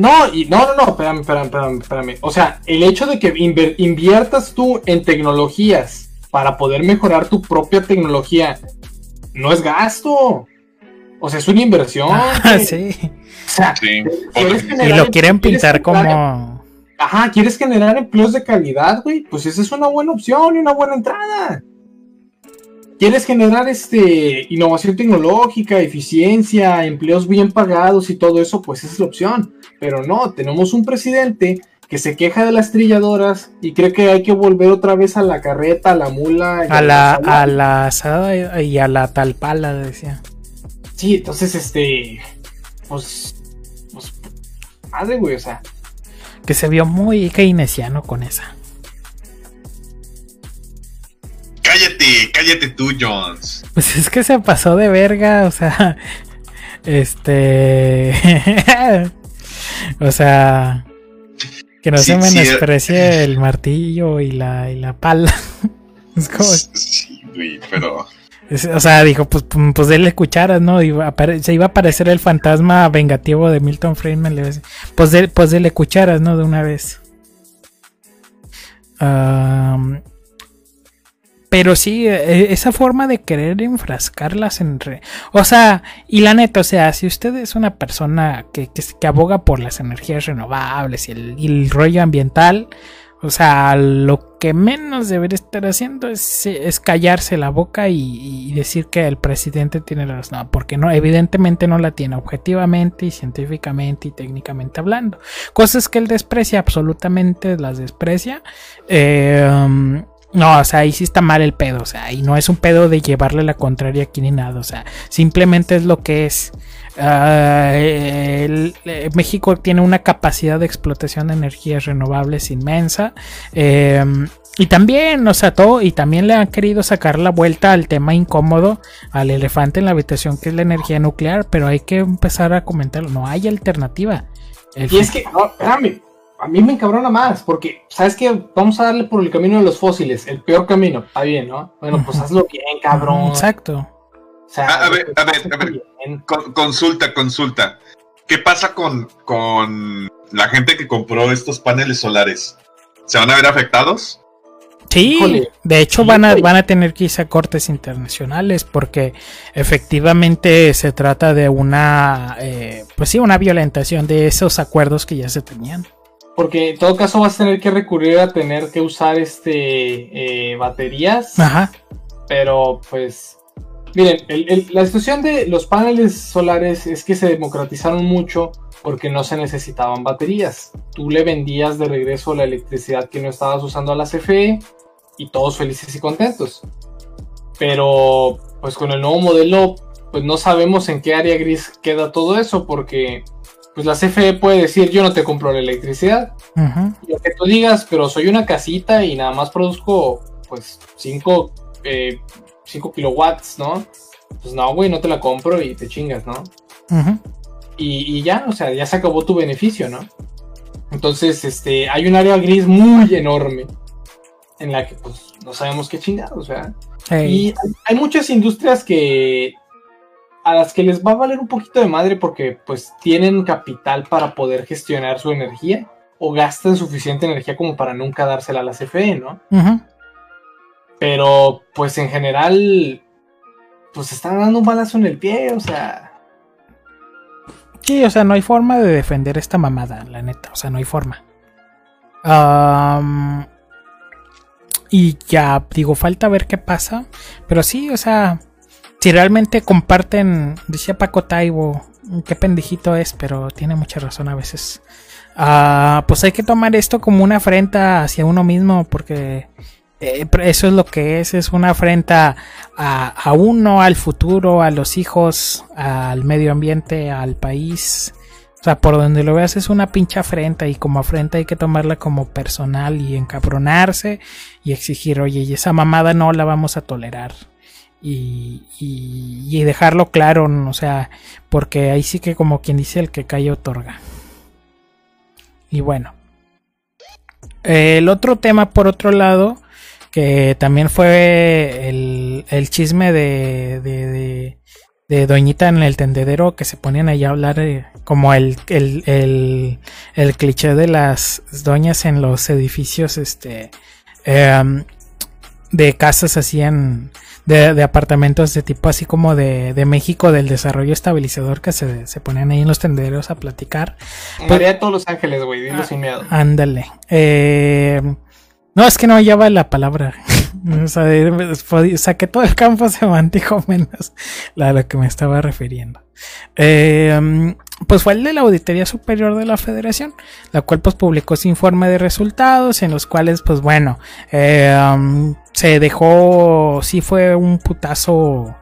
No, y no, no, no, espérame, espérame, espérame, espérame. O sea, el hecho de que inviertas tú en tecnologías para poder mejorar tu propia tecnología no es gasto. O sea, es una inversión. Ah, sí. O sea, Sí. ¿quieres Y generar lo em- quieren pintar como. Ajá, ¿quieres generar empleos de calidad, güey? Pues esa es una buena opción y una buena entrada. ¿Quieres generar este innovación tecnológica, eficiencia, empleos bien pagados y todo eso? Pues esa es la opción. Pero no, tenemos un presidente que se queja de las trilladoras y cree que hay que volver otra vez a la carreta, a la mula. y A la, a la asada y a la talpala, decía. Sí, entonces este. Pues. Pues. Madre, güey, o sea. Que se vio muy keynesiano con esa. Cállate, cállate tú, Jones. Pues es que se pasó de verga, o sea. Este. o sea. Que no Sí, se sí, menosprecie el martillo y la, y la pala. Es como- Sí, güey, pero. o sea, dijo, pues, pum, pues déle cucharas, ¿no? Iba se iba a aparecer el fantasma vengativo de Milton Friedman. le Pues, de, pues dele cucharas, ¿no? De una vez. Am, pero sí, eh, esa forma de querer enfrascarlas en... re- O sea, y la neta, o sea, si usted es una persona que, que, que aboga por las energías renovables y el, rollo ambiental, o sea, lo que menos debería estar haciendo es, es callarse la boca y, decir que el presidente tiene la razón. No, porque no, evidentemente no la tiene objetivamente y científicamente y técnicamente hablando. Cosas que él desprecia, absolutamente las desprecia. Eh, no, o sea, ahí sí está mal el pedo, o sea, y no es un pedo de llevarle la contraria aquí ni nada, o sea, simplemente es lo que es. Ah, eh, México tiene una capacidad de explotación de energías renovables inmensa. eh, y también, o sea, todo, y también le han querido sacar la vuelta al tema incómodo, al elefante en la habitación, que es la energía nuclear, pero hay que empezar a comentarlo. No hay alternativa. Y es que, no, espérame, a mí me encabrona más, porque, ¿sabes qué? Vamos a darle por el camino de los fósiles, el peor camino, está bien, ¿no? Bueno, pues hazlo bien, cabrón. Exacto. O sea, A- a ver, a ver, a ver. Con- consulta, consulta. ¿Qué pasa con, con la gente que compró estos paneles solares? ¿Se van a ver afectados? Sí, Híjole. de hecho van a, van a tener que irse a cortes internacionales porque efectivamente se trata de una, eh, pues sí, una violentación de esos acuerdos que ya se tenían. Porque en todo caso vas a tener que recurrir a tener que usar este eh, baterías, Ajá. pero pues miren, el- el- la situación de los paneles solares es que se democratizaron mucho porque no se necesitaban baterías. Tú le vendías de regreso la electricidad que no estabas usando a la CFE y todos felices y contentos. Pero pues con el nuevo modelo pues no sabemos en qué área gris queda todo eso porque pues la CFE puede decir yo no te compro la electricidad lo que tú digas, pero soy una casita y nada más produzco pues 5 kilowatts, ¿no? Pues no, güey, no te la compro y te chingas, ¿no? Y, y ya, o sea, ya se acabó tu beneficio, ¿no? Entonces, este, hay un área gris muy enorme en la que pues no sabemos qué chingados, o sea. Y hay, hay muchas industrias que a las que les va a valer un poquito de madre porque pues tienen capital para poder gestionar su energía o gastan suficiente energía como para nunca dársela a la CFE, ¿no? Pero pues en general pues están dando un balazo en el pie, o sea, Sí, o sea, no hay forma de defender esta mamada, la neta. O sea, no hay forma. Y ya, digo, falta ver qué pasa. Pero sí, o sea, si realmente comparten, decía Paco Taibo, qué pendejito es, pero tiene mucha razón a veces. Ah, pues hay que tomar esto como una afrenta hacia uno mismo, porque eh, eso es lo que es, es una afrenta a, uno, al futuro, a los hijos, al medio ambiente, al país. O sea, por donde lo veas es una pinche afrenta y como afrenta hay que tomarla como personal y encabronarse y exigir, oye, y esa mamada no la vamos a tolerar. Y, y, dejarlo claro, o sea, porque ahí sí que como quien dice el que cae otorga. Y bueno. El otro tema, por otro lado, que también fue el, el chisme de, de, de, de Doñita en el tendedero, que se ponían ahí a hablar eh, como el, el, el, el cliché de las doñas en los edificios, este, em, de casas así en, de, de apartamentos de tipo así como de, de México, del desarrollo estabilizador, que se, se ponían ahí en los tendederos a platicar. María de todos los ángeles, güey, dilo sin miedo. Ándale. Eh, no, es que no hallaba la palabra. o sea, saqué todo el campo semántico menos la a lo que me estaba refiriendo. Eh, pues fue el de la Auditoría Superior de la Federación, la cual pues publicó su informe de resultados en los cuales pues bueno, eh, um, se dejó, sí fue un putazo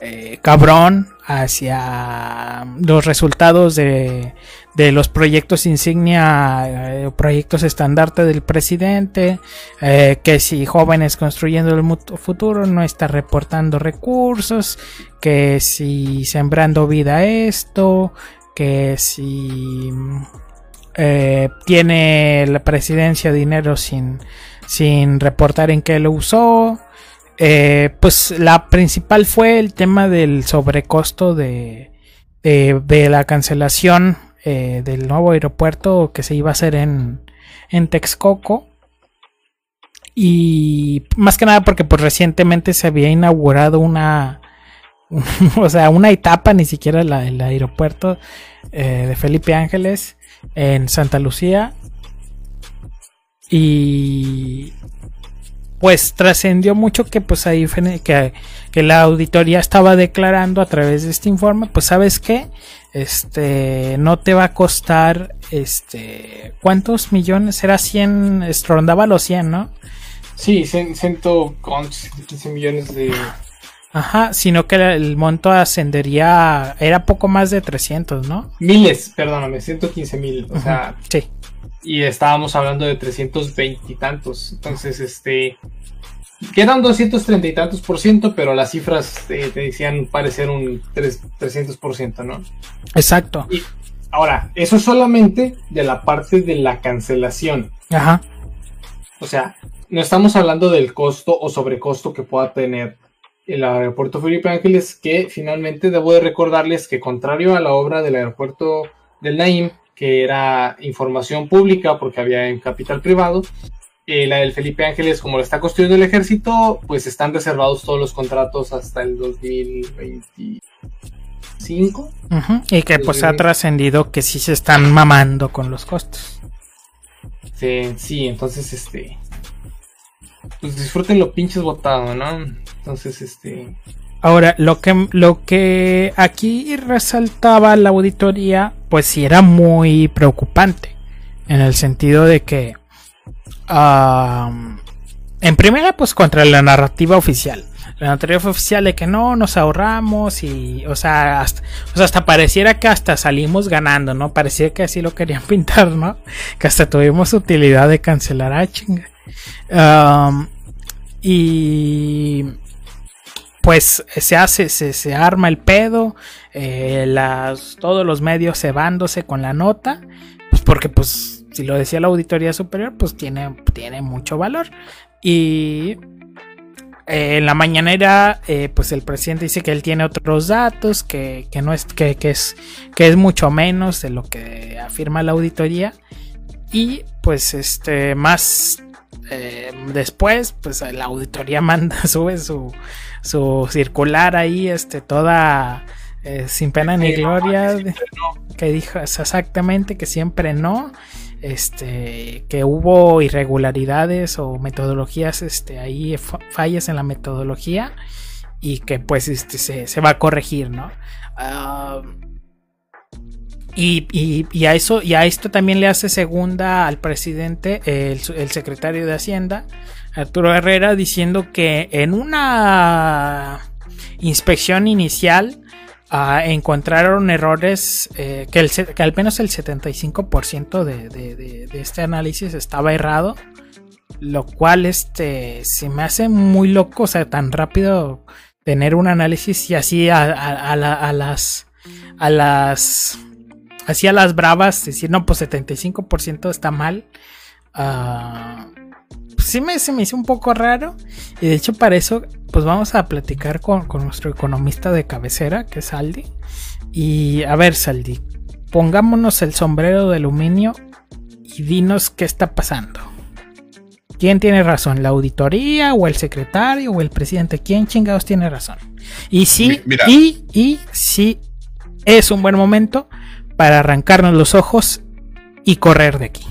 eh, cabrón hacia los resultados de, de los proyectos insignia, eh, proyectos estandarte del presidente, que si jóvenes construyendo el futuro no está reportando recursos, que si sembrando vida esto, que si eh, tiene la presidencia dinero sin, sin reportar en qué lo usó. Eh, pues la principal fue el tema del sobrecosto de, de, la cancelación eh, del nuevo aeropuerto que se iba a hacer en, en Texcoco. Y más que nada porque pues recientemente se había inaugurado una, o sea, una etapa, ni siquiera la, el aeropuerto eh, de Felipe Ángeles en Santa Lucía. Y pues trascendió mucho que pues ahí que, la auditoría estaba declarando a través de este informe, pues sabes qué, este no te va a costar este cuántos millones era 100 este, rondaba los 100 no Sí, cien- ciento con 115 millones de. Ajá sino que el monto ascendería era poco más de 300 no Miles, perdóname, 115 mil. O sea, sí y estábamos hablando de 320 y tantos. Entonces, este. Que eran 230 y tantos por ciento, pero las cifras eh, te decían parecer un 3, 300 por ciento, ¿no? exacto Y ahora, eso solamente de la parte de la cancelación. ajá O sea, no estamos hablando del costo o sobrecosto que pueda tener el aeropuerto Felipe Ángeles, que finalmente debo de recordarles que contrario a la obra del aeropuerto del Naim, que era información pública porque había en capital privado, eh, la del Felipe Ángeles, como lo está construyendo el ejército, pues están reservados todos los contratos hasta el 2025. ujú, y que pues ha trascendido que sí se están mamando con los costos Sí, sí, entonces este. Pues disfruten lo pinches botado, ¿no? Entonces, este. Ahora, lo que, lo que aquí resaltaba la auditoría, pues sí era muy preocupante. En el sentido de que, en primera, pues contra la narrativa oficial. La narrativa oficial de que no, nos ahorramos y, o sea, hasta, o sea, hasta pareciera que hasta salimos ganando, ¿no? Parecía que así lo querían pintar, ¿no? Que hasta tuvimos utilidad de cancelar a chinga. Y pues se hace, se, se arma el pedo, eh, las, todos los medios cebándose con la nota, pues porque pues si lo decía la auditoría superior, pues tiene, tiene mucho valor. Y eh, en la mañanera, eh, pues el presidente dice que él tiene otros datos, que, que no es, que, que es, que es mucho menos de lo que afirma la auditoría. Y pues este, más eh, después, pues la auditoría manda, sube su, su circular ahí, este, toda eh, sin pena ni Sí, no, gloria, que que dijo exactamente que siempre no, este, que hubo irregularidades o metodologías, este, ahí fa- fallas en la metodología y que pues este, se, se va a corregir, ¿no? Ah, y, y- a eso, y a esto también le hace segunda al presidente, el, secretario de Hacienda, Arturo Herrera, diciendo que en una inspección inicial ah, encontraron errores, eh, que, el, que al menos el 75% de, de- de- este análisis estaba errado, lo cual este, se me hace muy loco, o sea, tan rápido tener un análisis y así a, a las a las así a las bravas decir no pues 75% está mal Ah, pues sí me, se me hizo un poco raro y de hecho para eso pues vamos a platicar con, con nuestro economista de cabecera que es Saldi y a ver Saldi pongámonos el sombrero de aluminio y dinos qué está pasando ¿Quién tiene razón? ¿La auditoría o el secretario o el presidente? ¿Quién chingados tiene razón? Y sí, mira. y, y sí es un buen momento para arrancarnos los ojos y correr de aquí.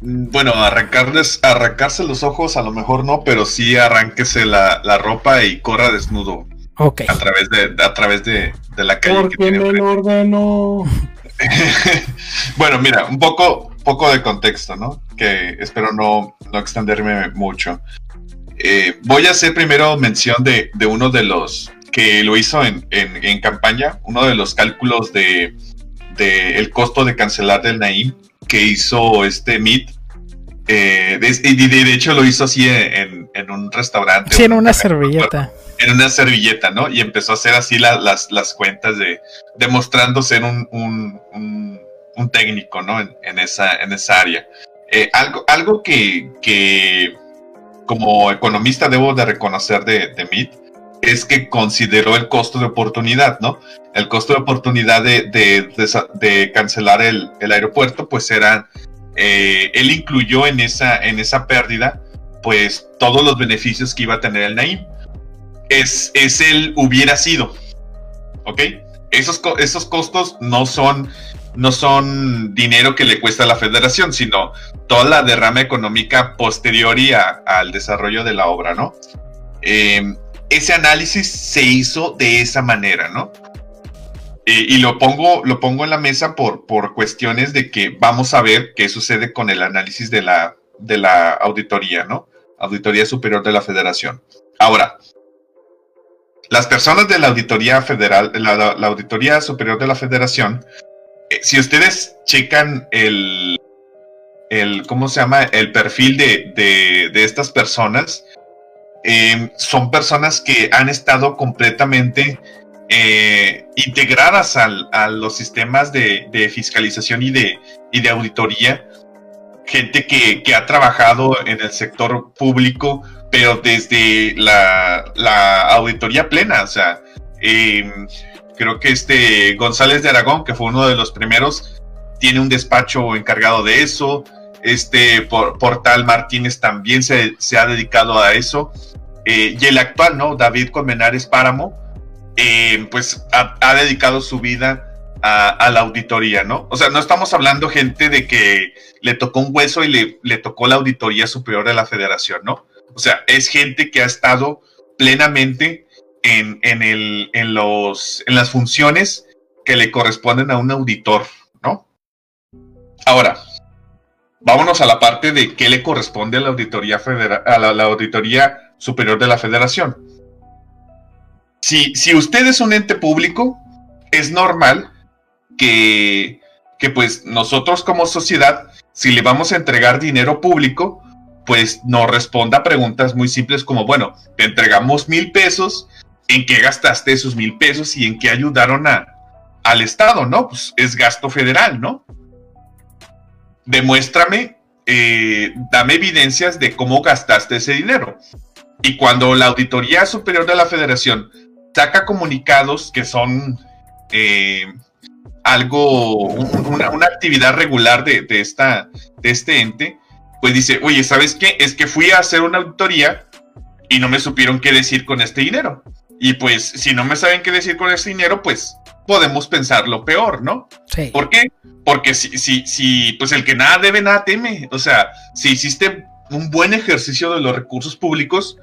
Bueno, arrancarles, arrancarse los ojos a lo mejor no, pero sí arránquese la, la ropa y corra desnudo Ok. a través de, a través de, de la calle que Porque tiene me enfrente. lo ordenó. bueno, mira, un poco, poco de contexto, ¿no? Que espero no, no extenderme mucho. Eh, voy a hacer primero mención de, de uno de los que lo hizo en, en- en campaña, uno de los cálculos de, de el costo de cancelar del Naim que hizo este Meet. Eh, de- y de, de hecho lo hizo así en, en un restaurante. Sí, en una servilleta. en una servilleta, ¿no? Y empezó a hacer así la- las, las cuentas de demostrando ser un, un, un- un técnico, ¿no? En, en esa, en esa área. Eh, algo algo que, que como economista debo de reconocer de, de Meet es que consideró el costo de oportunidad, ¿no? El costo de oportunidad de, de, cancelar el, el aeropuerto, pues era, eh, él incluyó en esa, en esa pérdida, pues todos los beneficios que iba a tener el Naim es, es el hubiera sido. ¿Ok? Esos, esos costos no son, no son dinero que le cuesta a la federación, sino toda la derrama económica posterior al desarrollo de la obra, ¿no? Eh, ese análisis se hizo de esa manera, ¿no? Y lo pongo, lo pongo en la mesa por, por cuestiones de que vamos a ver qué sucede con el análisis de la, de la auditoría, ¿no? Auditoría Superior de la Federación. Ahora, las personas de la Auditoría Federal, la, Auditoría Superior de la Federación, eh, si ustedes checan el, el, ¿cómo se llama? El perfil de- de estas personas, eh, son personas que han estado completamente eh, integradas al- a los sistemas de, de fiscalización y de, y de auditoría. Gente que, que ha trabajado en el sector público, pero desde la, la auditoría plena. O sea, eh, creo que este González de Aragón, que fue uno de los primeros, tiene un despacho encargado de eso. Este por- Portal Martínez también se, se ha dedicado a eso. Eh, y el actual, ¿no? David Colmenares Páramo, eh, pues ha, ha dedicado su vida a, a la auditoría, ¿no? O sea, no estamos hablando gente de que le tocó un hueso y le, le tocó la auditoría superior de la federación, ¿no? O sea, es gente que ha estado plenamente en, en, el, en, los, en las funciones que le corresponden a un auditor, ¿no? Ahora, vámonos a la parte de qué le corresponde a la auditoría federa- a la, auditoría superior de la federación. Si, si usted es un ente público, es normal que, que pues nosotros como sociedad, si le vamos a entregar dinero público, pues nos responda a preguntas muy simples como, bueno, te entregamos mil pesos, ¿en qué gastaste esos mil pesos y en qué ayudaron a, al Estado, no? Pues es gasto federal, ¿no? Demuéstrame, eh, dame evidencias de cómo gastaste ese dinero. Y cuando la Auditoría Superior de la Federación saca comunicados que son eh, algo, un- una, una actividad regular de, de esta, de este ente, pues dice, oye, ¿sabes qué? Es que fui a hacer una auditoría y no me supieron qué decir con este dinero. Y pues, si no me saben qué decir con este dinero, pues podemos pensar lo peor, ¿no? Sí. ¿Por qué? Porque si, si, si, pues el que nada debe, nada teme. O sea, si hiciste un buen ejercicio de los recursos públicos,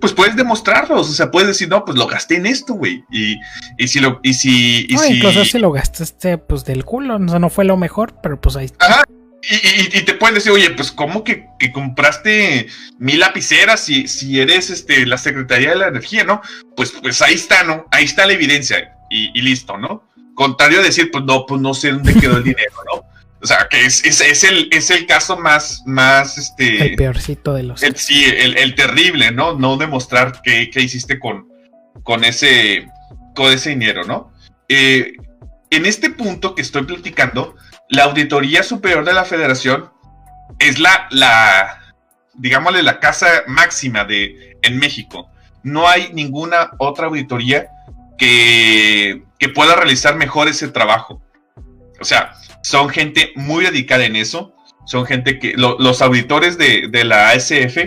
pues puedes demostrarlos. O sea, puedes decir, no, pues lo gasté en esto, güey. Y, y si lo, y si, y No, si. incluso si lo gastaste pues del culo, o sea, no fue lo mejor, pero pues ahí está. Ajá. Y, y- te pueden decir, oye, pues, ¿cómo que, que compraste mil lapiceras si, si eres este, la Secretaría de la Energía, no? Pues, pues ahí está, ¿no? Ahí está la evidencia y, y listo, ¿no? Contrario a decir, pues no, pues no sé dónde quedó el dinero, ¿no? O sea, que es, es, es el, es el caso más, más, este... El peorcito de los. El, sí, el, el terrible, ¿no? No demostrar qué, qué hiciste con, con, ese, con ese dinero, ¿no? Eh, en este punto que estoy platicando, la Auditoría Superior de la Federación es la, la digámosle, la casa máxima de, en México. No hay ninguna otra auditoría que, que pueda realizar mejor ese trabajo. O sea, son gente muy dedicada en eso son gente que lo- los auditores de, de la ASF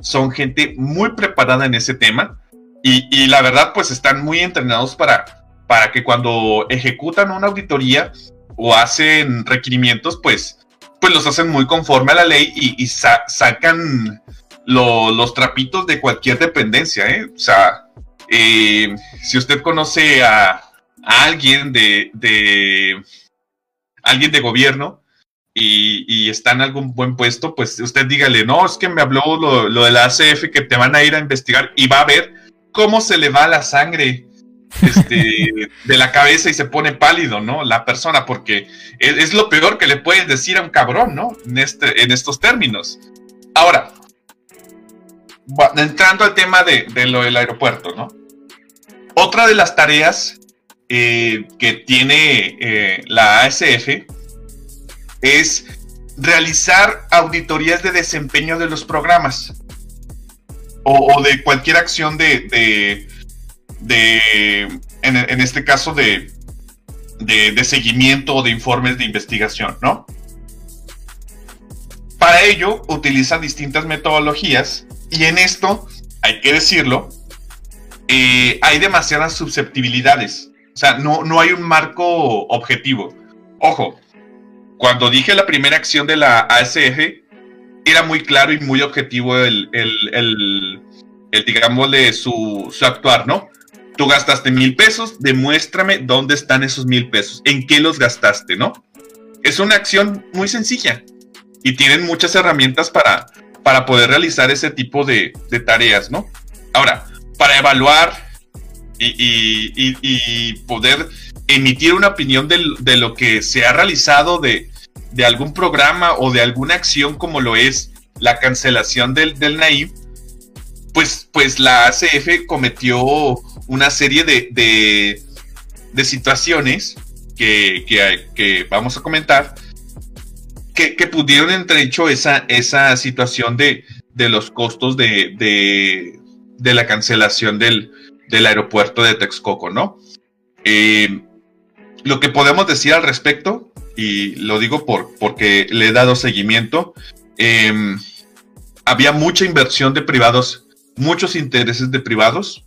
son gente muy preparada en ese tema y, y la verdad pues están muy entrenados para, para que cuando ejecutan una auditoría o hacen requerimientos pues, pues los hacen muy conforme a la ley y, y sa- sacan lo- los trapitos de cualquier dependencia. ¿eh? O sea, eh, si usted conoce a, a alguien de, de alguien de gobierno, y, y está en algún buen puesto, pues usted dígale, no, es que me habló lo, lo de la ACF que te van a ir a investigar y va a ver cómo se le va la sangre este, de la cabeza y se pone pálido, ¿no? La persona, porque es, es lo peor que le puedes decir a un cabrón, ¿no? En, este, en estos términos. Ahora, entrando al tema de, de lo del aeropuerto, ¿no? Otra de las tareas eh, que tiene eh, la ASF es realizar auditorías de desempeño de los programas o, de cualquier acción de, de, en este caso de, de, de seguimiento o de informes de investigación, ¿no? Para ello utilizan distintas metodologías y en esto, hay que decirlo, eh, hay demasiadas susceptibilidades. O sea, no, no hay un marco objetivo. Ojo, cuando dije la primera acción de la ASF, era muy claro y muy objetivo el, el, el, el, digámosle, su, su actuar, ¿no? Tú gastaste mil pesos, demuéstrame dónde están esos mil pesos, en qué los gastaste, ¿no? Es una acción muy sencilla y tienen muchas herramientas para, para poder realizar ese tipo de, de tareas, ¿no? Ahora, para evaluar y, poder emitir una opinión de, lo que se ha realizado de, algún programa o de alguna acción como lo es la cancelación del, del pues, pues la ACF cometió una serie de, de, situaciones que, que, vamos a comentar que, pudieron entrehecho esa, esa situación de, de los costos de, de, la cancelación del, del aeropuerto de Texcoco, ¿no? Eh, lo que podemos decir al respecto, y lo digo por, porque le he dado seguimiento, eh, había mucha inversión de privados, muchos intereses de privados,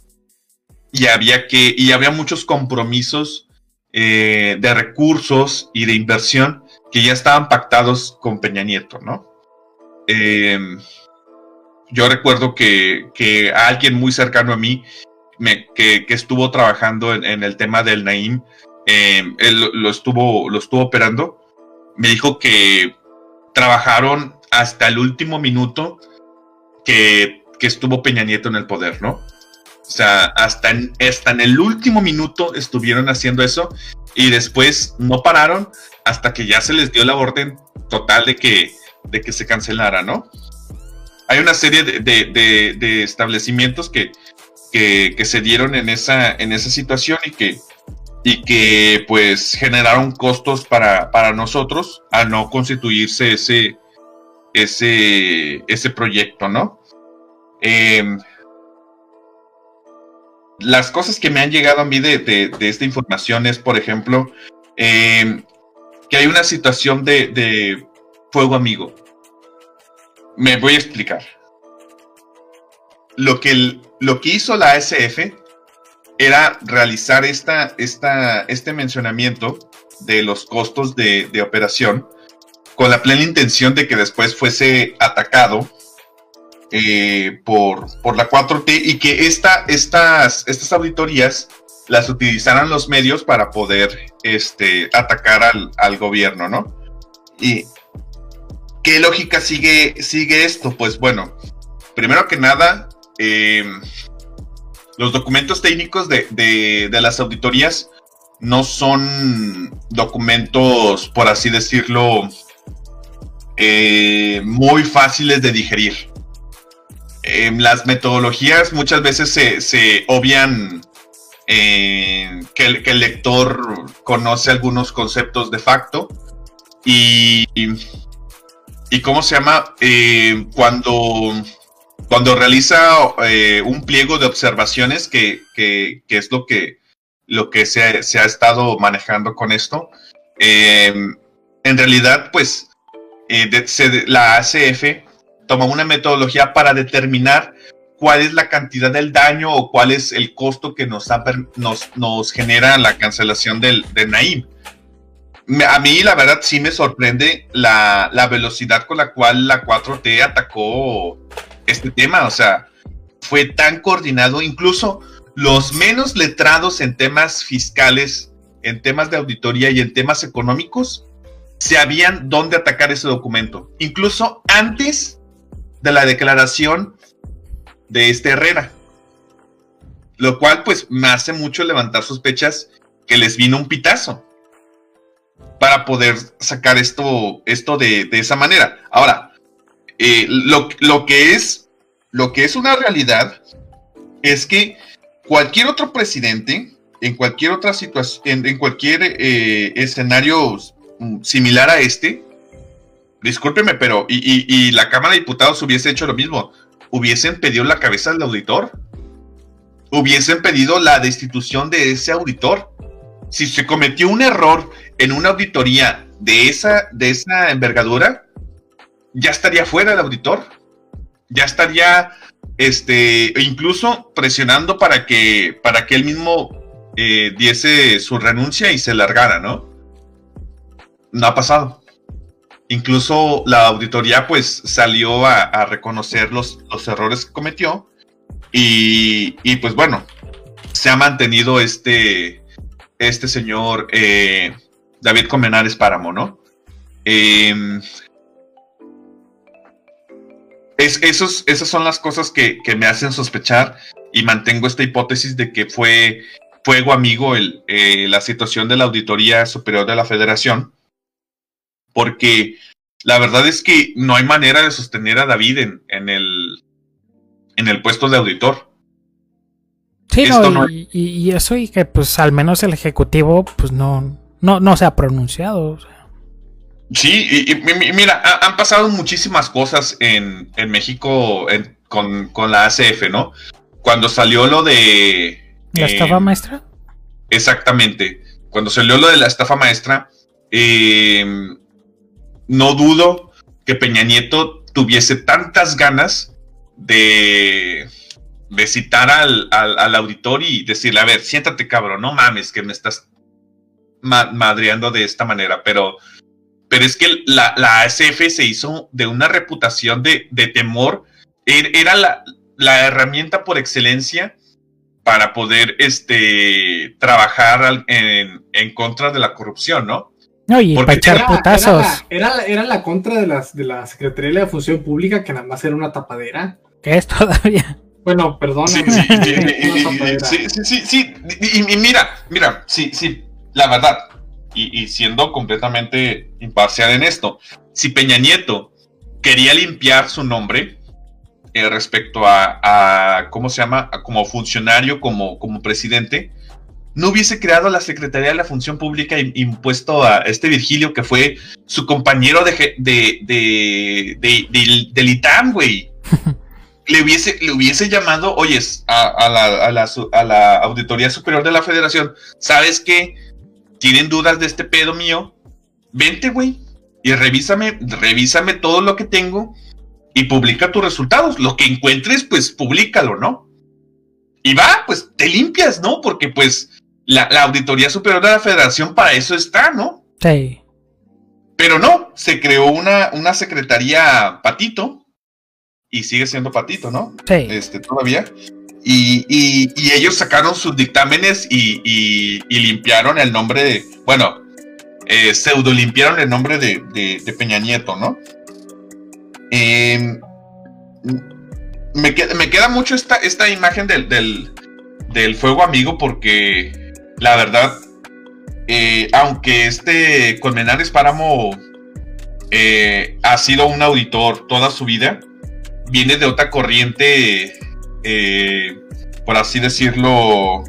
y había que, y había muchos compromisos eh, de recursos y de inversión que ya estaban pactados con Peña Nieto, ¿no? Yo recuerdo que, que alguien muy cercano a mí, me- que, que estuvo trabajando en, el tema del Naim, eh, él lo estuvo, lo estuvo operando, me dijo que trabajaron hasta el último minuto que, que estuvo Peña Nieto en el poder, ¿no? O sea, hasta en, hasta en el último minuto estuvieron haciendo eso y después no pararon hasta que ya se les dio la orden total de que, de que se cancelara, ¿no? Hay una serie de, de- establecimientos que, que, se dieron en esa, en esa situación y que, y que pues generaron costos para, para nosotros al no constituirse ese, ese, ese proyecto, ¿no? Em, las cosas que me han llegado a mí de, de- de esta información es, por ejemplo, em, que hay una situación de, de fuego amigo. Me voy a explicar. Lo que, el- lo que hizo la ASF era realizar esta, esta, este mencionamiento de los costos de, de operación con la plena intención de que después fuese atacado eh, por, por la 4T y que esta, estas, estas auditorías las utilizaran los medios para poder este, atacar al, al gobierno, ¿no? Y ¿qué lógica sigue, sigue esto? Pues bueno, primero que nada, eh, los documentos técnicos de, de, las auditorías no son documentos, por así decirlo, eh, muy fáciles de digerir. Eh, las metodologías muchas veces se, se obvian eh, que, el, lector conoce algunos conceptos de facto y ¿cómo se llama? Eh, cuando, cuando realiza eh, un pliego de observaciones, que, que, que es lo que, lo que se, se, ha estado manejando con esto, eh, en realidad, pues, la ACF toma una metodología para determinar cuál es la cantidad del daño o cuál es el costo que nos, ha, nos, nos genera la cancelación del, de Naim. A mí, la verdad, sí me sorprende la, la, velocidad con la cual la 4T atacó este tema. O sea, fue tan coordinado, incluso los menos letrados en temas fiscales, en temas de auditoría y en temas económicos, sabían dónde atacar ese documento. Incluso antes de la declaración de este Herrera. Lo cual pues me hace mucho levantar sospechas que les vino un pitazo para poder sacar esto, esto de, de esa manera. Ahora, eh, lo, lo, que es, lo que es una realidad es que cualquier otro presidente, en cualquier otra situación, en, cualquier eh, escenario similar a este, discúlpeme, pero y, y, la Cámara de Diputados hubiese hecho lo mismo hubiesen pedido la cabeza del auditor, hubiesen pedido la destitución de ese auditor. Si se cometió un error en una auditoría de esa, de esa envergadura, ya estaría fuera el auditor, ya estaría este, incluso presionando para que, para que él mismo eh, diese su renuncia y se largara, ¿no? No ha pasado. Incluso la auditoría pues salió a, reconocer los, los, errores que cometió y, y, pues bueno, se ha mantenido este, este señor eh, David Comenares Páramo, ¿no? Eh, es, esos, esas son las cosas que, que, me hacen sospechar y mantengo esta hipótesis de que fue fuego amigo el, eh, la situación de la Auditoría Superior de la Federación porque la verdad es que no hay manera de sostener a David en, en el, en el puesto de auditor. Sí, no, no... Y, y, eso y que pues al menos el ejecutivo pues no, no, no se ha pronunciado. O sea. Sí, y, y, mira, ha, han pasado muchísimas cosas en, en México en, con, con, la ACF, ¿no? Cuando salió lo de... ¿La eh, estafa maestra? Exactamente. Cuando salió lo de la estafa maestra, eh, no dudo que Peña Nieto tuviese tantas ganas de, de citar al, al, al, auditor y decirle, a ver, siéntate cabrón, no mames que me estás ma madreando de esta manera, pero, pero es que la, la ASF se hizo de una reputación de, de temor, er, era la, la, herramienta por excelencia para poder este, trabajar en, en contra de la corrupción, ¿no? No, y para echar era, putazos. Era, era, era, la contra de, las, de la Secretaría de la Función Pública, que nada más era una tapadera. ¿Qué es todavía? Bueno, perdón. Sí, sí, sí, sí, sí, sí, y, y, mira, mira, sí, sí, la verdad, y, y, siendo completamente imparcial en esto, si Peña Nieto quería limpiar su nombre eh, respecto a, a, ¿cómo se llama?, a, como funcionario, como, como presidente, no hubiese creado la Secretaría de la Función Pública e impuesto a este Virgilio, que fue su compañero de, de, de, de, de del ITAM, güey. le, hubiese, le hubiese llamado, oyes, a, a, la, a, la, a, la, Auditoría Superior de la Federación, ¿sabes qué? ¿Tienen dudas de este pedo mío? Vente, güey, y revísame, revísame todo lo que tengo y publica tus resultados. Lo que encuentres, pues, públicalo, ¿no? Y va, pues, te limpias, ¿no? Porque, pues, la, la, Auditoría Superior de la Federación para eso está, ¿no? Sí. Pero no, se creó una, una secretaría patito y sigue siendo Patito, ¿no? Sí. Este, todavía. Y, ellos sacaron sus dictámenes y, limpiaron el nombre de, bueno, eh, pseudo limpiaron el nombre de, Peña Nieto, ¿no? Eh, me, queda, me queda mucho esta, esta imagen del, del, del fuego amigo porque la verdad, eh, aunque este Colmenares Páramo eh, ha sido un auditor toda su vida, viene de otra corriente, eh, por así decirlo,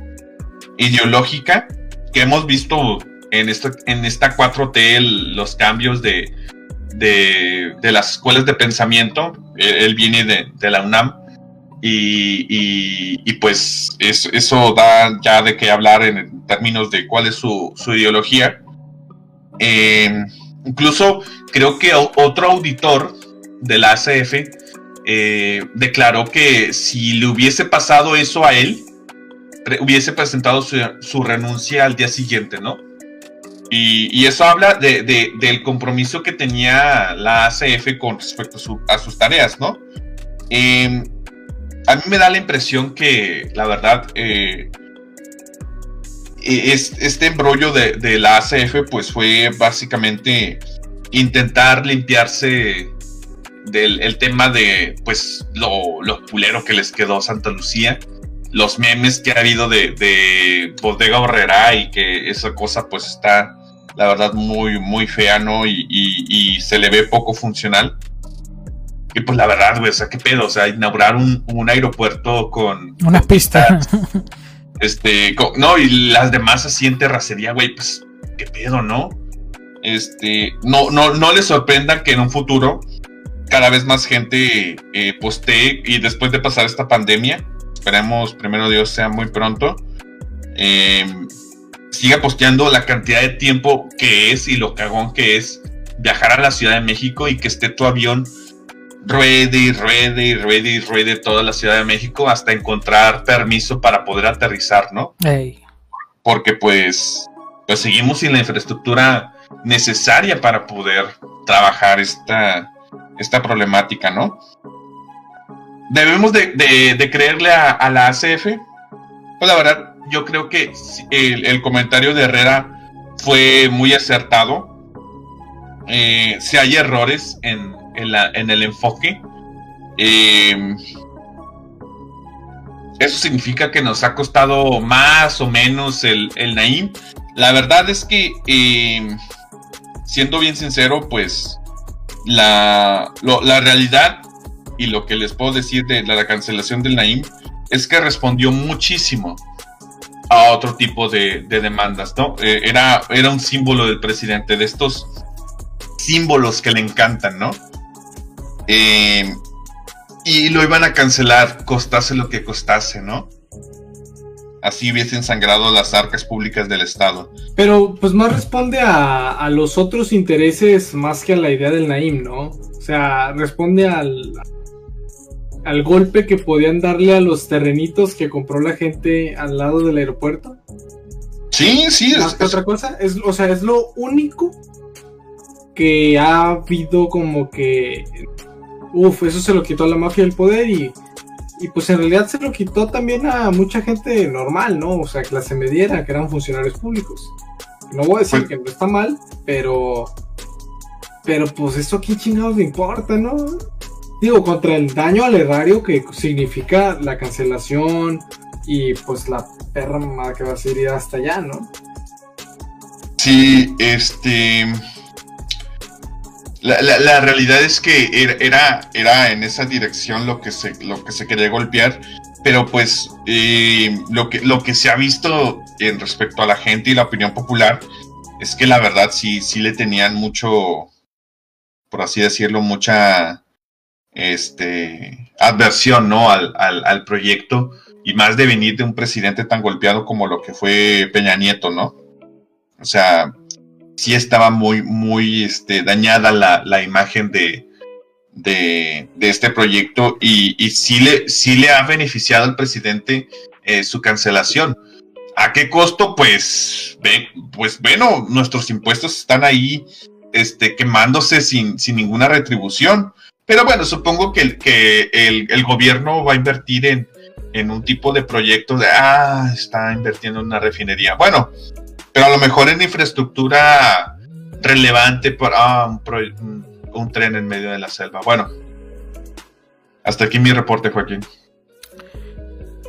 ideológica, que hemos visto en esta, en esta 4T el- los cambios de, de, de las escuelas de pensamiento. Él, viene de, la UNAM. Y, y- pues es- eso da ya de qué hablar en términos de cuál es su, su ideología. Eh, incluso creo que otro auditor de la ACF eh, declaró que si le hubiese pasado eso a él, hubiese presentado su, renuncia al día siguiente, ¿no? Y, eso habla de- de- del compromiso que tenía la ACF con respecto a, su- a sus tareas, ¿no? Eh, a mí me da la impresión que, la verdad, eh, es- este embrollo de, de la ACF, pues fue básicamente intentar limpiarse del el tema de, pues, lo, lo culero que les quedó Santa Lucía, los memes que ha habido de, de Bodega Horrera y que esa cosa, pues, está, la verdad, muy, muy fea, ¿no? Y, y- y se le ve poco funcional. Y pues la verdad, güey, o sea, qué pedo, o sea, inaugurar un, un aeropuerto con... Una pista. Este, no, y las demás así en terracería, güey, pues, qué pedo, ¿no? Este, no, no, no les sorprenda que en un futuro cada vez más gente eh, postee y después de pasar esta pandemia, esperemos primero Dios sea muy pronto, eh, siga posteando la cantidad de tiempo que es y lo cagón que es viajar a la Ciudad de México y que esté tu avión ruede y ruede y ruede y ruede toda la Ciudad de México hasta encontrar permiso para poder aterrizar, ¿no? Porque pues, pues seguimos sin la infraestructura necesaria para poder trabajar esta, esta problemática, ¿no? Debemos de, creerle a, la ACF. Pues la verdad, yo creo que el, comentario de Herrera fue muy acertado. Eh, si hay errores en, el enfoque, eh, eso significa que nos ha costado más o menos el, Naim. La verdad es que, eh, siendo bien sincero, pues la, la realidad y lo que les puedo decir de la, cancelación del Naim es que respondió muchísimo a otro tipo de, de demandas, ¿no? Eh, era, era un símbolo del presidente, de estos símbolos que le encantan, ¿no? Eh, y lo iban a cancelar, costase lo que costase, ¿no? Así hubiesen sangrado las arcas públicas del Estado. Pero pues más responde a, a los otros intereses más que a la idea del Naim, ¿no? O sea, responde al, al golpe que podían darle a los terrenitos que compró la gente al lado del aeropuerto. Sí, sí, Más es, que es- otra cosa, es, o sea, es lo único que ha habido como que... Uf, eso se lo quitó a la mafia del poder y, y pues en realidad se lo quitó también a mucha gente normal, ¿no? O sea, clase mediera, que eran funcionarios públicos. No voy a decir Pues- que no está mal, pero... Pero pues eso a quién chingados le importa, ¿no? Digo, contra el daño al erario que significa la cancelación y pues la perra que va a ir hasta allá, ¿no? sí, este... La, la- realidad es que era, era, era en esa dirección lo que se, lo que se quería golpear, pero pues eh, lo, que, lo que se ha visto en respecto a la gente y la opinión popular es que la verdad sí, sí le tenían mucho, por así decirlo, mucha este, adversión ¿no? al, al, al proyecto y más de venir de un presidente tan golpeado como lo que fue Peña Nieto, ¿no? O sea, sí estaba muy, muy este, dañada la, la imagen de, de, este proyecto y, y sí, le, sí le ha beneficiado al presidente eh, su cancelación. ¿A qué costo? Pues, ve, pues bueno, nuestros impuestos están ahí este, quemándose sin, sin ninguna retribución. Pero bueno, supongo que, el- que el, el gobierno va a invertir en, en un tipo de proyecto de, ah, está invirtiendo en una refinería. Bueno, pero a lo mejor en infraestructura relevante para ah, un, pro- un- un tren en medio de la selva. Bueno, hasta aquí mi reporte, Joaquín.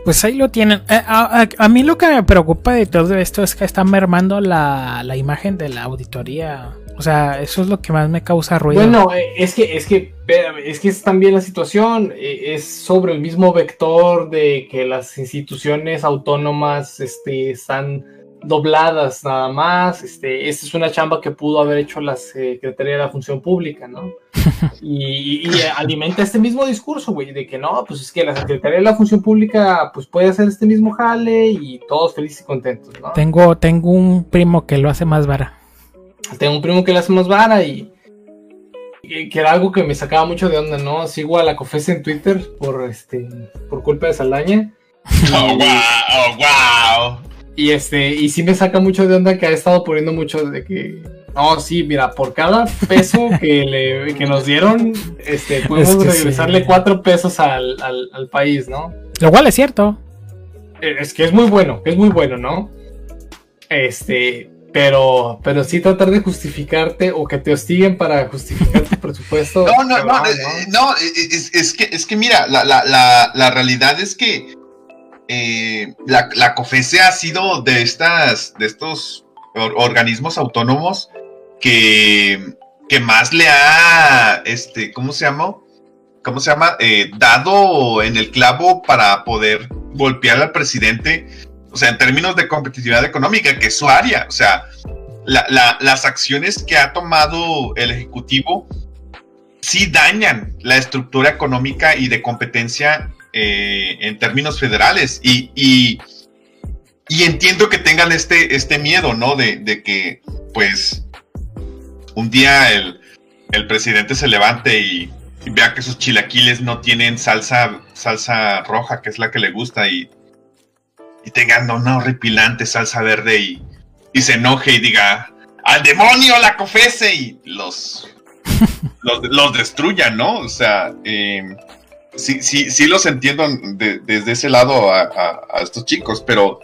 Pues ahí lo tienen. Eh, a, a- a mí lo que me preocupa de todo esto es que están mermando la, la imagen de la auditoría. O sea, eso es lo que más me causa ruido. Bueno, eh, es que, es que, es que es también la situación, eh, es sobre el mismo vector de que las instituciones autónomas este, están dobladas nada más. Este, esta es una chamba que pudo haber hecho la Secretaría de la Función Pública, ¿no? Y, alimenta este mismo discurso, güey, de que no, pues es que la Secretaría de la Función Pública pues puede hacer este mismo jale y todos felices y contentos, ¿no? Tengo, tengo un primo que lo hace más vara. Tengo un primo que le hace más vara y, y que era algo que me sacaba mucho de onda, ¿no? Sigo a la Cofesa en Twitter por este por culpa de Saldaña. Oh, wow, oh, wow. Y este, y sí me saca mucho de onda que ha estado poniendo mucho de que no, sí, mira, por cada peso que le que nos dieron, este, podemos Es que regresarle sí. cuatro pesos al, al, al país, ¿no? Lo cual es cierto. Eh, Es que es muy bueno, es muy bueno, ¿no? Este, pero, pero sí tratar de justificarte o que te hostiguen para justificar tu presupuesto. No, no, no, eh, no, eh, es, es que, es que mira, la, la, la, la realidad es que eh, la, la COFESE ha sido de estas, de estos or- organismos autónomos que, más le ha, este, ¿cómo se llama? ¿Cómo se llama? Eh, dado en el clavo para poder golpear al presidente, o sea, en términos de competitividad económica, que es su área, o sea, la- la- las acciones que ha tomado el Ejecutivo sí dañan la estructura económica y de competencia eh, en términos federales. Y, y, y entiendo que tengan este, este miedo, ¿no? De, de que, pues, un día el, el presidente se levante y, y vea que sus chilaquiles no tienen salsa, salsa roja, que es la que le gusta, y, y tengan una horripilante salsa verde y, y se enoje y diga, al demonio la cofese y los los, los destruyan, ¿no? O sea, eh, sí, sí, sí los entiendo de- desde ese lado a, estos chicos, pero,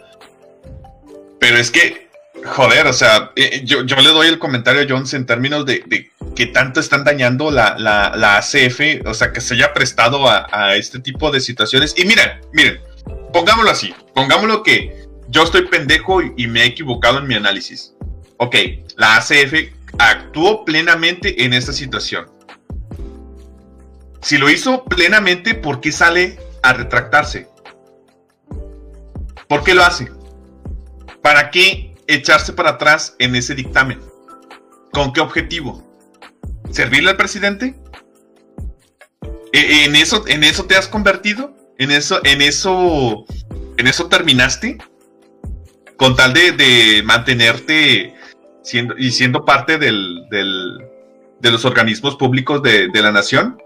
pero es que, joder, o sea, eh, yo, yo le doy el comentario a Jones en términos de, que tanto están dañando la, la, la ACF, o sea, que se haya prestado a, a este tipo de situaciones. Y miren, miren, pongámoslo así, pongámoslo que yo estoy pendejo y, y me he equivocado en mi análisis. Ok, la ACF actuó plenamente en esta situación. Si lo hizo plenamente, ¿por qué sale a retractarse? ¿Por qué lo hace? ¿Para qué echarse para atrás en ese dictamen? ¿Con qué objetivo? ¿Servirle al presidente? ¿E- ¿En eso, en eso te has convertido? ¿En eso, en eso, en eso terminaste? Con tal de, de mantenerte siendo, y siendo parte del, del- de los organismos públicos de, de la nación.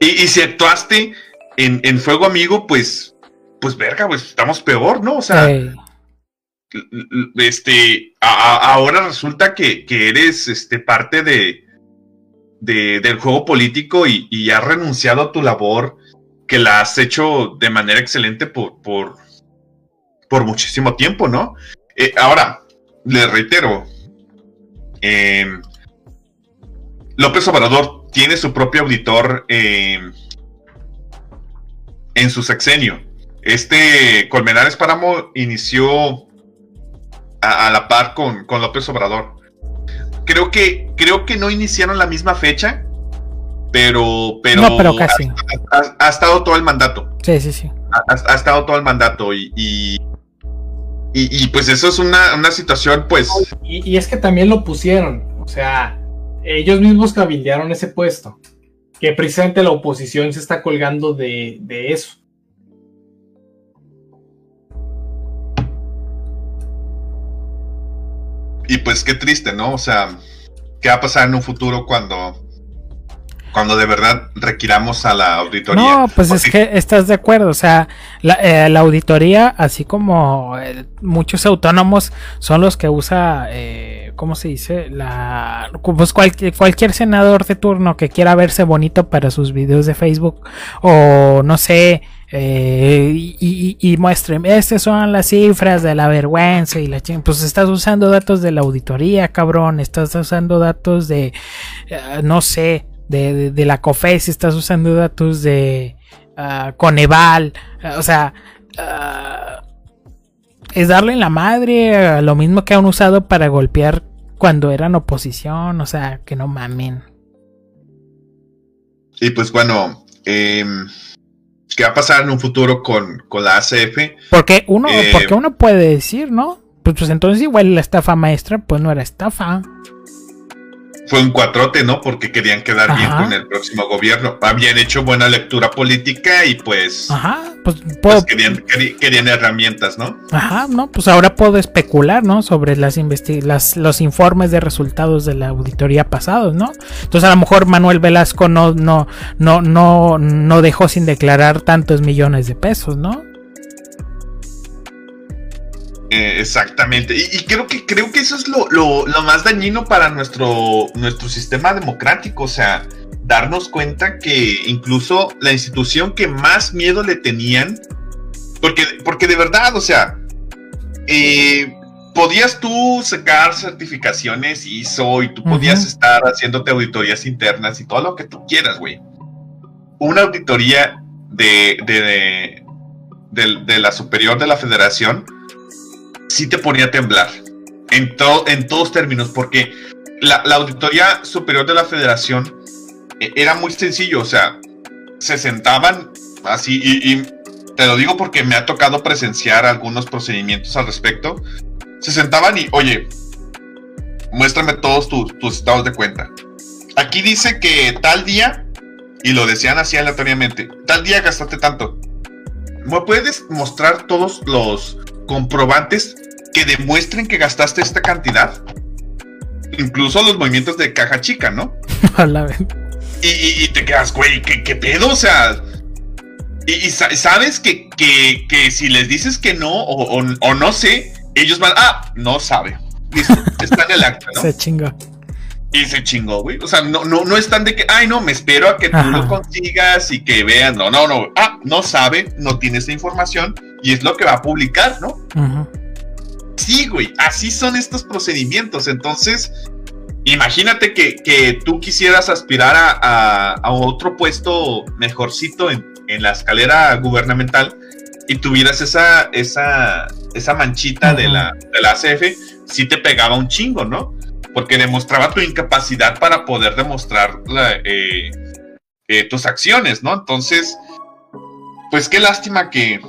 Y, y si actuaste en, en fuego amigo, pues, pues verga, pues estamos peor, ¿no? O sea, este, a- a- ahora resulta que, que eres este, parte de, de- del juego político y, y has renunciado a tu labor que la has hecho de manera excelente por, por, por muchísimo tiempo, ¿no? Eh, ahora, le reitero, eh, López Obrador tiene su propio auditor eh, en su sexenio. Este Colmenares Páramo inició a, a la par con, con López Obrador. Creo que, creo que no iniciaron la misma fecha, pero, pero, no, pero casi. ha, ha estado todo el mandato. Sí, sí, sí. Ha, ha estado todo el mandato y, y, y- y, pues eso es una, una situación pues Y, y es que también lo pusieron, o sea, ellos mismos cabildearon ese puesto, que precisamente la oposición se está colgando de, de eso. y pues qué triste, ¿no? O sea, ¿qué va a pasar en un futuro cuando cuando de verdad requiramos a la auditoría. No, pues es que estás de acuerdo, o sea, la, eh, la auditoría, así como eh, muchos autónomos son los que usa, eh, ¿cómo se dice? La, pues cualquier, cualquier senador de turno que quiera verse bonito para sus videos de Facebook o no sé, eh, y, y, y muestren, estas son las cifras de la vergüenza y la ching- pues estás usando datos de la auditoría, cabrón, estás usando datos de, eh, no sé, de, de, de la COFES, estás usando datos de ah, Coneval, ah, o sea, ah, es darle en la madre a lo mismo que han usado para golpear cuando eran oposición, o sea, que no mamen. Y pues bueno, eh, ¿qué va a pasar en un futuro con, con la ACF? Porque uno, Eh, porque uno puede decir, ¿no? Pues, pues entonces igual la estafa maestra, pues no era estafa. Fue un cuatrote, ¿no? Porque querían quedar bien con el próximo gobierno. Habían hecho buena lectura política y pues, Ajá, pues pues puedo, querían, querían herramientas, ¿no? Ajá, no, pues ahora puedo especular, ¿no? Sobre las, investi- las los informes de resultados de la auditoría pasados, ¿no? Entonces a lo mejor Manuel Velasco no no no no no dejó sin declarar tantos millones de pesos, ¿no? Eh, exactamente. Y, y creo que creo que eso es lo, lo- lo más dañino para nuestro, nuestro sistema democrático. O sea, darnos cuenta que incluso la institución que más miedo le tenían. Porque, porque de verdad, o sea, eh, podías tú sacar certificaciones ISO y tú podías estar haciéndote auditorías internas y todo lo que tú quieras, güey. Una auditoría de, de- de la superior de la federación sí te ponía a temblar. En, to- en todos términos, porque la, auditoría superior de la federación eh, era muy sencillo, o sea, se sentaban así, y, y te lo digo porque me ha tocado presenciar algunos procedimientos al respecto. Se sentaban y, oye, muéstrame todos tus, tus estados de cuenta. Aquí dice que tal día, y lo decían así aleatoriamente, tal día gastaste tanto. ¿Me puedes mostrar todos los comprobantes que demuestren que gastaste esta cantidad? Incluso los movimientos de caja chica, ¿no? A la vez. Y, y- y te quedas, güey, ¿qué, qué pedo? O sea, y, y sa- sabes que, que- que si les dices que no o, o- o no sé, ellos van, ah, no sabe. Listo, está en el acta, ¿no? Se chingó. Y se chingó, güey. O sea, no, no, no están de que, ay, no, me espero a que tú Ajá. lo consigas y que vean. No, no, no. Ah, no sabe, no tiene esa información y es lo que va a publicar, ¿no? Sí, güey, así son estos procedimientos. Entonces, imagínate que, que tú quisieras aspirar a, a- a otro puesto mejorcito en, en la escalera gubernamental y tuvieras esa, esa, esa manchita de, la, de la ACF, sí te pegaba un chingo, ¿no? Porque demostraba tu incapacidad para poder demostrar eh, eh, tus acciones, ¿no? Entonces, pues qué lástima que,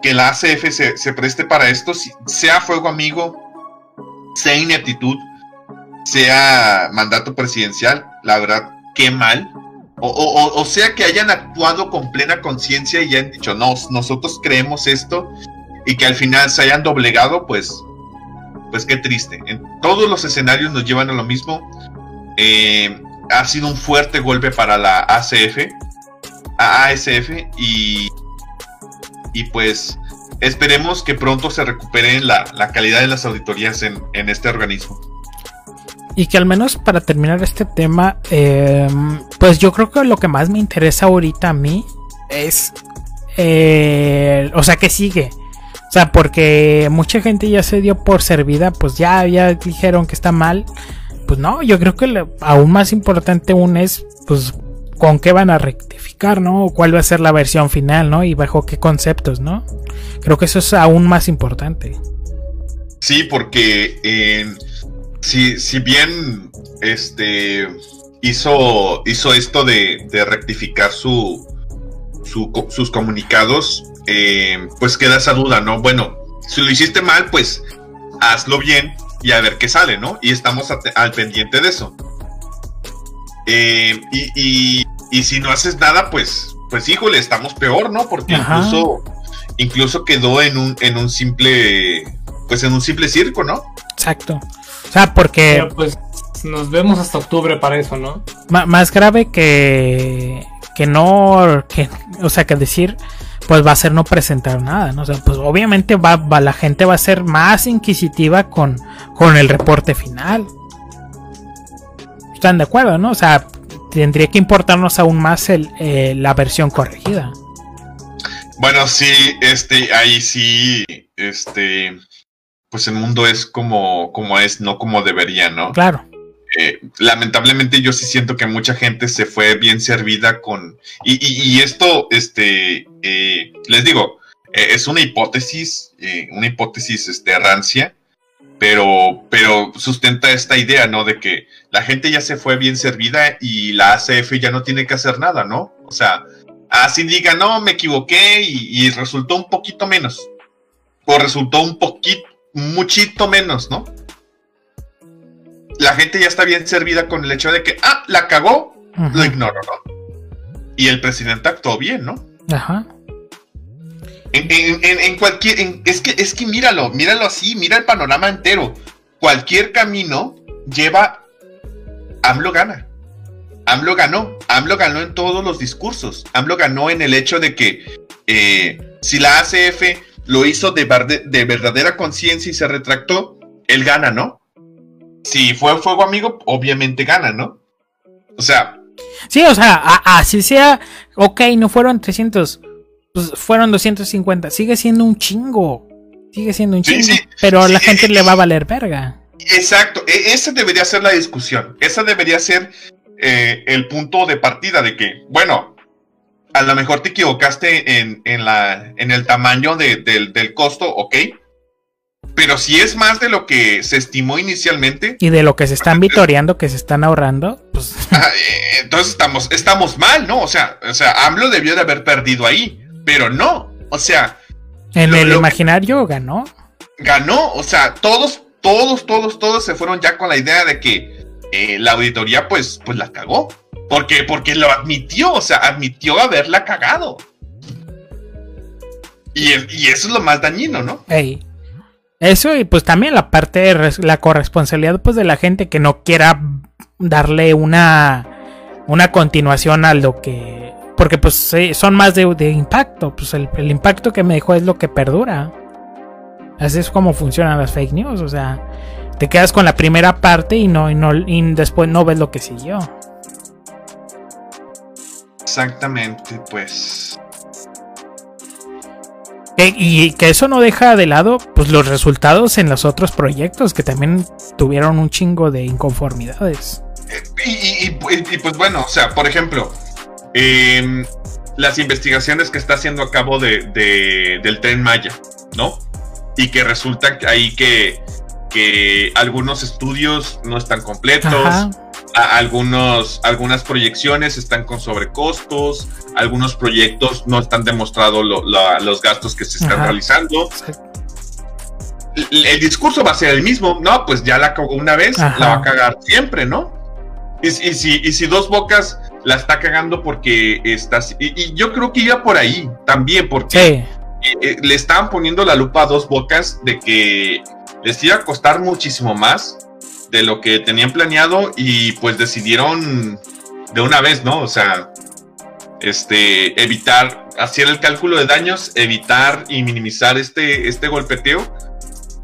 que la ACF se, preste para esto, sea fuego amigo, sea ineptitud, sea mandato presidencial, la verdad, qué mal. O- o sea que hayan actuado con plena conciencia y hayan dicho, no, nosotros creemos esto y que al final se hayan doblegado, pues, pues qué triste. En todos los escenarios nos llevan a lo mismo. Eh, ha sido un fuerte golpe para la ACF, a ASF y, y pues esperemos que pronto se recupere la, la calidad de las auditorías en, en este organismo. Y que al menos para terminar este tema, eh, pues yo creo que lo que más me interesa ahorita a mí es, eh, o sea, que sigue. O sea, porque mucha gente ya se dio por servida, pues ya, dijeron que está mal. Pues no, yo creo que aún más importante aún es, pues, con qué van a rectificar, ¿no? O cuál va a ser la versión final, ¿no? Y bajo qué conceptos, ¿no? Creo que eso es aún más importante. Sí, porque eh, si, si bien este hizo, hizo esto de, de rectificar su, su sus comunicados, eh, pues queda esa duda, ¿no? Bueno, si lo hiciste mal, pues hazlo bien y a ver qué sale, ¿no? Y estamos al pendiente de eso. Eh, y, y- y si no haces nada, pues, pues híjole, estamos peor, ¿no? Porque Ajá. incluso, incluso quedó en un, en un simple, pues en un simple circo, ¿no? Exacto. O sea, porque... Pero pues nos vemos hasta octubre para eso, ¿no? Más grave que que no que o sea que decir pues va a ser no presentar nada no o sea pues obviamente va, va- la gente va a ser más inquisitiva con con el reporte final. Están de acuerdo no o sea tendría que importarnos aún más el, eh, la versión corregida. Bueno, sí, este, ahí sí, este, pues el mundo es como, como es, no como debería, ¿no? claro. Eh, lamentablemente yo sí siento que mucha gente se fue bien servida con... Y, y- y esto, este, eh, les digo, eh, es una hipótesis, eh, una hipótesis este, rancia, pero, pero sustenta esta idea, ¿no? De que la gente ya se fue bien servida y la ACF ya no tiene que hacer nada, ¿no? O sea, así diga, no, me equivoqué y, y resultó un poquito menos. O resultó un poquito, muchito menos, ¿no? la gente ya está bien servida con el hecho de que, ah, la cagó, lo ignoro, ¿no? Y el presidente actuó bien, ¿no? Ajá En, en- en- cualquier, es que, es que míralo, míralo así, mira el panorama entero. Cualquier camino lleva, AMLO gana. AMLO ganó, AMLO ganó en todos los discursos. AMLO ganó en el hecho de que eh, si la ACF lo hizo de, de verdadera conciencia y se retractó, él gana, ¿no? Si fue fuego amigo, obviamente gana, ¿no? O sea, Sí, o sea, así sea, ok, no fueron 300, pues fueron 250, sigue siendo un chingo, sigue siendo un chingo, sí. pero a la Sí, gente eh, le va a valer verga. Exacto, e- esa debería ser la discusión, esa debería ser eh, el punto de partida de que, bueno, a lo mejor te equivocaste en, en la, en el tamaño de- del, del costo, ok, pero si es más de lo que se estimó inicialmente, Y de lo que se están vitoreando, que se están ahorrando, pues ah, eh, entonces estamos, estamos mal, ¿no? O sea, o sea, AMLO debió de haber perdido ahí, pero no, o sea, en Lo- el lo- imaginario ganó. ganó, o sea, todos, todos, todos, todos se fueron ya con la idea de que eh, la auditoría pues, pues la cagó. Porque, porque lo admitió, o sea, admitió haberla cagado. Y, y eso es lo más dañino, ¿no? Ey. Eso y pues también la parte de la corresponsabilidad pues de la gente que no quiera darle una una continuación a lo que porque pues son más de, de impacto, pues el, el impacto que me dejó es lo que perdura. Así es como funcionan las fake news, o sea, te quedas con la primera parte y no y no y después no ves lo que siguió. Exactamente, pues. Y que eso no deja de lado pues los resultados en los otros proyectos que también tuvieron un chingo de inconformidades. Y, y- y- y, pues bueno, o sea, por ejemplo, em, las investigaciones que está haciendo a cabo de, de- del tren Maya, ¿no? Y que resulta que ahí que, que algunos estudios no están completos, Ajá. Algunos, algunas proyecciones están con sobrecostos, algunos proyectos no están demostrados lo- los gastos que se están Ajá. realizando. El, el discurso va a ser el mismo, no, pues ya la cagó una vez, Ajá. la va a cagar siempre, ¿no? Y, y si, y si dos bocas la está cagando porque está... Y, y yo creo que iba por ahí también, porque Sí, eh, le estaban poniendo la lupa a dos bocas de que les iba a costar muchísimo más de lo que tenían planeado y pues decidieron de una vez, ¿no? O sea, este, evitar, hacer el cálculo de daños, evitar y minimizar este, este golpeteo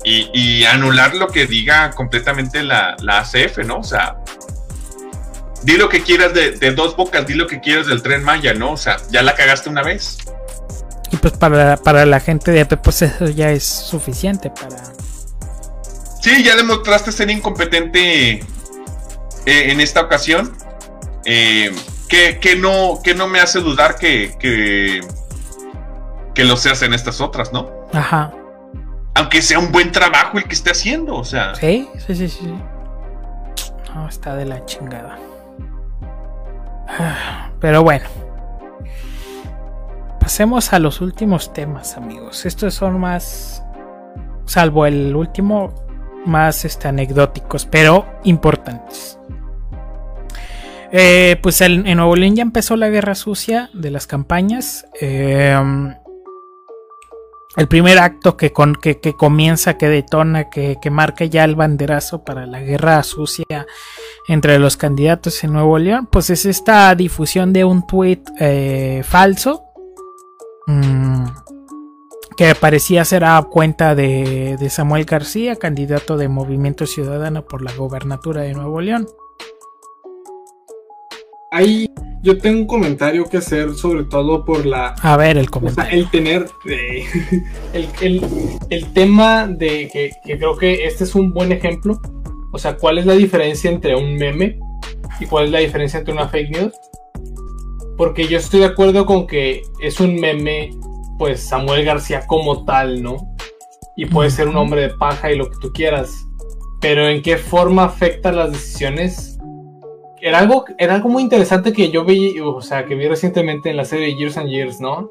y, anular lo que diga completamente la, la ACF, ¿no? O sea, di lo que quieras de, de dos bocas, di lo que quieras del tren Maya, ¿no? O sea, ya la cagaste una vez. y pues para, para la gente de AP pues eso ya es suficiente para... Sí, ya demostraste ser incompetente eh, en esta ocasión. Eh, que, que no, que no me hace dudar que, que, que lo seas en estas otras, ¿no? Ajá. Aunque sea un buen trabajo el que esté haciendo, o sea. Sí, sí, sí, sí. No, está de la chingada. Pero bueno. Pasemos a los últimos temas, amigos. Estos son más... Salvo el último, más este, anecdóticos, pero importantes. Eh, pues en Nuevo León ya empezó la guerra sucia de las campañas. Eh, el primer acto que, con, que, que comienza, que detona, que, que marca ya el banderazo para la guerra sucia entre los candidatos en Nuevo León, pues es esta difusión de un tuit eh, falso mm, que parecía ser a cuenta de, de Samuel García, candidato de Movimiento Ciudadano por la gobernatura de Nuevo León. Ahí yo tengo un comentario que hacer, sobre todo por la. A ver el O sea, comentario. el tener. eh, el, el- el tema de que, que creo que este es un buen ejemplo. O sea, ¿cuál es la diferencia entre un meme y cuál es la diferencia entre una fake news? Porque yo estoy de acuerdo con que es un meme, pues Samuel García como tal, ¿no? Y puede ser un hombre de paja y lo que tú quieras. Pero ¿en qué forma afecta las decisiones? Era algo, era algo muy interesante que yo vi, o sea, que vi recientemente en la serie Years and Years, ¿no?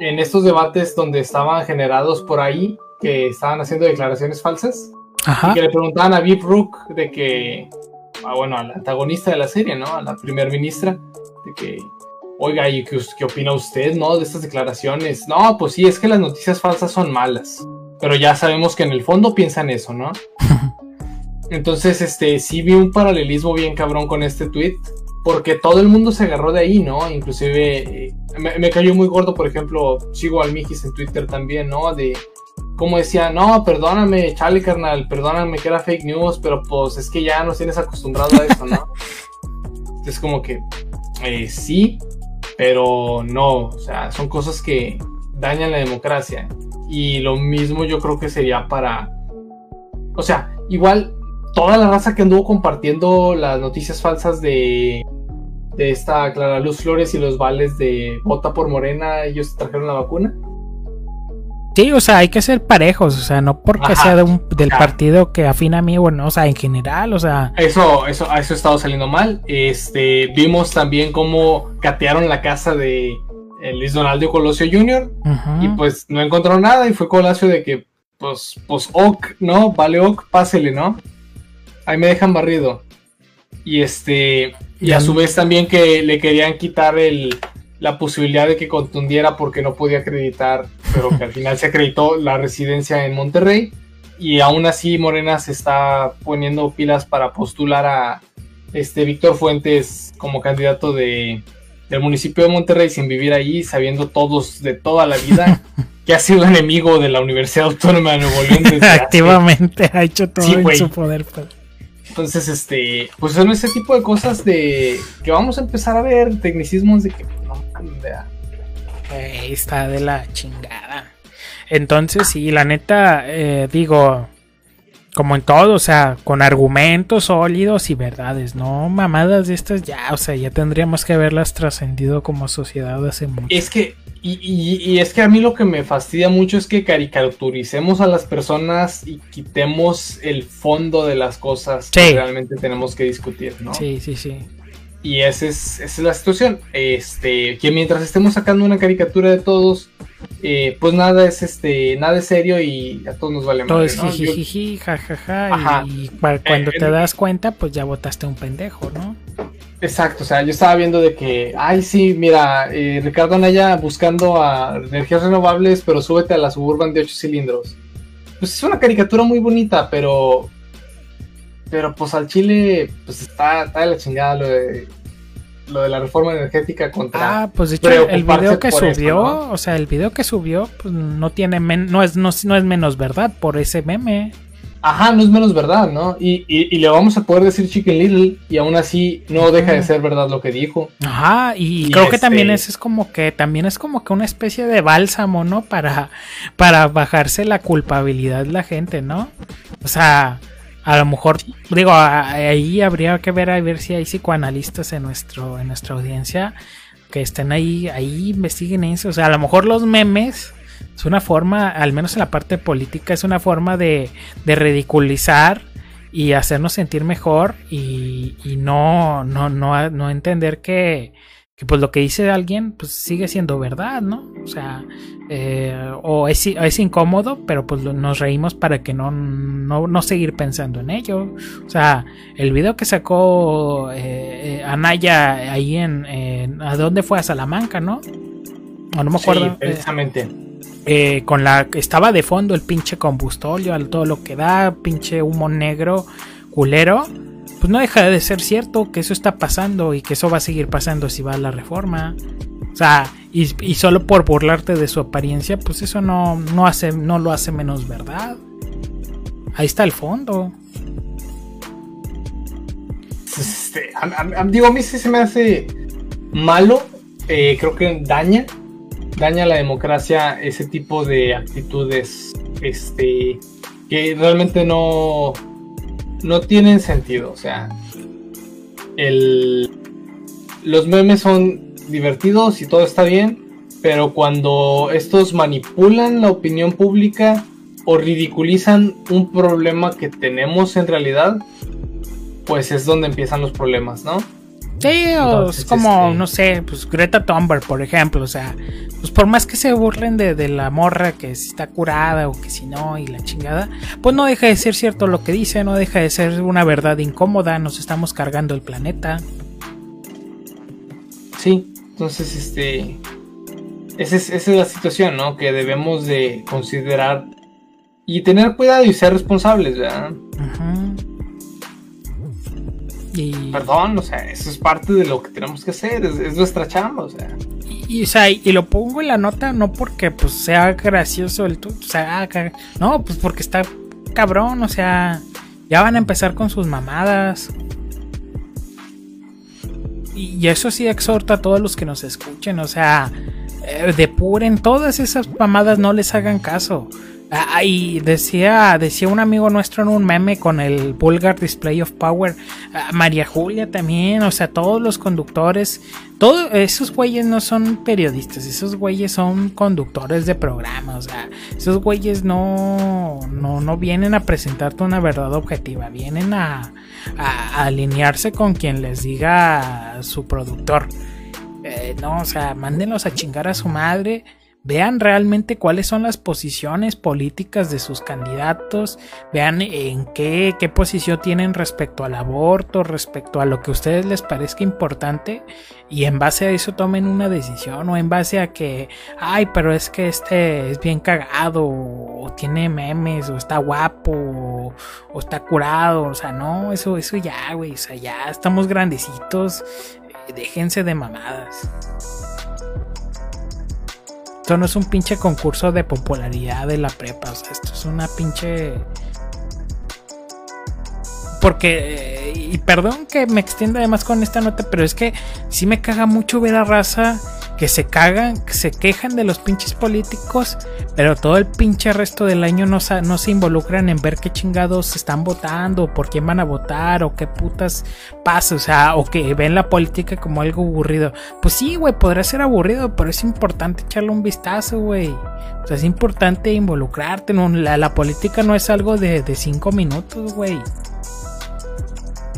En estos debates donde estaban generados por ahí, que estaban haciendo declaraciones falsas, Ajá. y que le preguntaban a Vip Rook de que, ah, bueno, al antagonista de la serie, ¿no? A la primer ministra, de que, oiga, ¿y qué, qué opina usted, no? De estas declaraciones. No, pues sí, es que las noticias falsas son malas, pero ya sabemos que en el fondo piensan eso, ¿no? Entonces, este, sí vi un paralelismo bien cabrón con este tweet, porque todo el mundo se agarró de ahí, ¿no? Inclusive, eh, me, me cayó muy gordo, por ejemplo, sigo al Mijis en Twitter también, ¿no? De como decía, no, perdóname, chale, carnal, perdóname que era fake news, pero pues es que ya nos tienes acostumbrado a eso, ¿no? es como que, eh, sí, pero no, o sea, son cosas que dañan la democracia. Y lo mismo yo creo que sería para, o sea, igual toda la raza que anduvo compartiendo las noticias falsas de, de esta Clara Luz Flores y los vales de vota por Morena, ellos trajeron la vacuna. Sí, o sea, hay que ser parejos, o sea, no porque Ajá, sea de un, del partido que afina a mí, bueno, o sea, en general, o sea, Eso, eso, a eso ha estado saliendo mal. Este, vimos también cómo catearon la casa de eh, Luis Donaldo Colosio Jr. y pues no encontraron nada y fue Colosio de que, pues, pues, ok, ¿no? Vale, ok, pásele, ¿no? Ahí me dejan barrido. Y este, y a su vez también que le querían quitar el, la posibilidad de que contundiera porque no podía acreditar, pero que al final se acreditó la residencia en Monterrey. Y aún así Morena se está poniendo pilas para postular a este Víctor Fuentes como candidato de, del municipio de Monterrey sin vivir ahí, sabiendo todos de toda la vida que ha sido enemigo de la Universidad Autónoma de Nuevo León desde hace- activamente ha hecho todo Sí, en su poder. pues. Entonces, este, pues son ese tipo de cosas de que vamos a empezar a ver tecnicismos de que no Güey, está de la chingada. Entonces, sí, la neta, eh, digo, como en todo, o sea, con argumentos sólidos y verdades, no mamadas de estas ya, o sea, ya tendríamos que haberlas trascendido como sociedad hace mucho. Es que, y, y- y es que a mí lo que me fastidia mucho es que caricaturicemos a las personas y quitemos el fondo de las cosas Sí. que realmente tenemos que discutir, ¿no? Sí, sí, sí. Y esa es, esa es la situación. Este, que mientras estemos sacando una caricatura de todos, eh, pues nada es este, nada es serio y a todos nos vale Todo madre, es ¿no? Jijijiji, jajaja, Ajá. y cua- cuando Eh, te das cuenta, pues ya votaste un pendejo, ¿no? Exacto, o sea, yo estaba viendo de que, ay, sí, mira, eh, Ricardo Anaya buscando a energías renovables, pero súbete a la Suburban de 8 cilindros. Pues es una caricatura muy bonita, pero. Pero pues al Chile, pues está, está de la chingada lo de, lo de la reforma energética contra. Ah, pues de hecho el video que subió, ¿no? o sea, el video que subió, pues no tiene men- no es no, no es menos verdad por ese meme. Ajá, no es menos verdad, ¿no? Y, y, y le vamos a poder decir Chicken Little, y aún así no deja de ser verdad lo que dijo. Ajá, y, Y creo que este- también ese es como que también es como que una especie de bálsamo, ¿no? Para para bajarse la culpabilidad de la gente, ¿no? O sea, a lo mejor digo, ahí habría que ver a ver si hay psicoanalistas en nuestro en nuestra audiencia que estén ahí ahí investiguen eso, o sea, a lo mejor los memes es una forma, al menos en la parte política, es una forma de, de ridiculizar y hacernos sentir mejor y, y no, no, no, no entender que, que pues lo que dice alguien pues sigue siendo verdad, ¿no? O sea, eh, o es, es incómodo, pero pues lo- nos reímos para que no, no, no seguir pensando en ello. O sea, el video que sacó eh, eh, Anaya ahí en, ¿A dónde fue? A Salamanca, ¿no? O no me acuerdo. Sí, eh, precisamente. eh, con la estaba de fondo el pinche combustóleo, al todo lo que da, pinche humo negro, culero, pues no deja de ser cierto que eso está pasando y que eso va a seguir pasando si va a la reforma. O sea, y, solo por burlarte de su apariencia, pues eso no, no, hace, no lo hace menos verdad. Ahí está el fondo. Este, a- a- a- digo, a mí sí se me hace malo. eh, creo que daña. Daña la democracia ese tipo de actitudes. Este. Que realmente no. No tienen sentido. O sea. El. Los memes son divertidos y todo está bien. Pero cuando estos manipulan la opinión pública o ridiculizan un problema que tenemos en realidad, pues es donde empiezan los problemas, ¿no? Sí, o Entonces, es como, este- no sé, pues Greta Thunberg, por ejemplo, o sea, pues por más que se burlen de, de la morra que si está curada o que si no y la chingada, pues no deja de ser cierto lo que dice, no deja de ser una verdad incómoda, nos estamos cargando el planeta. Sí, entonces, este, esa es, esa es la situación, ¿no? Que debemos de considerar y tener cuidado y ser responsables, ¿verdad? Ujú. Y, Perdón, o sea, eso es parte de lo que tenemos que hacer, es, es nuestra chamba, o sea. y, y, o sea, y lo pongo en la nota no porque pues sea gracioso el tweet, o sea, ca- no, pues porque está cabrón, o sea, ya van a empezar con sus mamadas. Y, y eso sí exhorta a todos los que nos escuchen, o sea, eh, depuren todas esas mamadas, no les hagan caso. Ah, y decía, decía un amigo nuestro en un meme con el Vulgar Display of Power, ah, María Julia también, o sea, todos los conductores, todos esos güeyes no son periodistas, esos güeyes son conductores de programas, o sea, esos güeyes no, no, no vienen a presentarte una verdad objetiva, vienen a alinearse con quien les diga su productor. Eh, no, o sea, mándenlos a chingar a su madre. Vean realmente cuáles son las posiciones políticas de sus candidatos. Vean en qué, qué posición tienen respecto al aborto, respecto a lo que a ustedes les parezca importante. Y en base a eso tomen una decisión. O en base a que, ay, pero es que este es bien cagado. O tiene memes. O está guapo. O, está curado. O sea, no, eso, eso ya, güey. O sea, ya estamos grandecitos. Eh, Déjense de mamadas. Esto no es un pinche concurso de popularidad de la prepa. O sea, esto es una pinche. Porque. eh, Y perdón que me extienda además con esta nota, pero es que sí me caga mucho ver a raza que se cagan, que se quejan de los pinches políticos, pero todo el pinche resto del año no, se involucran en ver qué chingados están votando, por quién van a votar, o qué putas pasa, o sea, o que ven la política como algo aburrido. Pues sí, güey, podrá ser aburrido, pero es importante echarle un vistazo, güey. O sea, es importante involucrarte, no, la, la política no es algo de, de cinco minutos, güey.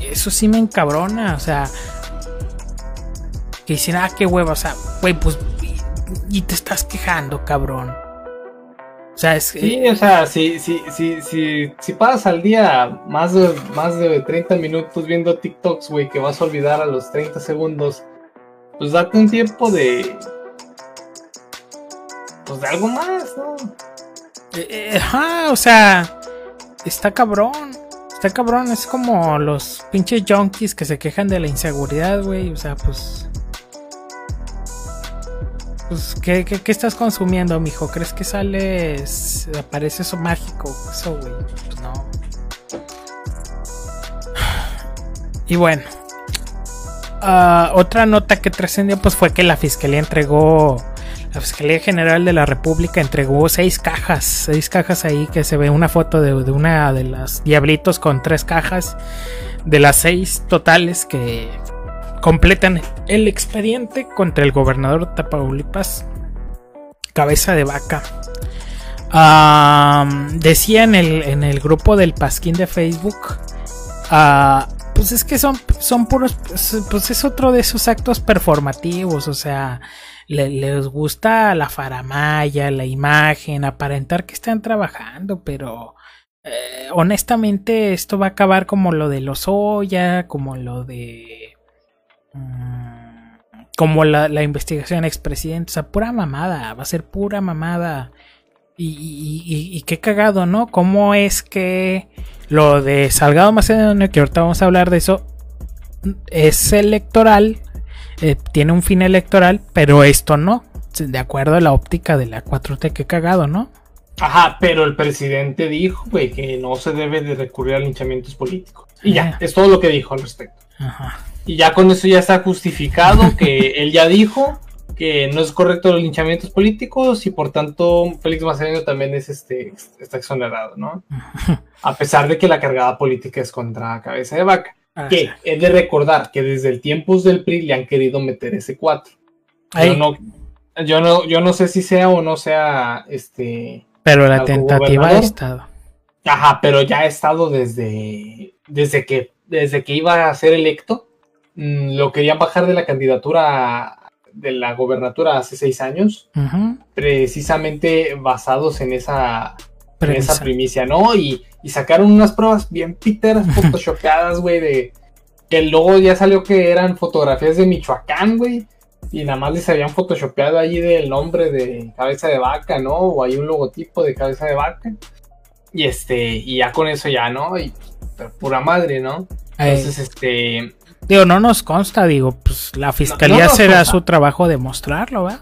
Eso sí me encabrona, o sea, que dicen, ah, qué hueva, o sea, güey, pues, y, y te estás quejando, cabrón. O sea, es Sí, o sea, si, si, si, si, si pasas al día más de, más de 30 minutos viendo TikToks, güey, que vas a olvidar a los 30 segundos, pues date un tiempo de. Pues de algo más, ¿no? Eh, eh, ajá, o sea, está cabrón. Está cabrón, es como los pinches junkies que se quejan de la inseguridad, güey. O sea, pues. Pues, ¿qué, estás consumiendo, mijo? ¿Crees que sales. aparece eso mágico? Eso, güey. Pues no. Y bueno. ah, otra nota que trascendió pues fue que la fiscalía entregó la Fiscalía General de la República entregó seis cajas, seis cajas ahí que se ve una foto de una de las diablitos con tres cajas, de las seis totales que completan el expediente contra el gobernador de Tamaulipas, cabeza de vaca. Decía en el, en el grupo del Pasquín de Facebook, ah, pues es que son, son puros, pues, es otro de esos actos performativos, o sea, le- les gusta la faramaya, la imagen, aparentar que están trabajando, pero eh, honestamente esto va a acabar como lo de los Oya, como lo de... mm, como la, la investigación expresidente, o sea, pura mamada, va a ser pura mamada. Y, y- y- y qué cagado, ¿no? ¿Cómo es que lo de Salgado Macedonio, que ahorita vamos a hablar de eso, es electoral, eh, tiene un fin electoral, pero esto no, de acuerdo a la óptica de la 4T, qué cagado, ¿no? Ajá, pero el presidente dijo, güey, que no se debe de recurrir a linchamientos políticos. Y ya, Ah. es todo lo que dijo al respecto. Ajá. Y ya con eso ya está justificado que él ya dijo que no es correcto los linchamientos políticos y por tanto Félix Macedonio también es este está exonerado, ¿no? A pesar de que la cargada política es contra cabeza de vaca. Ah, Que es de recordar que desde el tiempos del PRI le han querido meter ese 4. Ahí, Yo no, yo no, yo no sé si sea o no sea este. pero la tentativa ha estado. Ajá, pero ya ha estado desde. Desde que. Desde que iba a ser electo. Mm, Lo querían bajar de la candidatura de la gobernatura hace seis años. Precisamente basados en esa. En esa primicia, ¿no? Y, y sacaron unas pruebas bien piteras, photoshopeadas, güey, de que luego ya salió que eran fotografías de Michoacán, güey, y nada más les habían photoshopeado allí del nombre de cabeza de vaca, ¿no? O hay un logotipo de cabeza de vaca. Y este, y ya con eso ya, ¿no? Y pero pura madre, ¿no? Entonces, este, Digo, no nos consta, digo, pues la fiscalía no será consta. su trabajo demostrarlo, ¿va?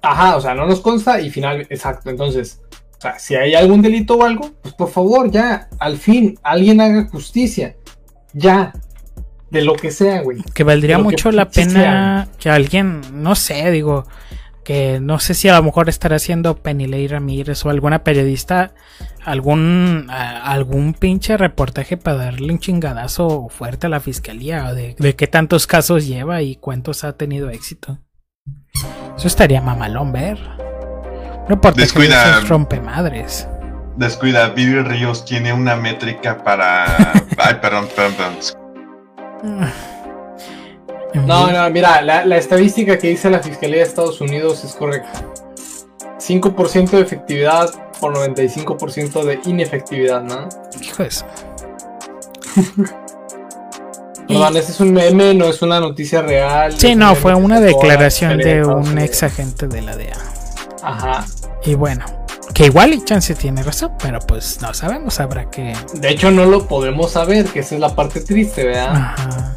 Ajá, o sea, no nos consta y final, exacto. Entonces, o sea, si hay algún delito o algo, pues por favor, ya, al fin, alguien haga justicia. Ya, de lo que sea, güey. Que valdría que mucho la pena que alguien, no sé, digo, que no sé si a lo mejor estará haciendo Penilei Ramírez o alguna periodista algún a- algún pinche reportaje para darle un chingadazo fuerte a la fiscalía o de, de qué tantos casos lleva y cuántos ha tenido éxito. Eso estaría mamalón ver. Reportaje Descuida. de rompemadres. Descuida, Vivi Ríos tiene una métrica para. Ay, perdón, perdón, perdón. No, no, mira, la, la estadística que dice la Fiscalía de Estados Unidos es correcta. 5% de efectividad por 95% de inefectividad, ¿no? Hijo de eso. Perdón, ese es un meme, no es una noticia real. Sí, no, fue una declaración de un ex agente de la DEA. Ajá. Y bueno, que igual y chance tiene razón, pero pues no sabemos, habrá que. De hecho, no lo podemos saber, que esa es la parte triste, ¿verdad? Ajá.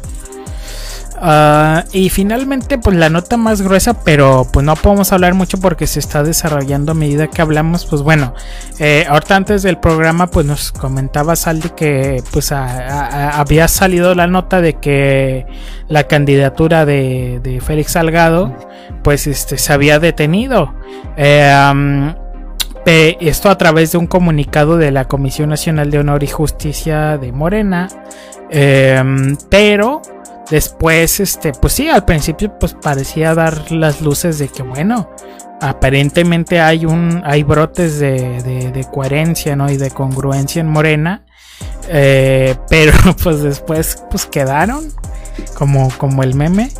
Ah, y finalmente, pues la nota más gruesa, pero pues no podemos hablar mucho porque se está desarrollando a medida que hablamos. Pues bueno, eh, ahorita antes del programa, pues nos comentaba Saldi que pues había salido la nota de que la candidatura de, de Félix Salgado, pues este se había detenido. Eh, esto a través de un comunicado de la Comisión Nacional de Honor y Justicia de Morena. Em, pero después, este, pues sí, al principio pues parecía dar las luces de que bueno, aparentemente hay un, hay brotes de, de- coherencia, ¿no? Y de congruencia en Morena. Eh, pero pues después pues quedaron como, como el meme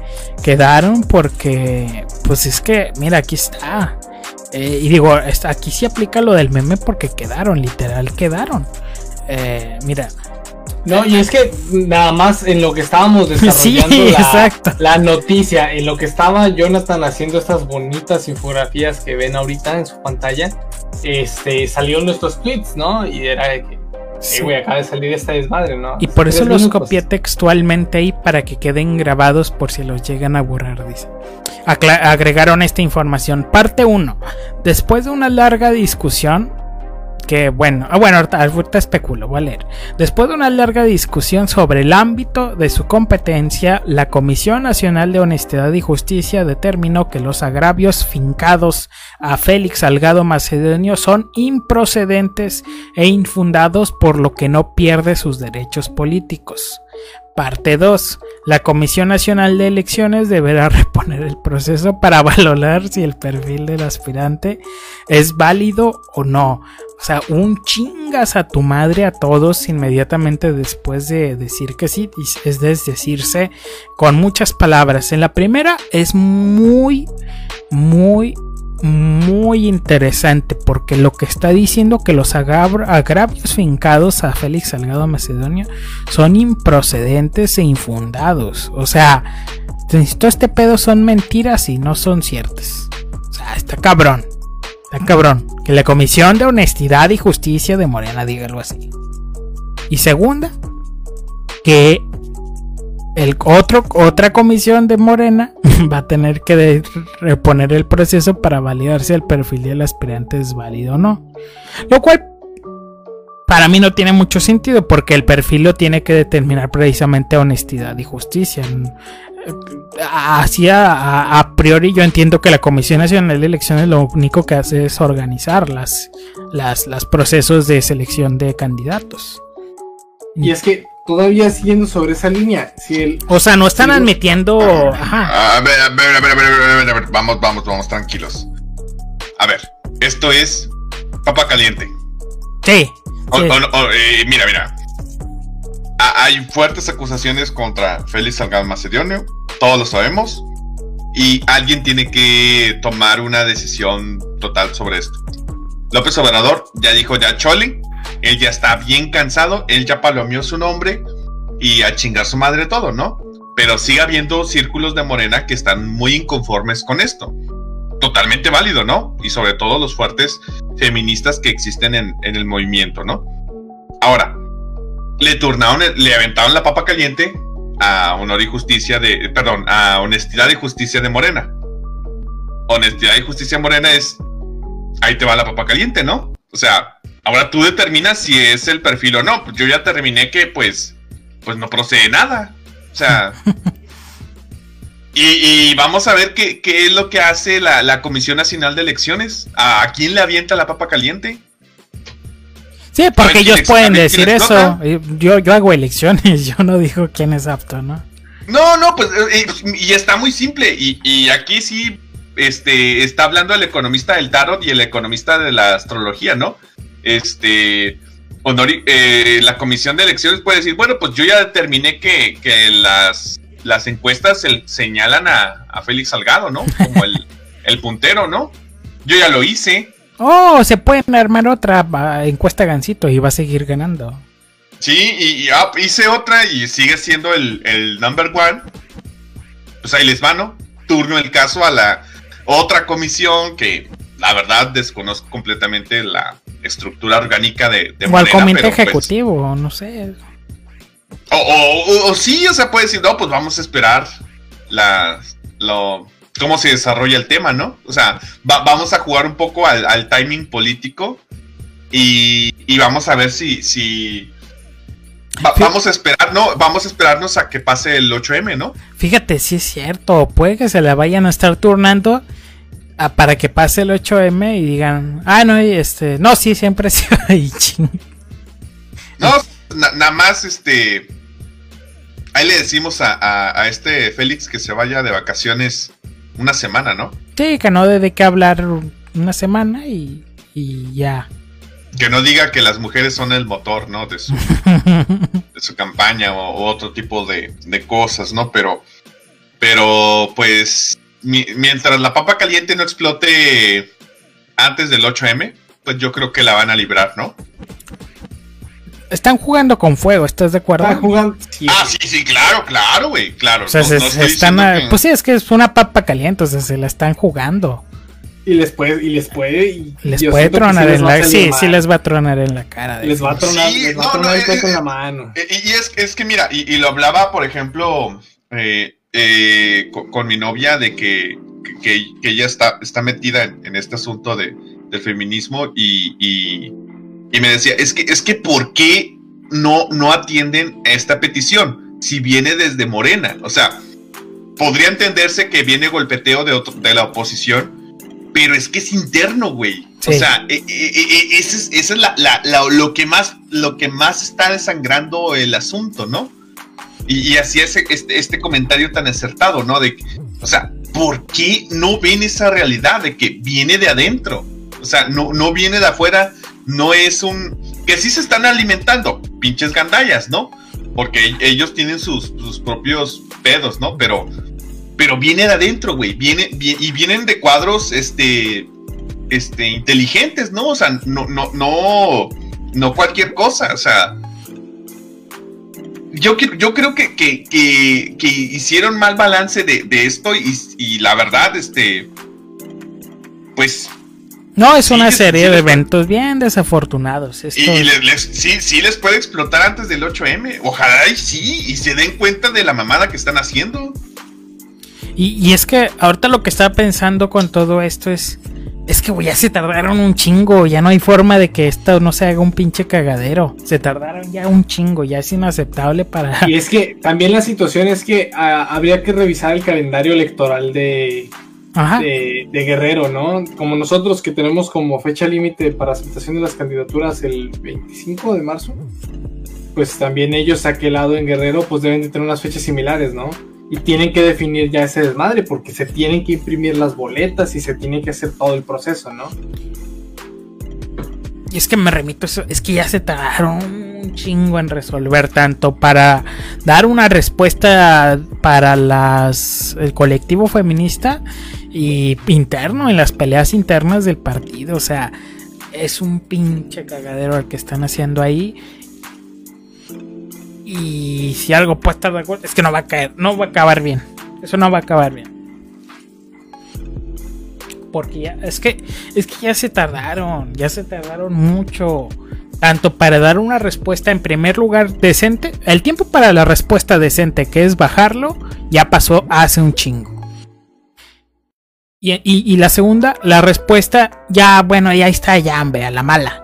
quedaron porque pues es que mira aquí está Eh, y digo aquí sí aplica lo del meme porque quedaron literal quedaron Eh, mira No, y es que nada más en lo que estábamos desarrollando Sí, la, exacto. la noticia, en lo que estaba Jonathan haciendo estas bonitas infografías que ven ahorita en su pantalla, este salieron nuestros tweets, ¿no? Y era que, eh, sí. güey, acaba de salir esta desmadre, ¿no? Y por eso los minutos. copié textualmente ahí para que queden grabados por si los llegan a borrar, dice. Acla- agregaron esta información. Parte 1. Después de una larga discusión, que bueno, ah, bueno, ahorita, especulo, voy a leer. Después de una larga discusión sobre el ámbito de su competencia, la Comisión Nacional de Honestidad y Justicia determinó que los agravios fincados a Félix Salgado Macedonio son improcedentes e infundados por lo que no pierde sus derechos políticos. Parte 2. La Comisión Nacional de Elecciones deberá reponer el proceso para valorar si el perfil del aspirante es válido o no. O sea, un chingas a tu madre a todos inmediatamente después de decir que sí. Es decirse con muchas palabras. En la primera es muy, muy, muy interesante porque lo que está diciendo que los agravios fincados a Félix Salgado Macedonio son improcedentes e infundados. O sea, todo este pedo son mentiras y no son ciertas. O sea, está cabrón. Está cabrón. Que la Comisión de Honestidad y Justicia de Morena diga algo así. Y segunda, que el otro, otra comisión de Morena va a tener que reponer el proceso para validar si el perfil del aspirante es válido o no. Lo cual para mí no tiene mucho sentido porque el perfil lo tiene que determinar precisamente honestidad y justicia. Así a, priori yo entiendo que la Comisión Nacional de Elecciones lo único que hace es organizar las procesos de selección de candidatos. Y es que todavía siguiendo sobre esa línea, si el O sea, no están admitiendo... Ajá. A ver, a ver, a ver, a ver, a ver, a ver, a ver, vamos, vamos, vamos, tranquilos. A ver, esto es papa caliente. Sí. O- sí. o no- o, eh, mira, mira. Ha- Hay fuertes acusaciones contra Félix Salgado Macedonio, todos lo sabemos, y alguien tiene que tomar una decisión total sobre esto. López Obrador ya dijo ya Choli, él ya está bien cansado, él ya palomeó su nombre y a chingar su madre todo, ¿no? Pero sigue habiendo círculos de Morena que están muy inconformes con esto. Totalmente válido, ¿no? Y sobre todo los fuertes feministas que existen en, en el movimiento, ¿no? Ahora, le turnaron, le aventaron la papa caliente a Honor y Justicia de, perdón, a Honestidad y Justicia de Morena. Honestidad y Justicia Morena es, ahí te va la papa caliente, ¿no? O sea, ahora tú determinas si es el perfil o no. Pues yo ya terminé que, pues, pues no procede nada. O sea, y, y vamos a ver qué, qué es lo que hace la, la Comisión Nacional de Elecciones. ¿A, a quién le avienta la papa caliente? Sí, porque quién ellos pueden decir eso. Yo, yo hago elecciones, yo no digo quién es apto, ¿no? No, no, pues, eh, eh, y está muy simple. Y, y aquí sí, este, está hablando el economista del tarot y el economista de la astrología, ¿no? Este, Honori- eh, la comisión de elecciones puede decir, bueno, pues yo ya determiné que, que las, las encuestas se- señalan a, a Félix Salgado, ¿no? Como el, el puntero, ¿no? Yo ya lo hice. Oh, se pueden armar otra encuesta gancito y va a seguir ganando. Sí, y, y, ah, hice otra y sigue siendo el, el number one. Pues ahí les va, ¿no? Turno el caso a la otra comisión que la verdad desconozco completamente la estructura orgánica de, de o al comité pero, pues, ejecutivo, no sé. o, o- o- o sí, o sea, puede decir, no, pues vamos a esperar la, lo, cómo se desarrolla el tema, ¿no? O sea, va- vamos a jugar un poco al, al timing político y, y vamos a ver si, si va- vamos a esperar, ¿no? Vamos a esperarnos a que pase el 8M, ¿no? Fíjate, sí es cierto. Puede que se la vayan a estar turnando ah, para que pase el 8M y digan, ah, no, y este, no, sí, siempre ching. No, na- nada más, este, ahí le decimos a, a- a este Félix que se vaya de vacaciones una semana, ¿no? Sí, que no de qué hablar una semana y, y ya. Que no diga que las mujeres son el motor, ¿no? De su, de su campaña o, o otro tipo de, de cosas, ¿no? Pero, pero pues, mientras la papa caliente no explote antes del 8M, pues yo creo que la van a librar, ¿no? Están jugando con fuego, ¿estás de acuerdo? Está jugando. sí, Ah, sí, sí, claro, claro, güey, claro. O sea, No- se, no se estoy están, diciendo a- que- pues sí, es que es una papa caliente, o sea, se la están jugando. Y les puede, y les puede, y Les puede tronar en la, salir sí, sí les va a tronar en la cara. Les va a tronar, Sí, les va no, a tronar no, el cuento eh, en la eh, mano. Eh, Y, y es, es que mira, y, y lo hablaba, por ejemplo, eh, eh, con, con mi novia de que, que, que ella está, está metida en, en este asunto de, del feminismo y, y, y me decía, es que, es que ¿por qué no, no atienden a esta petición si viene desde Morena? O sea, podría entenderse que viene golpeteo de, otro, de la oposición, pero es que es interno, güey. O sea, eh, eh, eh, ese es, es la- la- la- lo, que más, lo que más está desangrando el asunto, ¿no? Y, y así es este, este comentario tan acertado, ¿no? De, o sea, ¿por qué no ven esa realidad de que viene de adentro? O sea, no, no viene de afuera, no es un... Que sí se están alimentando, pinches gandallas, ¿no? Porque ellos tienen sus, sus propios pedos, ¿no? Pero, pero viene de adentro, güey. Viene, vi- y vienen de cuadros, este, este, inteligentes, ¿no? O sea, no, no, no, no cualquier cosa. O sea, yo, yo creo que, que, que- que hicieron mal balance de, de esto y, y la verdad, este, pues, No, es Sí, una serie sí, de eventos bien desafortunados. y, Esto- y les, les- sí, sí les puede explotar antes del 8M. Ojalá y sí, y se den cuenta de la mamada que están haciendo. Y, y es que ahorita lo que estaba pensando con todo esto es. Es que güey, ya se tardaron un chingo. Ya no hay forma de que esto no se haga un pinche cagadero. Se tardaron ya un chingo. Ya es inaceptable para. Y es que también la situación es que ah, habría que revisar el calendario electoral de, de, de Guerrero, ¿no? Como nosotros que tenemos como fecha límite para aceptación de las candidaturas el 25 de marzo, pues también ellos a aquel lado en Guerrero pues deben de tener unas fechas similares, ¿no? Y tienen que definir ya ese desmadre porque se tienen que imprimir las boletas y se tiene que hacer todo el proceso, ¿no? Y es que me remito eso, es que ya se tardaron un chingo en resolver tanto para dar una respuesta para las el colectivo feminista y interno en las peleas internas del partido, o sea, es un pinche cagadero el que están haciendo ahí. Y si algo puede estar de acuerdo, es que no va a caer, no va a acabar bien. Eso no va a acabar bien. Porque ya, es que, es que ya se tardaron, ya se tardaron mucho. Tanto para dar una respuesta en primer lugar decente, el tiempo para la respuesta decente, que es bajarlo, ya pasó hace un chingo. Y, y- la segunda, la respuesta, ya, bueno, ya está, ya, hombre, a la mala.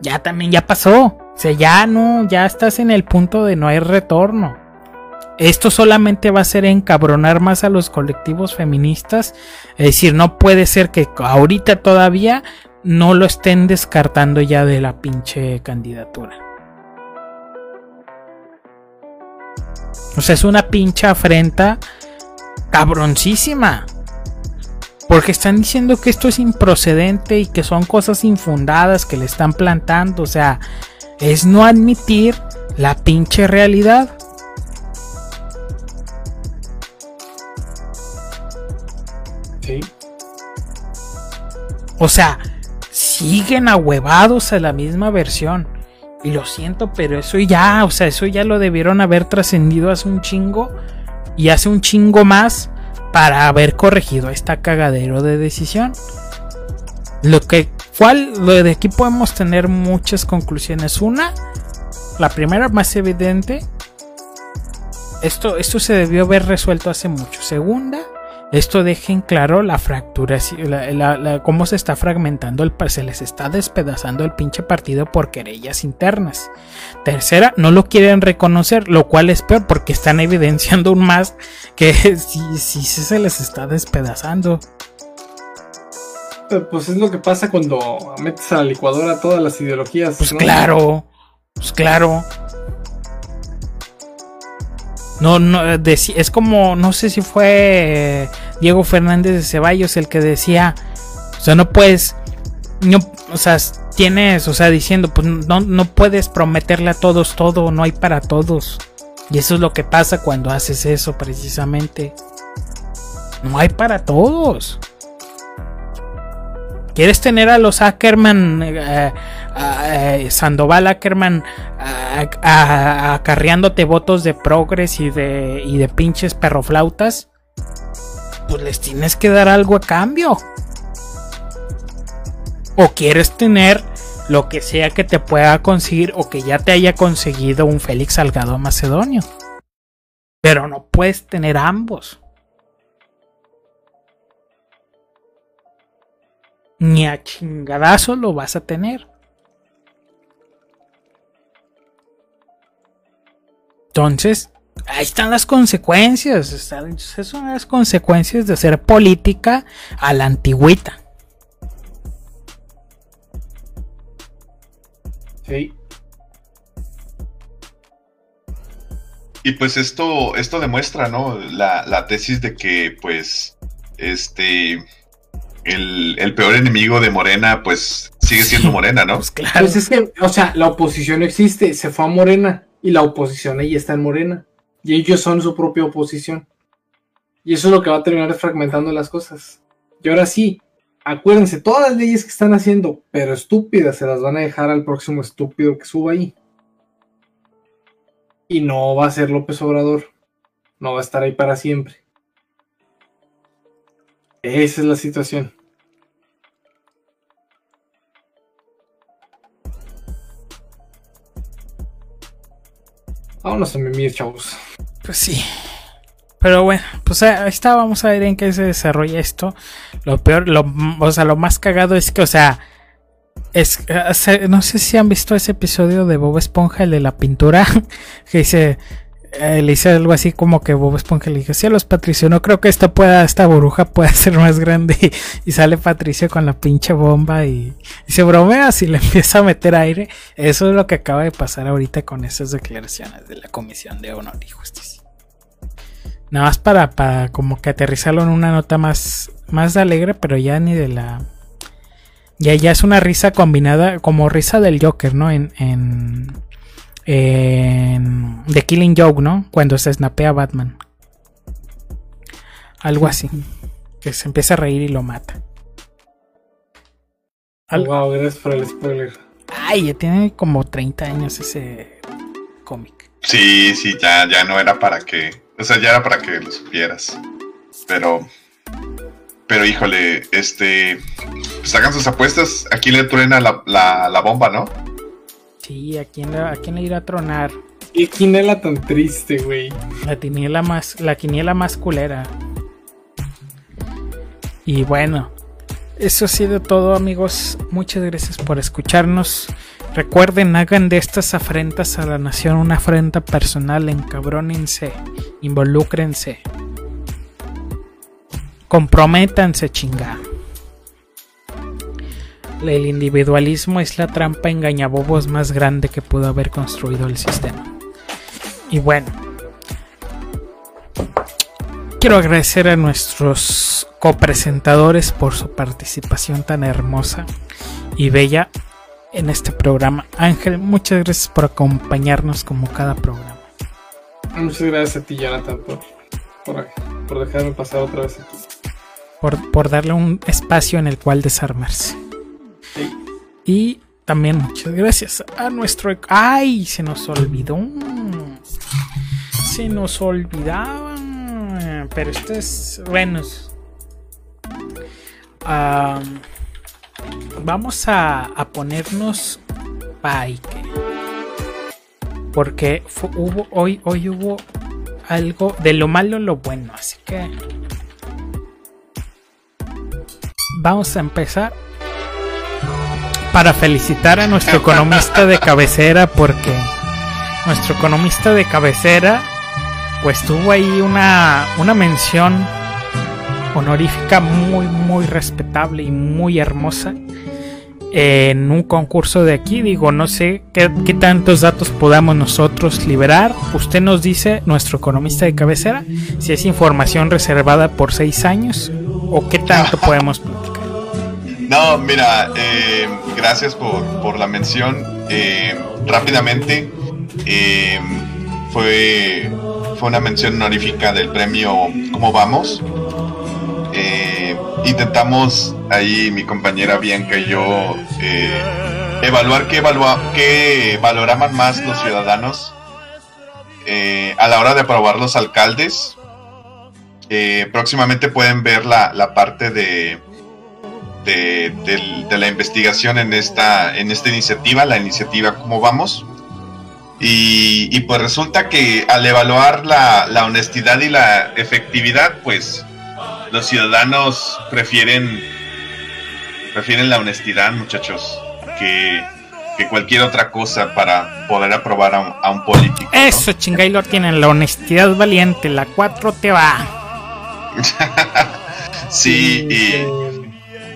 Ya también, ya pasó. O sea, ya no, ya estás en el punto de no hay retorno. Esto solamente va a ser encabronar más a los colectivos feministas. Es decir, no puede ser que ahorita todavía no lo estén descartando ya de la pinche candidatura. O sea, es una pinche afrenta cabroncísima. Porque están diciendo que esto es improcedente y que son cosas infundadas que le están plantando. O sea, es no admitir la pinche realidad. Sí. O sea, siguen ahuevados a la misma versión. Y lo siento, pero eso ya, o sea, eso ya lo debieron haber trascendido hace un chingo. Y hace un chingo más para haber corregido esta cagadero de decisión. Lo que, de aquí podemos tener muchas conclusiones. Una, la primera más evidente. Esto, esto se debió haber resuelto hace mucho. Segunda, esto deja en claro la fractura, cómo se está fragmentando, el, se les está despedazando el pinche partido por querellas internas. Tercera, no lo quieren reconocer, lo cual es peor porque están evidenciando aún más que sí, sí se les está despedazando. Pues es lo que pasa cuando metes a la licuadora todas las ideologías. Pues ¿no? claro, pues claro. No, no, eh, deci- es como, no sé si fue eh, Diego Fernández de Ceballos el que decía, o sea, no puedes, no, o sea, tienes, o sea, diciendo, pues no, no puedes prometerle a todos todo, no hay para todos. Y eso es lo que pasa cuando haces eso, precisamente. No hay para todos. ¿Quieres tener a los Ackerman, eh, eh, Sandoval Ackerman, acarreándote votos de progres y de, y de pinches perroflautas? Pues les tienes que dar algo a cambio. O quieres tener lo que sea que te pueda conseguir o que ya te haya conseguido un Félix Salgado Macedonio. Pero no puedes tener ambos. Ni a chingadazo lo vas a tener. Entonces, ahí están las consecuencias. Esas son las consecuencias de hacer política a la antigüita. Sí. Y pues esto, esto demuestra, ¿no? La, la tesis de que, pues, este, el, el peor enemigo de Morena, pues, sigue siendo Sí. Morena, ¿no? Pues claro. Pues es que, o sea, la oposición no existe, se fue a Morena y la oposición ahí está en Morena. Y ellos son su propia oposición. Y eso es lo que va a terminar fragmentando las cosas. Y ahora sí, acuérdense, todas las leyes que están haciendo, pero estúpidas, se las van a dejar al próximo estúpido que suba ahí. y no va a ser López Obrador. No va a estar ahí para siempre. Esa es la situación. Vámonos a mimir, chavos. Pues sí. Pero bueno, pues ahí está, vamos a ver en qué se desarrolla esto. Lo peor, lo, o sea, lo más cagado es que, o sea, es, eh, no sé si han visto ese episodio de Bob Esponja, el de la pintura, que dice, eh, le dice algo así como que Bob Esponja le dice, cielos Patricio, no creo que esta pueda, esta burbuja pueda ser más grande. Y, sale Patricio con la pinche bomba y, se bromea si le empieza a meter aire. Eso es lo que acaba de pasar ahorita con esas declaraciones de la Comisión de Honor y Justicia. Nada más para, para como que aterrizarlo en una nota más, más alegre, pero ya ni de la... Ya, ya es una risa combinada, como risa del Joker, ¿no? En, en The Killing Joke, ¿no? Cuando se snapea a Batman. Algo así. Que se empieza a reír y lo mata. Al- Wow, gracias por el spoiler. Ay, ya tiene como 30 años ese cómic. Sí, sí, ya, ya no era para que. O sea, ya era para que lo supieras. Pero. Pero híjole, este. Pues hagan sus apuestas. Aquí le truena la, la, la bomba, ¿no? Sí, ¿a quién, le, ¿a quién le irá a tronar? Qué quinela tan triste, güey. La quiniela más, la quiniela más culera. Y bueno, eso ha sido todo amigos. Muchas gracias por escucharnos. Recuerden, hagan de estas afrentas a la nación una afrenta personal. Encabrónense, involúcrense. Comprométanse, chinga. El individualismo es la trampa engañabobos más grande que pudo haber construido el sistema. Y bueno, quiero agradecer a nuestros copresentadores por su participación tan hermosa y bella en este programa. Ángel, muchas gracias por acompañarnos como cada programa. Muchas gracias a ti, Jonathan, por, por, por dejarme pasar otra vez aquí. Por, por darle un espacio en el cual desarmarse. Y también muchas gracias a nuestro... ¡Ay! Se nos olvidó. Se nos olvidaba. Pero esto es... Bueno. vamos a, ponernos paique. Porque hubo, hoy, hoy hubo algo de lo malo lo bueno. Así que... Vamos a empezar para felicitar a nuestro economista de cabecera porque nuestro economista de cabecera pues tuvo ahí una, una mención honorífica muy muy respetable y muy hermosa en un concurso de aquí. Digo no sé qué, qué tantos datos podamos nosotros liberar. Usted nos dice nuestro economista de cabecera si es información reservada por seis años o qué tanto podemos platicar No, mira, eh, gracias por, por la mención. Eh, rápidamente, eh, fue, fue una mención honorífica del premio ¿Cómo vamos? Eh, intentamos ahí mi compañera Bianca y yo evaluar qué, evalua qué valoraban más los ciudadanos a la hora de aprobar los alcaldes. Próximamente pueden ver la, la parte de, de, del- de la investigación en esta, en esta iniciativa, la iniciativa ¿Cómo vamos? Y, y pues resulta que al evaluar la, la honestidad y la efectividad, pues los ciudadanos prefieren, prefieren la honestidad, muchachos, que, que cualquier otra cosa para poder aprobar a un, a un político. ¿no? Eso, chinga, y lo tienen. La honestidad valiente. La 4 te va. Sí, y,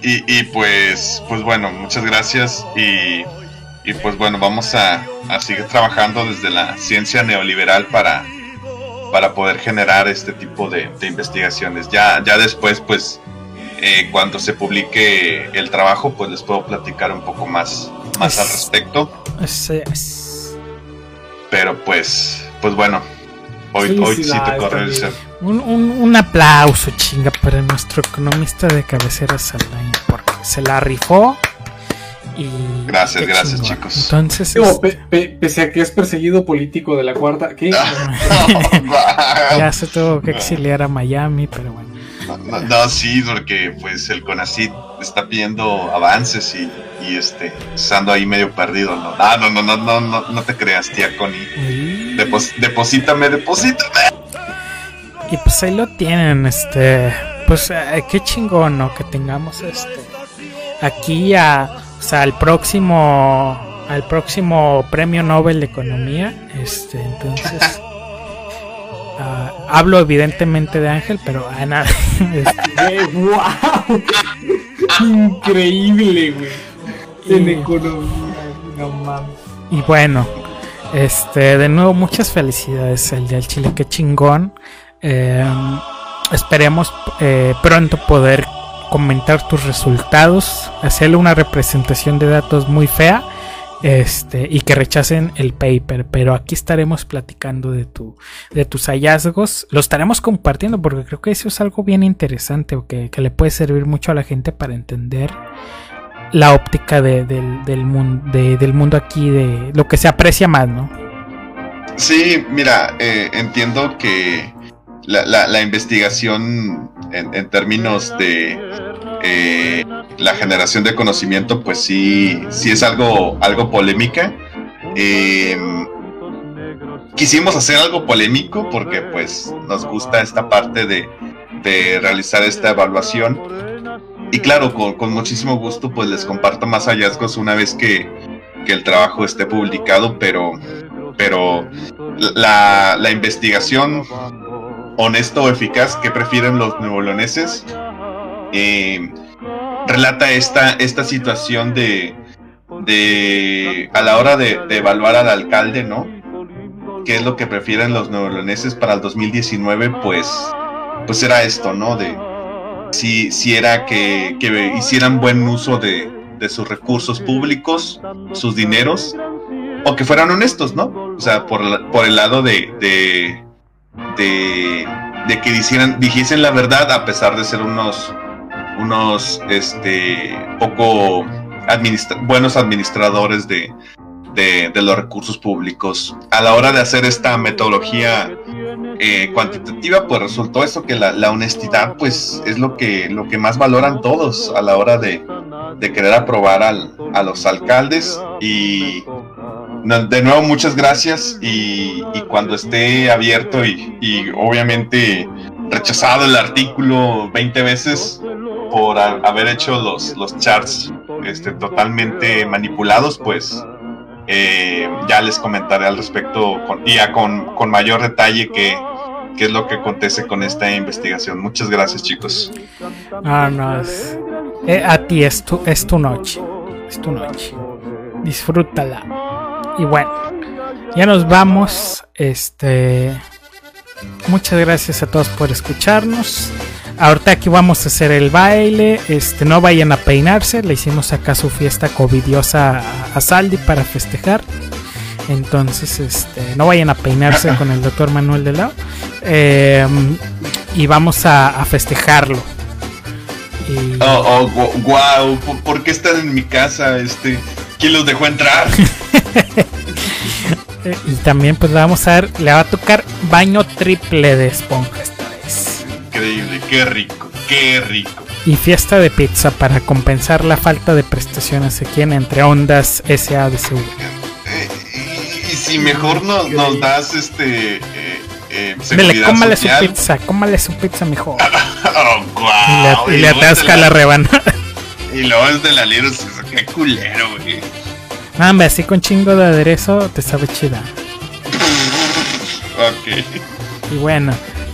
Y, y pues, pues bueno, muchas gracias y, y pues bueno, vamos a, a seguir trabajando desde la ciencia neoliberal para, para poder generar este tipo de, de investigaciones. Ya, ya después, pues, eh, cuando se publique el trabajo, pues les puedo platicar un poco más, más al respecto. Pero pues, pues bueno, hoy, hoy sí tocó también. realizar. Un, un- un aplauso, chinga, para nuestro economista de cabecera Saldaña, porque se la rifó Y Gracias, gracias, chicos. Entonces, Digo, este, pe- pe- pese a que es perseguido político de la cuarta, ¿qué? ya se tuvo que exiliar a Miami, pero bueno. No, no, sí, porque pues el CONACYT está pidiendo avances y, y este, estando ahí medio perdido, ¿no? Ah, no, no, no, no, no, no te creas, tía Connie. Y, Depos- deposítame, deposítame. y pues ahí lo tienen, este, pues eh, qué chingón, ¿no? Que tengamos este aquí a, o sea, al próximo, al próximo premio Nobel de Economía, este, entonces. ah, hablo evidentemente de Ángel, pero a nada. este. Increíble, güey. En Y- economía, no mames. Y bueno, este, de nuevo, muchas felicidades el día del Chile, qué chingón. Eh, esperemos eh, pronto poder comentar tus resultados, hacerle una representación de datos muy fea. Este, y que rechacen el paper, pero aquí estaremos platicando de tu, de tus hallazgos, lo estaremos compartiendo porque creo que eso es algo bien interesante que, que le puede servir mucho a la gente para entender la óptica de- del, del, mun- de- del mundo aquí, de lo que se aprecia más, ¿no? Sí, mira, eh, entiendo que la, la- la investigación en, en términos de eh, la generación de conocimiento, pues sí, sí es algo, algo polémica. Eh, quisimos hacer algo polémico porque pues nos gusta esta parte de, de realizar esta evaluación. Y claro, con, muchísimo gusto pues les comparto más hallazgos una vez que, que el trabajo esté publicado, pero, pero la, la investigación honesto o eficaz que prefieren los neoloneses eh, relata esta, esta situación de, de a la hora de, de evaluar al alcalde, ¿no? ¿Qué es lo que prefieren los neoloneses para el 2019? Pues, pues era esto, ¿no? De si, si era que, que hicieran buen uso de, de sus recursos públicos, sus dineros, o que fueran honestos, ¿no? O sea, por, por el lado de, de, de, que dijeran, dijesen la verdad a pesar de ser unos, unos, este, poco buenos administradores de, de, los recursos públicos. A la hora de hacer esta metodología eh, cuantitativa, pues resultó eso que la, la honestidad, pues, es lo que, lo que más valoran todos a la hora de, de querer aprobar al, a los alcaldes y de nuevo muchas gracias y, cuando esté abierto y, obviamente rechazado el artículo 20 veces por ha- haber hecho los, los charts este, totalmente manipulados, pues eh, ya les comentaré al respecto con, y ya con, con mayor detalle qué qué es lo que acontece con esta investigación. Muchas gracias chicos. Eh, a ti es tu, es tu noche, es tu noche. Disfrútala. Y bueno, ya nos vamos. Este, muchas gracias a todos por escucharnos. Ahorita aquí vamos a hacer el baile. Este, no vayan a peinarse. Le hicimos acá su fiesta covidiosa a, a Saldi para festejar. Entonces, este, no vayan a peinarse con el doctor Manuel de Lao. Eh, y vamos a, a festejarlo. Y- Oh, oh, guau, ¿por, qué están en mi casa? Este, ¿quién los dejó entrar? Eh, Y también pues le vamos a dar, le va a tocar baño triple de esponja esta vez. Increíble, qué rico, qué rico. Y fiesta de pizza para compensar la falta de prestaciones aquí en Entre Ondas SADCV. Eh, y, y si mejor nos, nos das este eh, eh, Dele, cómale su pizza, cómale su pizza mejor. Oh, Y le, y le de atasca la rebanada. Y luego es de la Little qué culero, güey. Hombre, así con chingo de aderezo te sabe chida. Ok. Y bueno,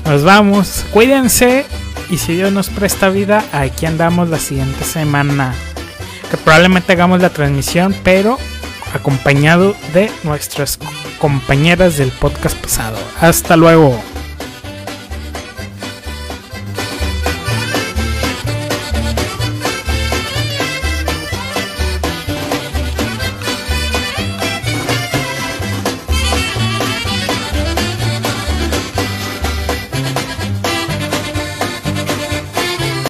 nos vamos. Cuídense. Y si Dios nos presta vida, aquí andamos la siguiente semana. Que probablemente hagamos la transmisión, pero acompañado de nuestras compañeras del podcast pasado. Hasta luego.